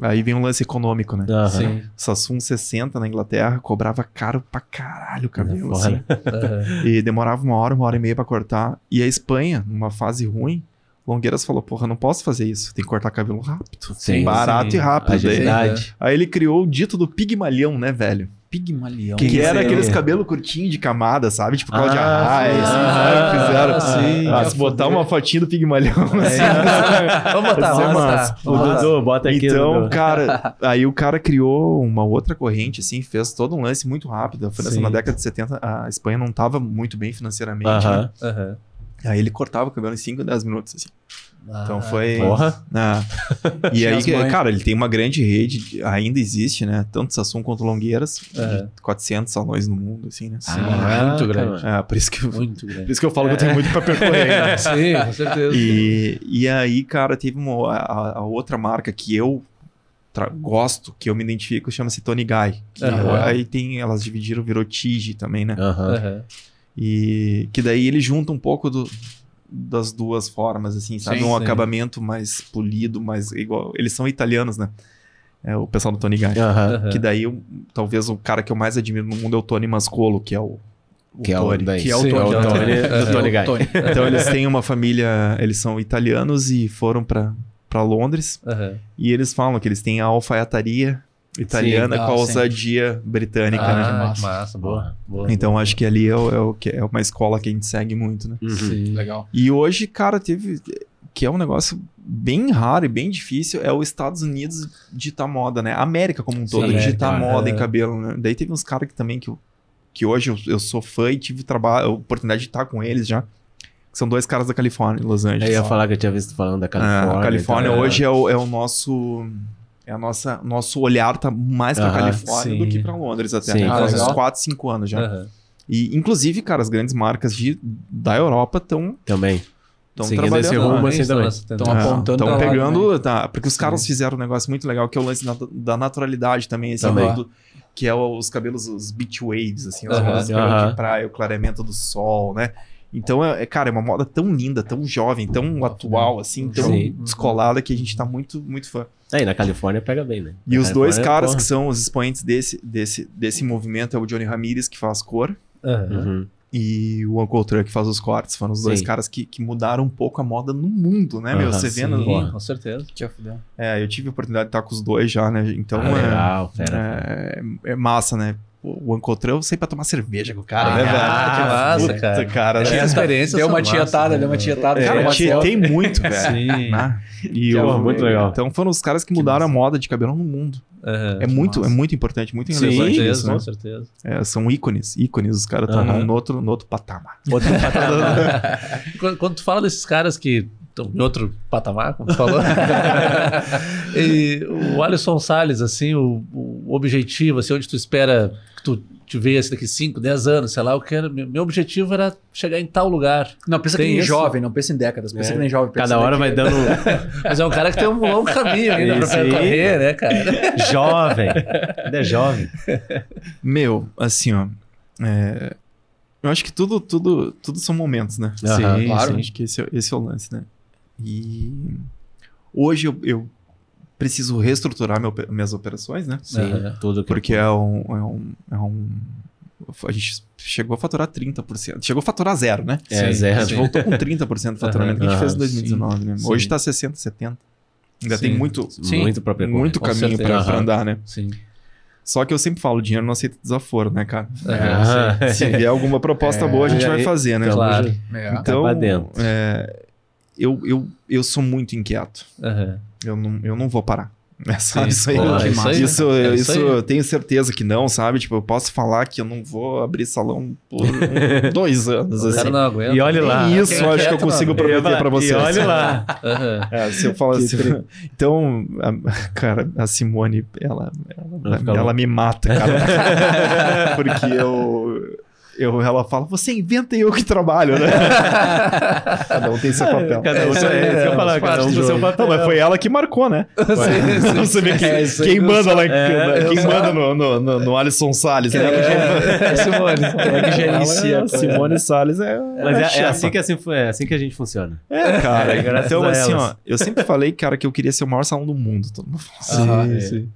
Aí vem um lance econômico, né? Aham. Sim. Sassum 60 na Inglaterra cobrava caro pra caralho o cabelo, É assim. E demorava uma hora, uma hora e meia pra cortar. E a Espanha, numa fase ruim, Longueiras falou: Porra, não posso fazer isso. Tem que cortar cabelo rápido. Sim, Barato sim. e rápido. Daí- Agilidade. Aí ele criou o dito do pigmalhão, né, velho? Pigmalião. Que, era é? aqueles cabelo curtinho de camada, sabe? Tipo Cláudia Ah, Raia, assim, ah, sabe? Fizeram. sim. Ah, se botar uma fotinha do Pigmalhão, assim. (laughs) Vamos botar, Vai ser vamos botar. O Vamos botar. Dudu, bota aqui. Então, Dudu. cara, (laughs) aí o cara criou uma outra corrente, assim, fez todo um lance muito rápido. A França, Sim. na década de 70, a Espanha não tava muito bem financeiramente. né? Aham. Aham. Aí ele cortava o cabelo em 5, 10 minutos, assim. Então Ah, foi. Porra. Ah. E (laughs) aí, cara, ele tem uma grande rede, ainda existe, né? Tanto Samsung quanto Longueiras, de 400 salões no mundo, assim, né? Sim, Ah, muito grande. É, por isso que eu, Muito por grande. isso que eu falo que eu tenho muito pra percorrer, né? (laughs) Sim, com certeza. E, e aí, cara, teve uma, a, a outra marca que eu gosto, que eu me identifico, chama-se Tony Guy. Que. Aí tem, elas dividiram, virou Tige também, né? Aham. Aham. E que daí ele junta um pouco do- das duas formas, assim, sabe? Sim, um sim. acabamento mais polido, mais igual. Eles são italianos, né? É o pessoal do Tony. Aham. Que daí, eu- talvez o cara que eu mais admiro no mundo é o Tony Mascolo, que é o. o Que é o Tony. Que é o Sim, Tony. Tony, Aham. do Tony Guy. Tony. (laughs) Então eles têm uma família, eles são italianos e foram pra para Londres. Aham. E eles falam que eles têm a alfaiataria italiana Sim. com a sim. ousadia britânica, né? Ah, que massa. massa. Boa. boa. Então acho que ali é, o- é o é uma escola que a gente segue muito, né? Uhum. Sim. Legal. E hoje, cara, teve que é um negócio bem raro e bem difícil é os Estados Unidos ditar moda, né? A América como um todo Sim, ditar América, moda é. em cabelo, né? Daí teve uns caras que também que, eu- que hoje eu, eu sou fã e tive trabalho, a oportunidade de estar com eles já. Que são dois caras da Califórnia, em Los Angeles. Eu ia falar que eu tinha visto falando da Ah, Califórnia. a Califórnia então, hoje é o, é o nosso. É a nossa. Nosso olhar tá mais pra Aham, Califórnia do sim. que pra Londres até. Sim. né? Ah, Faz uns legal. 4, 5 anos já. Aham. E, inclusive, cara, as grandes marcas de, da Europa estão Também. estão trabalhando. esse rumo, assim, também. tentando- apontando Estão pra lá pegando. Tá, porque os Sim. caras fizeram um negócio muito legal, que é o lance da, da naturalidade também, esse Também. mundo, que é os cabelos, os beach waves, assim, os Aham. cabelos de Aham. praia, o clareamento do sol, né? Então, é, é, cara, é uma moda tão linda, tão jovem, tão atual, assim, tão Sim. descolada que a gente tá muito, muito fã. Aí na Califórnia pega bem, né? E Na os dois Califórnia, caras porra. que são os expoentes desse, desse, desse movimento é o Johnny Ramirez, que faz cor, Aham. Uhum. e o Uncle Truck que faz os cortes. Foram os dois Sim. caras que, que mudaram um pouco a moda no mundo, né, meu? Aham, Você vê sim. no, Sim, com certeza. Que. É, eu tive a oportunidade de estar com os dois já, né? Então Ah, é, legal, fera. é, é massa, né? O eu sei pra tomar cerveja com o cara, Ah, né, velho? que massa, Puta, cara. cara. Né? experiências Deu são uma tietada, né? deu uma tietada. Cara, tirou eu uma selfie. tietei muito, velho. Sim. né? E honra, muito legal. Então foram os caras que mudaram a moda de cabelo no mundo. É muito, é muito importante, muito Sim, relevante Com isso, certeza, né? com certeza. É, são ícones, ícones. Os caras estão Aham. no, outro, no outro patamar. Outro (laughs) quando, quando tu fala desses caras que em outro patamar, como tu falou, (laughs) e o Alisson Salles, assim, o, o objetivo, assim, onde tu espera que tu te veja daqui 5, 10 anos, sei lá, eu quero, meu, meu objetivo era chegar em tal lugar. Não, pensa Tem que nem jovem, não pensa em décadas. Pensa É. que nem jovem. Cada hora vai dando (laughs) Mas é um cara que tem um longo caminho ainda pra aí. percorrer, né, cara? jovem. Ainda é jovem. Meu, assim, ó. é, eu acho que tudo, tudo, tudo são momentos, né? Aham, claro. Acho que esse, é- esse é o lance, né? E hoje eu, eu preciso reestruturar meu- minhas operações, né? Sim, Aham. tudo que Porque é um, é um, é um- A gente chegou a faturar 30%. Chegou a faturar zero, né? É, Sim, zero. A gente voltou com 30% do faturamento que a gente fez em Aham, 2019, né? sim. Hoje tá 60%, 70%. Ainda Sim. tem muito, Sim. muito pra percorrer. muito caminho pra andar, né? Sim. Só que eu sempre falo, dinheiro não aceita desaforo, né, cara? Ah, Se vier alguma proposta É, boa, a gente e vai fazer, né? Claro. hoje- É. Então, é, eu, eu, eu sou muito inquieto. Aham. Eu não, eu não vou parar. (laughs) É, sabe? Isso aí, pô, é isso aí, isso, né? É isso, isso aí. eu tenho certeza que não, sabe? Tipo, eu posso falar que eu não vou abrir salão por um- (laughs) dois anos. Assim. cara não aguenta. E olha lá. Nem isso eu acho que eu consigo mano. prometer pra vocês. E olha lá. (laughs) É, se eu falar assim, então, a- cara, a Simone, ela, ela, ela me mata, cara. porque eu, eu, ela fala, você inventa e eu que trabalho, né? (laughs) Cada um tem seu papel. Cada um, aí, é, eu é, falar, faz cada um com do seu jogo. papel. Não, mas foi ela que marcou, né? (laughs) Sim, sim. Você vê que, É, quem manda lá, é, quem manda no, no, no, no Alisson Salles, né? É, Simone. (laughs) É que gerencia. É- Simone Salles é. Mas é, é assim que assim, é assim que a gente funciona. É, cara. É, então, a assim, elas. ó, eu sempre falei, cara, que eu queria ser o maior salão do mundo. Todo mundo fala assim. É. Sim,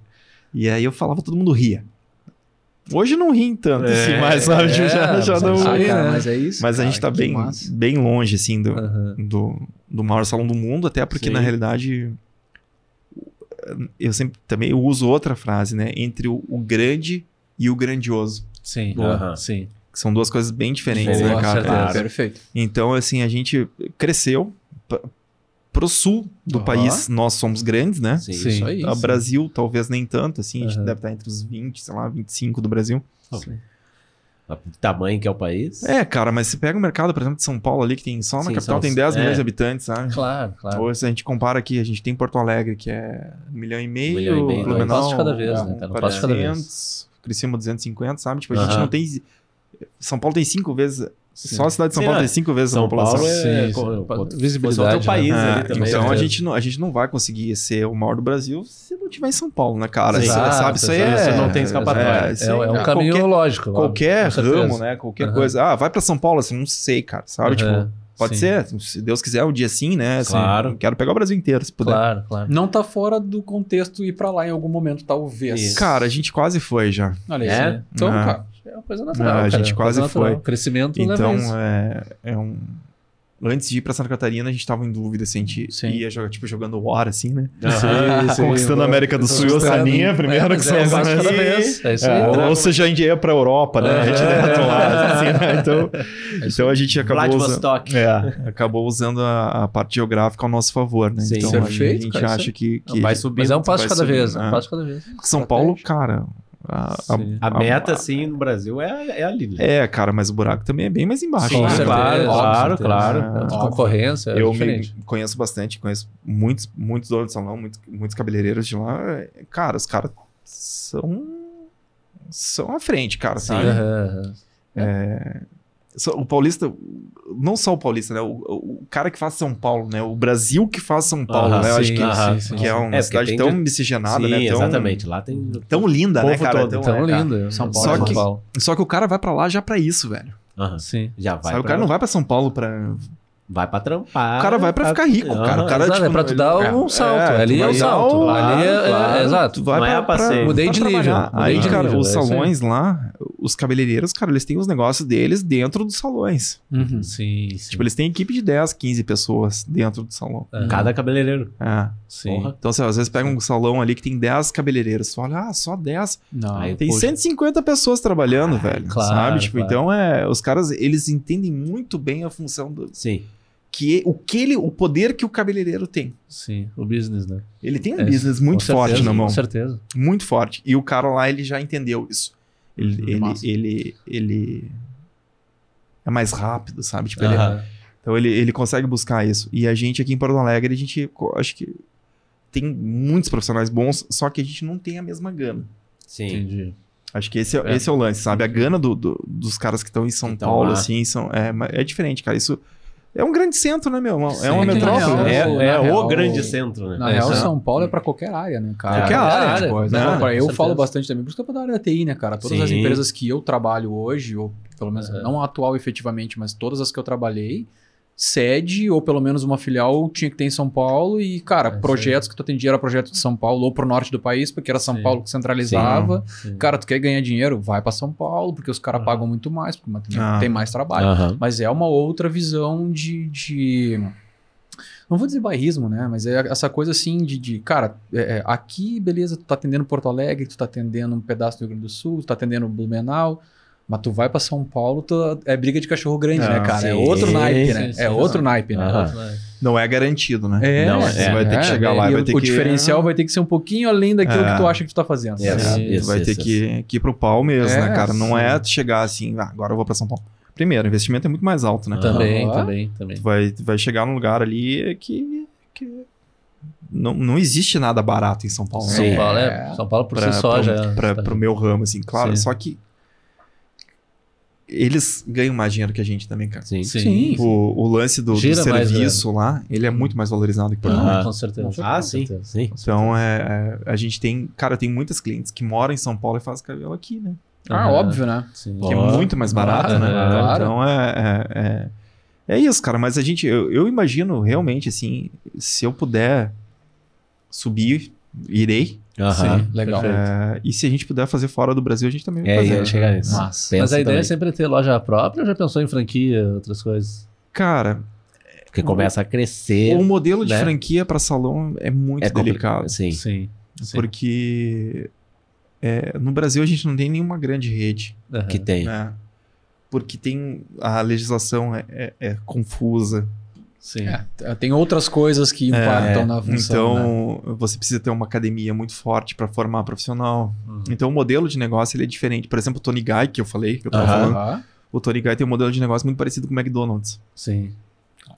E aí eu falava, todo mundo ria. Hoje não riem tanto, É, assim, mas sabe, é, já, já mas não. é isso Ah, cara, né? mas é isso. Mas a cara, gente tá bem, massa. bem longe, assim, do, Aham. do, do maior salão do mundo, até porque, Sim. na realidade, eu sempre também uso outra frase, né? Entre o, o grande e o grandioso. Sim, Aham. sim. Que são duas coisas bem diferentes, Boa, né, cara? Perfeito. Então, assim, a gente cresceu pro sul do Aham. país. Nós somos grandes, né? Sim. Sim. Isso aí. O Brasil, talvez nem tanto, assim. A gente deve estar entre os 20, sei lá, 25 do Brasil. O tamanho que é o país. É, cara, mas você pega o mercado, por exemplo, de São Paulo ali, que tem só na Sim, capital são- tem 10 é. milhões de habitantes, sabe? Claro, claro. Ou se a gente compara aqui, a gente tem Porto Alegre, que é um milhão e meio, milhão e meio, Um Blumenau, de cada vez, né, cara? Um passo de cada vez. 400, Criciúma 250, sabe? Tipo, a gente não tem... São Paulo tem cinco vezes... Sim. Só a cidade de São Sim, Paulo é. tem cinco vezes a São população. Paulo é Sim, outro- Visibilidade, país né? ali É, também. então a certeza. gente, não, a gente não vai conseguir ser o maior do Brasil se não tiver em São Paulo, né, cara? Sim. Você Exato, sabe, isso aí é... Você não tem escapatória. É, isso é um aí caminho qualquer- lógico. qualquer ramo, né? Qualquer Aham. coisa. Ah, vai pra São Paulo, assim, não sei, cara, sabe? Aham, Tipo, pode sim. ser, se Deus quiser, um dia sim, né? Assim, Claro. Quero pegar o Brasil inteiro, se puder. Claro, claro. Não tá fora do contexto ir pra lá em algum momento, talvez. Isso. Cara, a gente quase foi já. Olha aí. É? Então, Ah. cara. É uma coisa natural. Ah, a cara, gente uma quase foi. Crescimento Então, é, é um... Antes de ir pra Santa Catarina, a gente tava em dúvida se a gente Sim. ia jogar, tipo, jogando War, assim, né? Aham. Conquistando a América do Sul e. Oceania, primeiro, É, que é, são passo as- cada vez. É isso aí. É, ou você já ia pra Europa, né? A gente É. deve atuar, assim, né? (laughs) Então, então a gente acabou usando, é, (laughs) acabou usando a, a parte geográfica ao nosso favor, né? Sim. então Perfeito, a gente cara, acha que, que Vai subir. Mas é um passo cada subir, vez. né? Um passo de cada vez. São Paulo, cara. A, a- Sim. A meta, assim, no Brasil é, é ali. né? É, cara, mas o buraco também é bem mais embaixo. Com né? claro, com claro, claro. É concorrência, é eu diferente. me conheço bastante, conheço muitos, muitos donos de salão, muitos, muitos cabeleireiros de lá. Cara, os caras são. são à frente, cara, Sim. sabe? Aham, Só- O paulista, não só o paulista, né? O, o cara que faz São Paulo, né? O Brasil que faz São Paulo, né? Eu acho que, sim, sim. que é uma É, cidade tão de- miscigenada, Sim, né? Tão, exatamente. Lá tem. tão linda, né, cara? todo. Tão- Tão é, lindo. São Só Paulo. que... São Só que o cara vai pra lá já pra isso, velho. Aham. Sim. Já vai. Sabe? O pra- cara não vai pra São Paulo pra. Vai pra trampar. O cara vai pra ficar rico, cara. O cara, Exato, tipo, é pra tu ele- dar é, um salto. é, Ali tu é o dar salto. um- Ali é, é- claro. é exato. Tu vai Não é pra, passeio. Mudei de nível, mudei Aí, de cara, nível, os é salões lá, os cabeleireiros, cara, eles têm os negócios deles dentro dos salões. Uhum. Sim, sim. Tipo, eles têm equipe de 10, 15 pessoas dentro do salão. Aham, Cada cabeleireiro. É. Sim. Porra. Então, assim, às vezes pega um salão ali que tem 10 cabeleireiros. Tu olha, ah, só 10. Não. Aí, Tem Poxa. 150 pessoas trabalhando, velho. claro, sabe? Tipo, claro. então é. Os caras, eles entendem muito bem a função do. Sim. Que, o, que ele, o poder que o cabeleireiro tem. Sim, o business, né? Ele tem um É, business muito Com forte certeza, na mão. Com certeza. Muito forte. E o cara lá, ele já entendeu isso. Ele, ele, ele, ele é mais rápido, sabe? Tipo, ele- Aham. então ele, ele consegue buscar isso. E a gente aqui em Porto Alegre, a gente acho que tem muitos profissionais bons, só que a gente não tem a mesma gana. Sim. Entendi. Acho que esse é, É. esse é o lance, sabe? A gana do, do- dos caras que estão em São Então, Paulo, lá. assim, são, é, é diferente, cara. Isso é um grande centro, né, meu? Sim. É uma metrópole. real? É, é o grande centro, né? Na real, exato. São Paulo é pra qualquer área, né, cara? Qualquer área, Tipo, né? não, eu falo bastante também, por isso que é da área da TI, né, cara? Todas as Sim. empresas que eu trabalho hoje, ou pelo menos É. não a atual efetivamente, mas todas as que eu trabalhei, sede ou pelo menos uma filial tinha que ter em São Paulo e, cara, É, projetos que tu atendia era projeto de São Paulo ou pro norte do país, porque era São Sim. Paulo que centralizava. Sim. Cara, tu quer ganhar dinheiro? Vai pra São Paulo, porque os caras Aham. pagam muito mais, porque tem- Ah. tem mais trabalho. Aham. Mas é uma outra visão de. de- Não vou dizer bairrismo, né? Mas é essa coisa assim de. de, cara, é, é, aqui, beleza, tu tá atendendo Porto Alegre, tu tá atendendo um pedaço do Rio Grande do Sul, tu tá atendendo Blumenau. Mas tu vai pra São Paulo, tu- é briga de cachorro grande, Ah, né, cara? É sim, outro naipe, sim, né? sim, é sim. outro naipe, né? Aham. Não é garantido, né? É, Não, Você vai ter que chegar lá e e vai o, ter o que... diferencial vai ter que ser um pouquinho além daquilo É. que tu acha que tu tá fazendo. É, sabe? Sim. Tu vai ter Isso, que, que ir pro pau mesmo, É, né, cara? Não é chegar assim, ah, agora eu vou pra São Paulo. Primeiro, o investimento é muito mais alto, né? Também, Aham. também, também. Tu vai, vai chegar num lugar ali que, que não, não existe nada barato em São Paulo. São né? Sim. Paulo, é, É. São Paulo por pra, si só pra- já. pra- tá- pro meu ramo, assim, claro. Sim. Só que eles ganham mais dinheiro que a gente também, cara. Sim. Sim. O, o lance do, do serviço lá, ele é muito mais valorizado que por Ah, lá. Ah. com certeza. Ah, Com sim. Sim. Então, é, é, a gente tem... Cara, tem muitas clientes que moram em São Paulo e fazem cabelo aqui, né? Ah, óbvio, né? Sim. Que é muito mais barato, né? claro. Então, é... é, é... é isso, cara. Mas a gente... Eu, eu imagino, realmente, assim, se eu puder subir, irei. Aham. Sim, legal. É, e se a gente puder fazer fora do Brasil, a gente também vai É, fazer. ia chegar nisso. Mas- a ideia também. é sempre ter loja própria ou já pensou em franquia, outras coisas? Cara, Porque começa a crescer. o modelo de né? franquia para salão é muito É delicado. Sim. Sim. sim. Porque é, no Brasil a gente não tem nenhuma grande rede, Aham. Que tem. né? Porque tem a legislação é, é- é confusa. Sim. É, tem outras coisas que impactam na função. né? Então você precisa ter uma academia muito forte para formar profissional. Uhum. Então o modelo de negócio ele é diferente. Por exemplo, o Tony Guy que eu falei, que eu tava Aham. falando, o Tony Guy tem um modelo de negócio muito parecido com o McDonald's. Sim.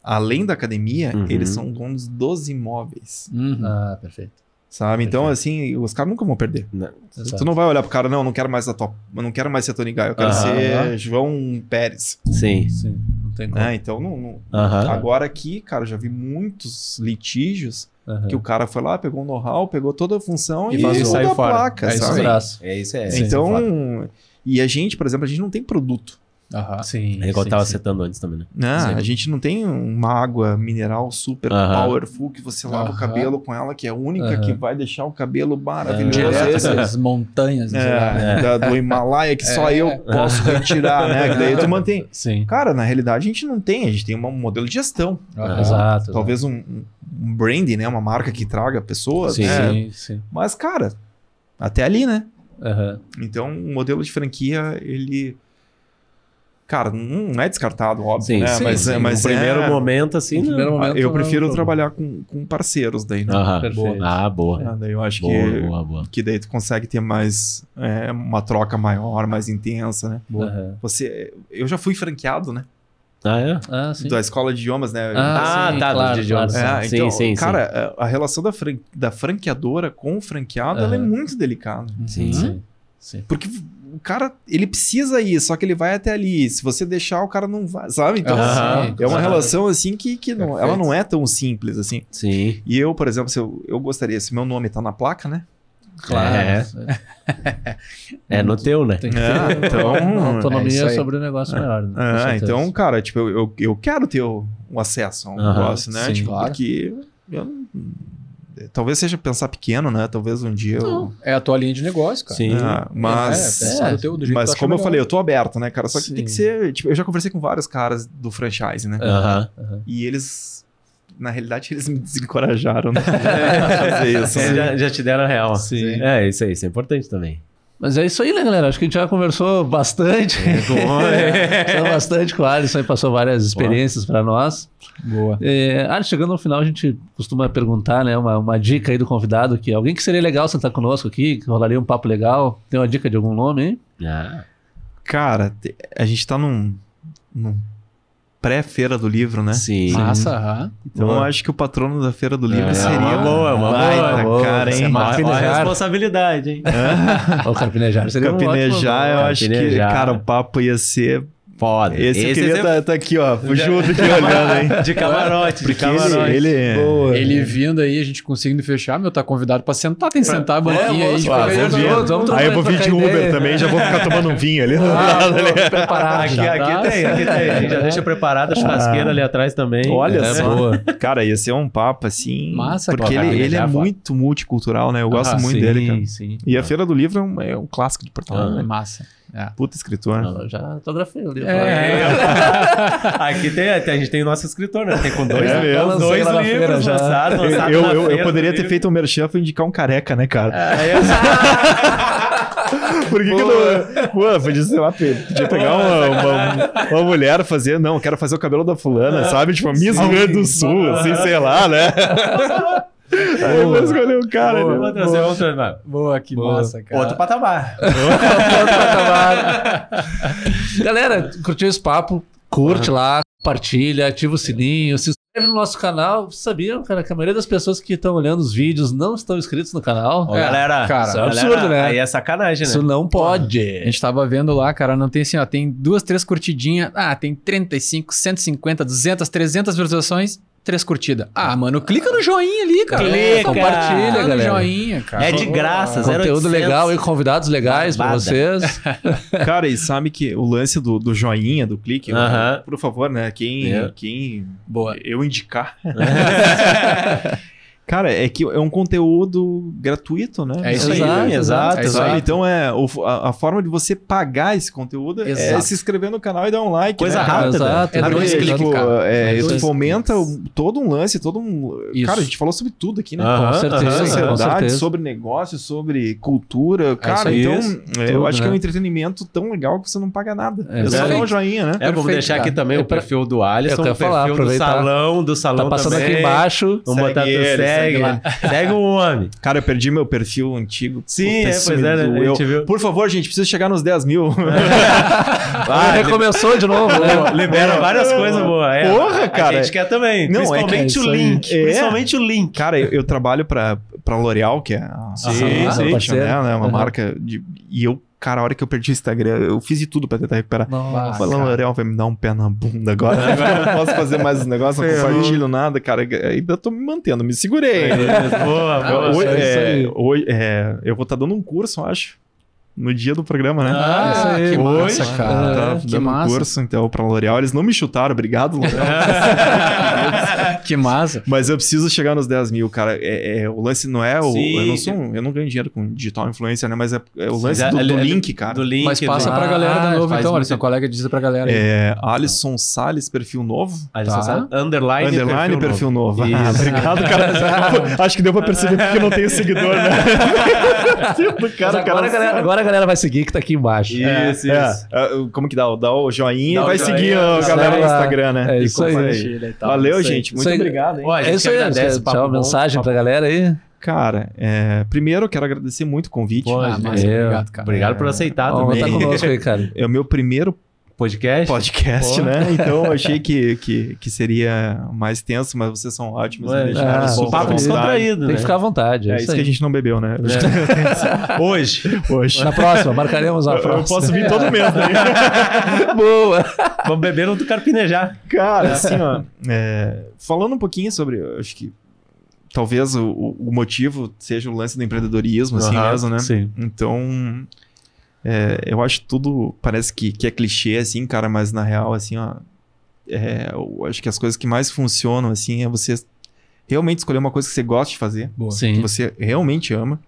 Além da academia, Uhum. eles são donos dos imóveis, Uhum. Ah, perfeito. Sabe? Então assim, os caras nunca vão perder. Não. Exato. Tu não vai olhar pro cara, não, não quero mais a top, eu não quero mais ser Tony Guy, eu quero Aham. ser João Pérez. Sim. Sim, não tem como. Né? Então, não, não- Aham. agora aqui, cara, já vi muitos litígios Aham. que o cara foi lá, pegou o know-how, pegou toda a função E e, vazou. Saiu a fora. placa, É isso sabe? aí. Abraço. É isso, é. Então, e a gente, por exemplo, a gente não tem produto. Aham. Sim. É igual eu sim, tava sim. citando antes também, né? Sim. A gente não tem uma água mineral super Aham. powerful que você lava o cabelo com ela, que é a única Aham. que vai deixar o cabelo maravilhoso. Esse- essas montanhas. lá. é, da- do Himalaia que só É. eu posso retirar, né? Que daí tu (laughs) mantém. Sim. Cara, na realidade a gente não tem, a gente tem um modelo de gestão. Aham. Exato. Talvez um, um branding, né? Uma marca que traga pessoas, Sim. né? Sim, sim. Mas, cara, até ali, né? Então, o modelo de franquia, ele. Cara, não é descartado, óbvio, Sim, né? sim, mas, sim. mas no primeiro é- momento, assim. No primeiro não. momento, Eu não é prefiro problema. trabalhar com, com parceiros daí, né? Aham. Perfeito. Ah, boa. É, daí eu acho Boa, que, boa, boa. que daí tu consegue ter mais é, uma troca maior, mais intensa, né? Aham. Você, eu já fui franqueado, né? Ah, é? Ah, sim. Da escola de idiomas, né? Ah, sim, tá, claro, do idiomas. claro. É, Sim, então, sim, sim. cara, a a relação da, fran- da franqueadora com o franqueado, ela é muito delicada. Sim. Sim. Sim. Porque o cara, ele precisa ir, só que ele vai até ali. Se você deixar, o cara não vai, sabe? Então, assim, é uma relação assim que, que não, ela não é tão simples assim. Sim. E eu, por exemplo, se eu, eu gostaria, se meu nome tá na placa, né? Claro. É. (laughs) É no teu, né? Tem que É, ter então, é isso autonomia aí. sobre o negócio maior. né? Com Ah, então, cara, tipo, eu, eu, quero ter o, o acesso a um Aham, negócio, né? sim, tipo, claro. porque eu não- talvez seja pensar pequeno, né? Talvez um dia eu. Não, é a tua linha de negócio, cara. Sim. Ah, mas. É, é, no teu- do Mas como eu falei, eu tô aberto, né, cara? Só que Sim. tem que ser. Tipo, eu já conversei com vários caras do franchise, né? Aham. Aham. E eles. Na realidade, eles me desencorajaram né? (laughs) fazer isso. É, né? já, já te deram a real. Sim. É, isso aí, isso é importante também. Mas é isso aí, né, galera? Acho que a gente já conversou bastante. (laughs) Conversou bastante com o Alisson e passou várias experiências para nós. Boa. É, Alisson, chegando no final, a gente costuma perguntar, né? Uma, uma dica aí do convidado, que alguém que seria legal sentar conosco aqui, que rolaria um papo legal. Tem uma dica de algum nome aí? Ah, Cara, a gente tá num, num pré-feira do livro, né? sim. Massa, aham. Então eu Boa. acho que o patrono da feira do livro É, seria. uma boa, uma baita boa. cara, é hein? massa. Olha a Carpinejar. responsabilidade, hein? (laughs) O Carpinejar seria um ótimo Capinejar, eu acho que, cara, o papo ia ser. Foda. Esse, eu queria é- estar tá, aqui, ó, (laughs) junto aqui olhando, hein? de camarote, de camarote. ele, ele Boa. Ele vindo aí, a gente conseguindo fechar, meu, tá convidado pra sentar, tem que sentar a banquinha aí. vamos vamos vir. Vamos trocar- Aí eu vou vir de Uber ideia. também, já vou ficar tomando um vinho ali. (laughs) Ah, (laughs) preparado. Aqui, já. aqui tá? tem, aqui tem. A gente já deixa preparada a churrasqueira ali atrás também. Olha É, só. boa. Cara, ia ser um papo assim. Massa, Porque cara. ele, ele é muito multicultural, né? Eu gosto Ah, muito dele, cara. sim. E a Feira do Livro é um, é clássico de Porto Alegre, Ah. né? Massa. É. Puta escritor. Eu já autografei o livro. É. (laughs) (laughs) Aqui tem, a gente tem o nosso escritor, né? Tem com dois, É mesmo. dois livros feira já. lançados. Eu, lançados eu, na eu- eu feira poderia ter livro. feito um merchan pra indicar um careca, né, cara? Eu- (laughs) Por que, que não. Pô, podia, sei lá, podia pegar uma, uma, uma mulher fazer. Não, quero fazer o cabelo da fulana, sabe? Tipo, a Miss Rio Grande do Sul, assim, sei lá, né? Aí eu vou escolher o cara. Vou né? trazer outro, mano. Boa, que Boa. massa, cara. Outro patamar. (laughs) Galera, curtiu esse papo? Curte lá, compartilha, ativa o sininho, se inscreve no nosso canal. Sabiam, cara, que a maioria das pessoas que estão olhando os vídeos não estão inscritos no canal? Ó, É, galera, cara, isso é galera, absurdo, né? Aí é sacanagem, né? Isso não pode. A gente tava vendo lá, cara, não tem assim, ó, tem duas, três curtidinhas. Ah, tem 35, 150, 200, 300 visualizações, três curtidas. Ah, mano, clica no joinha ali, cara. Clica. Compartilha, Clica no galera. joinha, cara. É de graça, zero Conteúdo 800. legal e convidados legais pra Barbada. vocês. (laughs) Cara, e sabe que o lance do, do joinha, do clique, Aham. por favor, né? Quem, É. quem Boa. eu indicar. (laughs) (laughs) Cara, é que é um conteúdo gratuito, né? É isso aí, Exato, exato, É isso Sabe? aí. Então é o- a, a forma de você pagar esse conteúdo é Exato. se inscrever no canal e dar um like. Coisa né? rápida. Exato. É Sabe? dois Tipo, cliques, cara. é, É dois fomenta cliques. todo um lance, todo um. Isso. Cara, a gente falou sobre tudo aqui, né? Aham, Com certeza, aham. com Sociedade, certeza. sobre negócio, sobre cultura. Cara, isso aí. então é, eu tudo, acho que é um né? entretenimento tão legal que você não paga nada. É, É, só dar um joinha, né? É, vamos deixar aqui cara. também É o pra- perfil do Alisson, Eu o perfil falar, do salão, do salão Tá passando também. aqui embaixo. Vamos botar Segue tu ele, segue segue lá. Segue o homem. (laughs) Cara, eu perdi meu perfil antigo. Sim, Puta, é, pois é, né? Gente viu. Por favor, gente, precisa chegar nos 10 mil. (laughs) (laughs) Ah, recomeçou de novo, né? Libera várias coisas boas. É, Porra, cara. A gente quer também. Não, é que principalmente é o link. É. Principalmente o link. Cara, eu, eu trabalho pra, pra L'Oréal, que é a, Sim, a, sim. a né, né, uma Uhum. marca de... E eu, cara, a hora que eu perdi o Instagram, eu fiz de tudo pra tentar recuperar. Nossa. Falando, L'Oréal vai me dar um pé na bunda agora. Agora eu não posso fazer mais os negócios, não compartilho nada, cara. Ainda tô me mantendo, me segurei. boa, Ah, boa. Hoje, é isso é, aí. hoje- é, eu vou estar dando um curso, eu acho. No dia do programa, né? Ah, isso aí. que massa, Hoje, cara. Tá dando massa. curso, então, pra L'Oréal. Eles não me chutaram, obrigado, (laughs) L'Oréal. (laughs) Que massa. Mas eu preciso chegar nos 10 mil, cara. É, é- o lance não é o. Sim. Eu não sou um- eu não ganho dinheiro com digital influencer, né? Mas é, é o lance é- do, do é- link, cara. Do link. Mas passa do... pra galera Ah, de novo, faz então. muito- Alisson, colega, diz pra galera aí. É Alisson Salles, perfil novo. Alisson Tá. sabe? Underline, Underline perfil, novo. Ah, Isso. obrigado, cara. (laughs) Acho que deu pra perceber porque eu não tenho seguidor, né? cara, agora, cara agora galera vai seguir que tá aqui embaixo. Isso, É, isso. é, como que dá? Dá o joinha Dá e vai joinha, seguir a galera no. Instagram, né? É E isso aí. e. Valeu, gente. Muito obrigado, É isso aí, Tchau, bom, mensagem papo pra galera aí. Cara, é, primeiro eu quero agradecer muito o convite. Pô, Ah, é, obrigado, cara. Obrigado por aceitar Ó, também. tá conosco aí, cara. É o meu primeiro Podcast. podcast, Pô. né? (laughs) Então eu achei que, que, que seria mais tenso, mas vocês são ótimos. Ué, deixaram ah, papo descontraído, Tem né? que ficar à vontade. É, É isso isso que a gente não bebeu, né? (laughs) Hoje. Hoje. Na próxima, marcaremos a Eu próxima. posso vir todo mês, né? (laughs) Boa. Vamos beber no do Carpinejar. Cara, assim, ó. é, falando um pouquinho sobre. eu Acho que talvez o, o- motivo seja o lance do empreendedorismo, assim Aham, mesmo, né? Sim. Então. É, eu acho tudo. Parece que, que é clichê, assim, cara, mas na real, assim, ó. é, eu acho que as coisas que mais funcionam, assim, é você realmente escolher uma coisa que você gosta de fazer, Boa. que Sim. você realmente ama.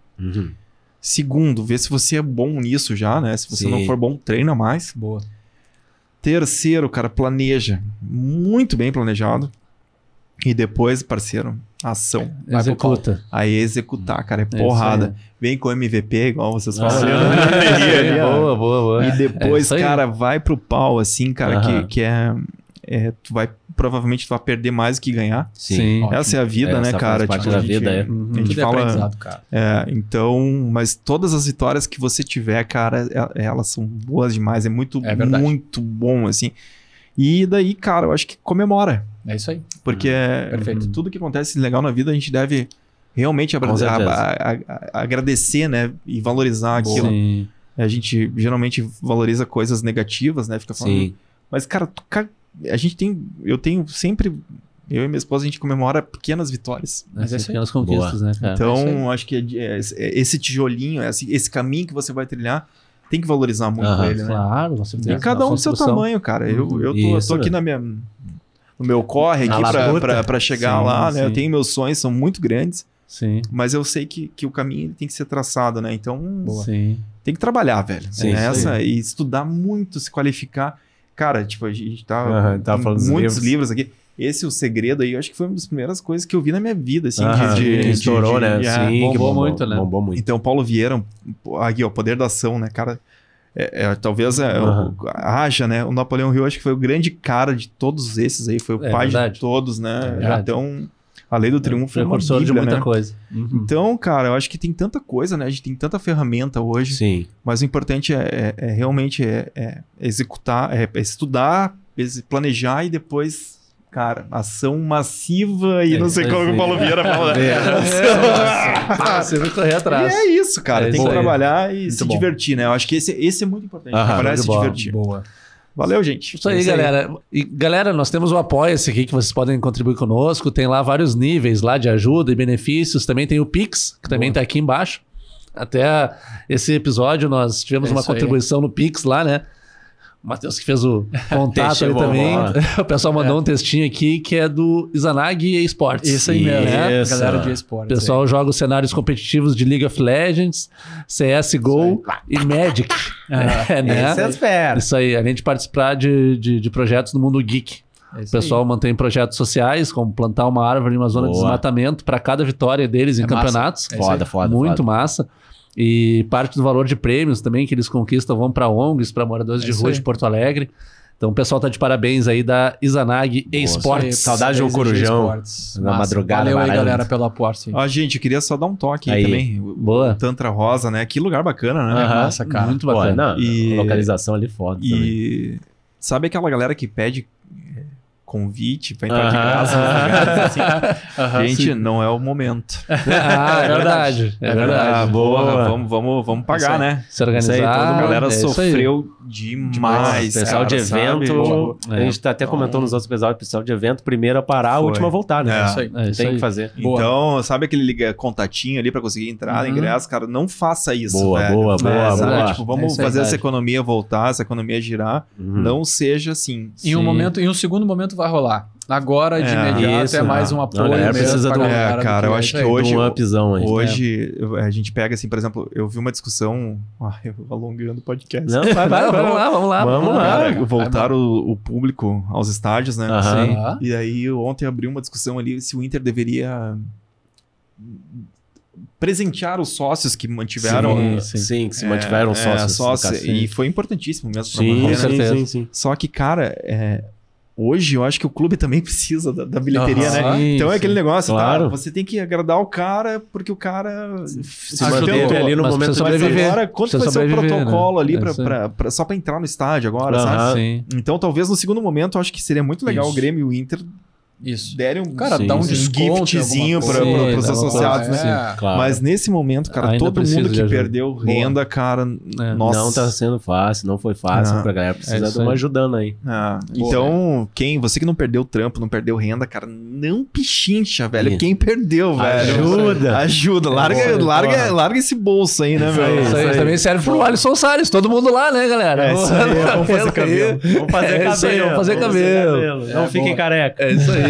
Segundo, ver se você é bom nisso já, né? Se você Sim. não for bom, treina mais. Boa. Terceiro, cara, planeja. Muito bem planejado. E depois, parceiro, ação. Vai pro Executa. Aí executar, cara, é isso porrada. Vem com MVP, igual vocês. Ah, (laughs) boa, boa, boa. E É depois, aí. cara, vai pro pau, assim, cara, Aham. que, que é, é. Tu vai. Provavelmente tu vai perder mais do que ganhar. Sim. Ótimo. Essa é a vida, Essa né, cara? parte Tipo, da a gente- vida, é. Uhum. A gente Tudo é fala. cara. É, então, mas todas as vitórias que você tiver, cara, é- elas são boas demais. É muito, É muito bom, assim. E daí, cara, eu acho que comemora. É isso aí. Porque é- Perfeito. tudo que acontece legal na vida, a gente deve realmente abra- Com certeza. a- a- a- agradecer, né? E valorizar aquilo. Sim. A gente geralmente valoriza coisas negativas, né? Fica falando. Sim. Mas, cara, a gente tem. Eu tenho sempre. Eu e minha esposa, a gente comemora pequenas vitórias. Mas é isso aí. pequenas conquistas, né, cara? Então, é acho que é- é- é- esse tijolinho, esse, esse caminho que você vai trilhar, tem que valorizar muito ele, né? Claro, certeza. E cada um do seu tamanho, cara. Eu, eu tô, Isso, tô aqui na minha, no meu corre aqui pra chegar Sim, lá, né? Eu sim. tenho meus sonhos, são muito grandes, Sim. mas eu sei que, que o caminho tem que ser traçado, né? Então, Sim. tem que trabalhar, velho. Sim, É isso essa, e estudar muito, se qualificar. Cara, tipo, a gente tá falando dos muitos livros. livros. aqui. Esse, o segredo aí, eu acho que foi uma das primeiras coisas que eu vi na minha vida, assim, de, de- estourou, de- né? de- Sim, bombou que bombou muito, né? Bombou muito. Então, Paulo Vieira, aqui, ó, poder da ação, né, cara? É, é, talvez é, Aham. o- haja, né? O Napoleão Hill acho que foi o grande cara de todos esses aí, foi o É pai verdade. de todos, né? É então, a lei do triunfo é uma Precursor de bíblia, muita né? coisa. Uhum. Então, cara, eu acho que tem tanta coisa, né? A gente tem tanta ferramenta hoje, Sim. mas o importante é, é- é realmente é, é executar, é, é estudar, planejar e depois, cara, ação massiva e É, não sei isso como que aí. o Paulo Vieira fala. (laughs) né? Ah, você vai correr E atrás. é isso, cara. É tem isso que aí. trabalhar e Muito se bom. divertir, né? Eu acho que esse, esse é muito importante. Aham, trabalhar e se de bola. divertir. Boa. Valeu, gente. Isso aí, É galera. E, galera, nós temos o Apoia-se aqui que vocês podem contribuir conosco. Tem lá vários níveis lá de ajuda e benefícios. Também tem o Pix, que também está aqui embaixo. Até esse episódio nós tivemos É uma isso aí. contribuição no Pix lá, né? O Matheus que fez o (laughs) contato ali também. O pessoal mandou um textinho aqui que é do Izanagi Esports. Isso aí mesmo, né? Isso. Galera de O esportes. pessoal joga os cenários competitivos de League of Legends, CSGO e Magic. (laughs) É, né? Esse é. Isso aí, além de participar de, de, de projetos no mundo geek. É O isso aí. pessoal mantém projetos sociais, como plantar uma árvore em uma zona de Boa. desmatamento para cada vitória deles em É massa. campeonatos. É isso. Foda, foda. Muito foda. massa. E parte do valor de prêmios também que eles conquistam vão para ONGs, para moradores É de rua aí. de Porto Alegre. Então o pessoal tá de parabéns aí da Izanagi Boa. Esports. Saudade de um corujão. Esportes. Na madrugada, Valeu aí, galera, pelo aporte. Ó, gente, eu queria só dar um toque aí, Aí. também. O- Boa. o Tantra Rosa, né? Que lugar bacana, né? É Aham. massa, cara. Muito Pô, bacana. não, E- localização ali foda também. E sabe aquela galera que pede convite pra entrar de Aham. graça nos (laughs) lugares, assim? Aham, Gente, sim. não é o momento. (laughs) Ah, é verdade. É Ah, verdade. boa, Boa. vamos, vamos, vamos pagar, né? Se organizar. Isso aí, toda A galera é isso aí. sofreu demais. pessoal de sabe? evento, É. a gente tá até comentou nos outros episódios, pessoal de evento, primeiro a parar, a última a voltar, né? É. isso aí. É isso Tem aí. que fazer. Boa. Então, sabe aquele liga contatinho ali pra conseguir entrar, Uhum. ingresso, cara? Não faça isso, Boa, velho. boa, É, boa, boa. Tipo, vamos É fazer essa economia voltar, essa economia girar. Uhum. Não seja assim. Em um Sim. momento, em um segundo momento vai rolar. Agora, de É, imediato, isso, é mais um apoio. Não, a galera mesmo precisa É, do cara, eu é acho que hoje- um upzão aí. Hoje, eu- a gente pega assim, por exemplo, eu vi uma discussão. (laughs) Ah, eu alongando o podcast. Não, vai, vai, (laughs) vamos lá, vamos lá. Vamos lá. Cara, voltaram o, o público aos estádios, né? Aham. Sim. Aham. E aí ontem abriu uma discussão ali se o Inter deveria presentear os sócios que mantiveram sim, sim. sim, que se é, mantiveram é, sócios. caso. e foi importantíssimo mesmo Sim, manter, com né? sim, certeza. sim, sim. Só que, cara, é, hoje eu acho que o clube também (laughs) precisa da, da bilheteria, Aham. né? Sim, Então é aquele negócio, Claro. tá? Você tem que agradar o cara porque o cara Se manteve ali no Mas momento sobreviver. agora, quanto Precisa vai ser o sobreviver, protocolo né? ali É pra, pra- pra- só pra entrar no estádio agora, sabe? Sim. Então talvez no segundo momento eu acho que seria muito legal Isso. o Grêmio e o Inter Isso. derem um, Cara, Sim, dá um sim. giftzinho Sim, dá uma associados, coisa, né? É. Claro. Mas nesse momento, cara, Ainda todo mundo que perdeu renda, cara, É. nossa. Não tá sendo fácil, não foi fácil Não. pra galera. É Precisa isso de uma ajudando aí. Ah, Boa. então, quem, você que não perdeu trampo, não perdeu renda, cara, não pichincha, velho. Isso. Quem perdeu, velho. Ajuda. Ajuda. Larga, Boa, larga, porra. larga esse bolso aí, né, Isso velho? aí, Isso aí também serve pro Alisson Salles, todo mundo lá, né, galera? É isso aí, vamos fazer cabelo. Vamos fazer É cabelo. vamos fazer cabelo. Não É, fiquem careca. É isso aí.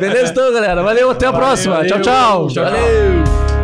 Beleza, então, galera. Valeu, até a próxima. Tchau, tchau. Tchau, tchau. Valeu.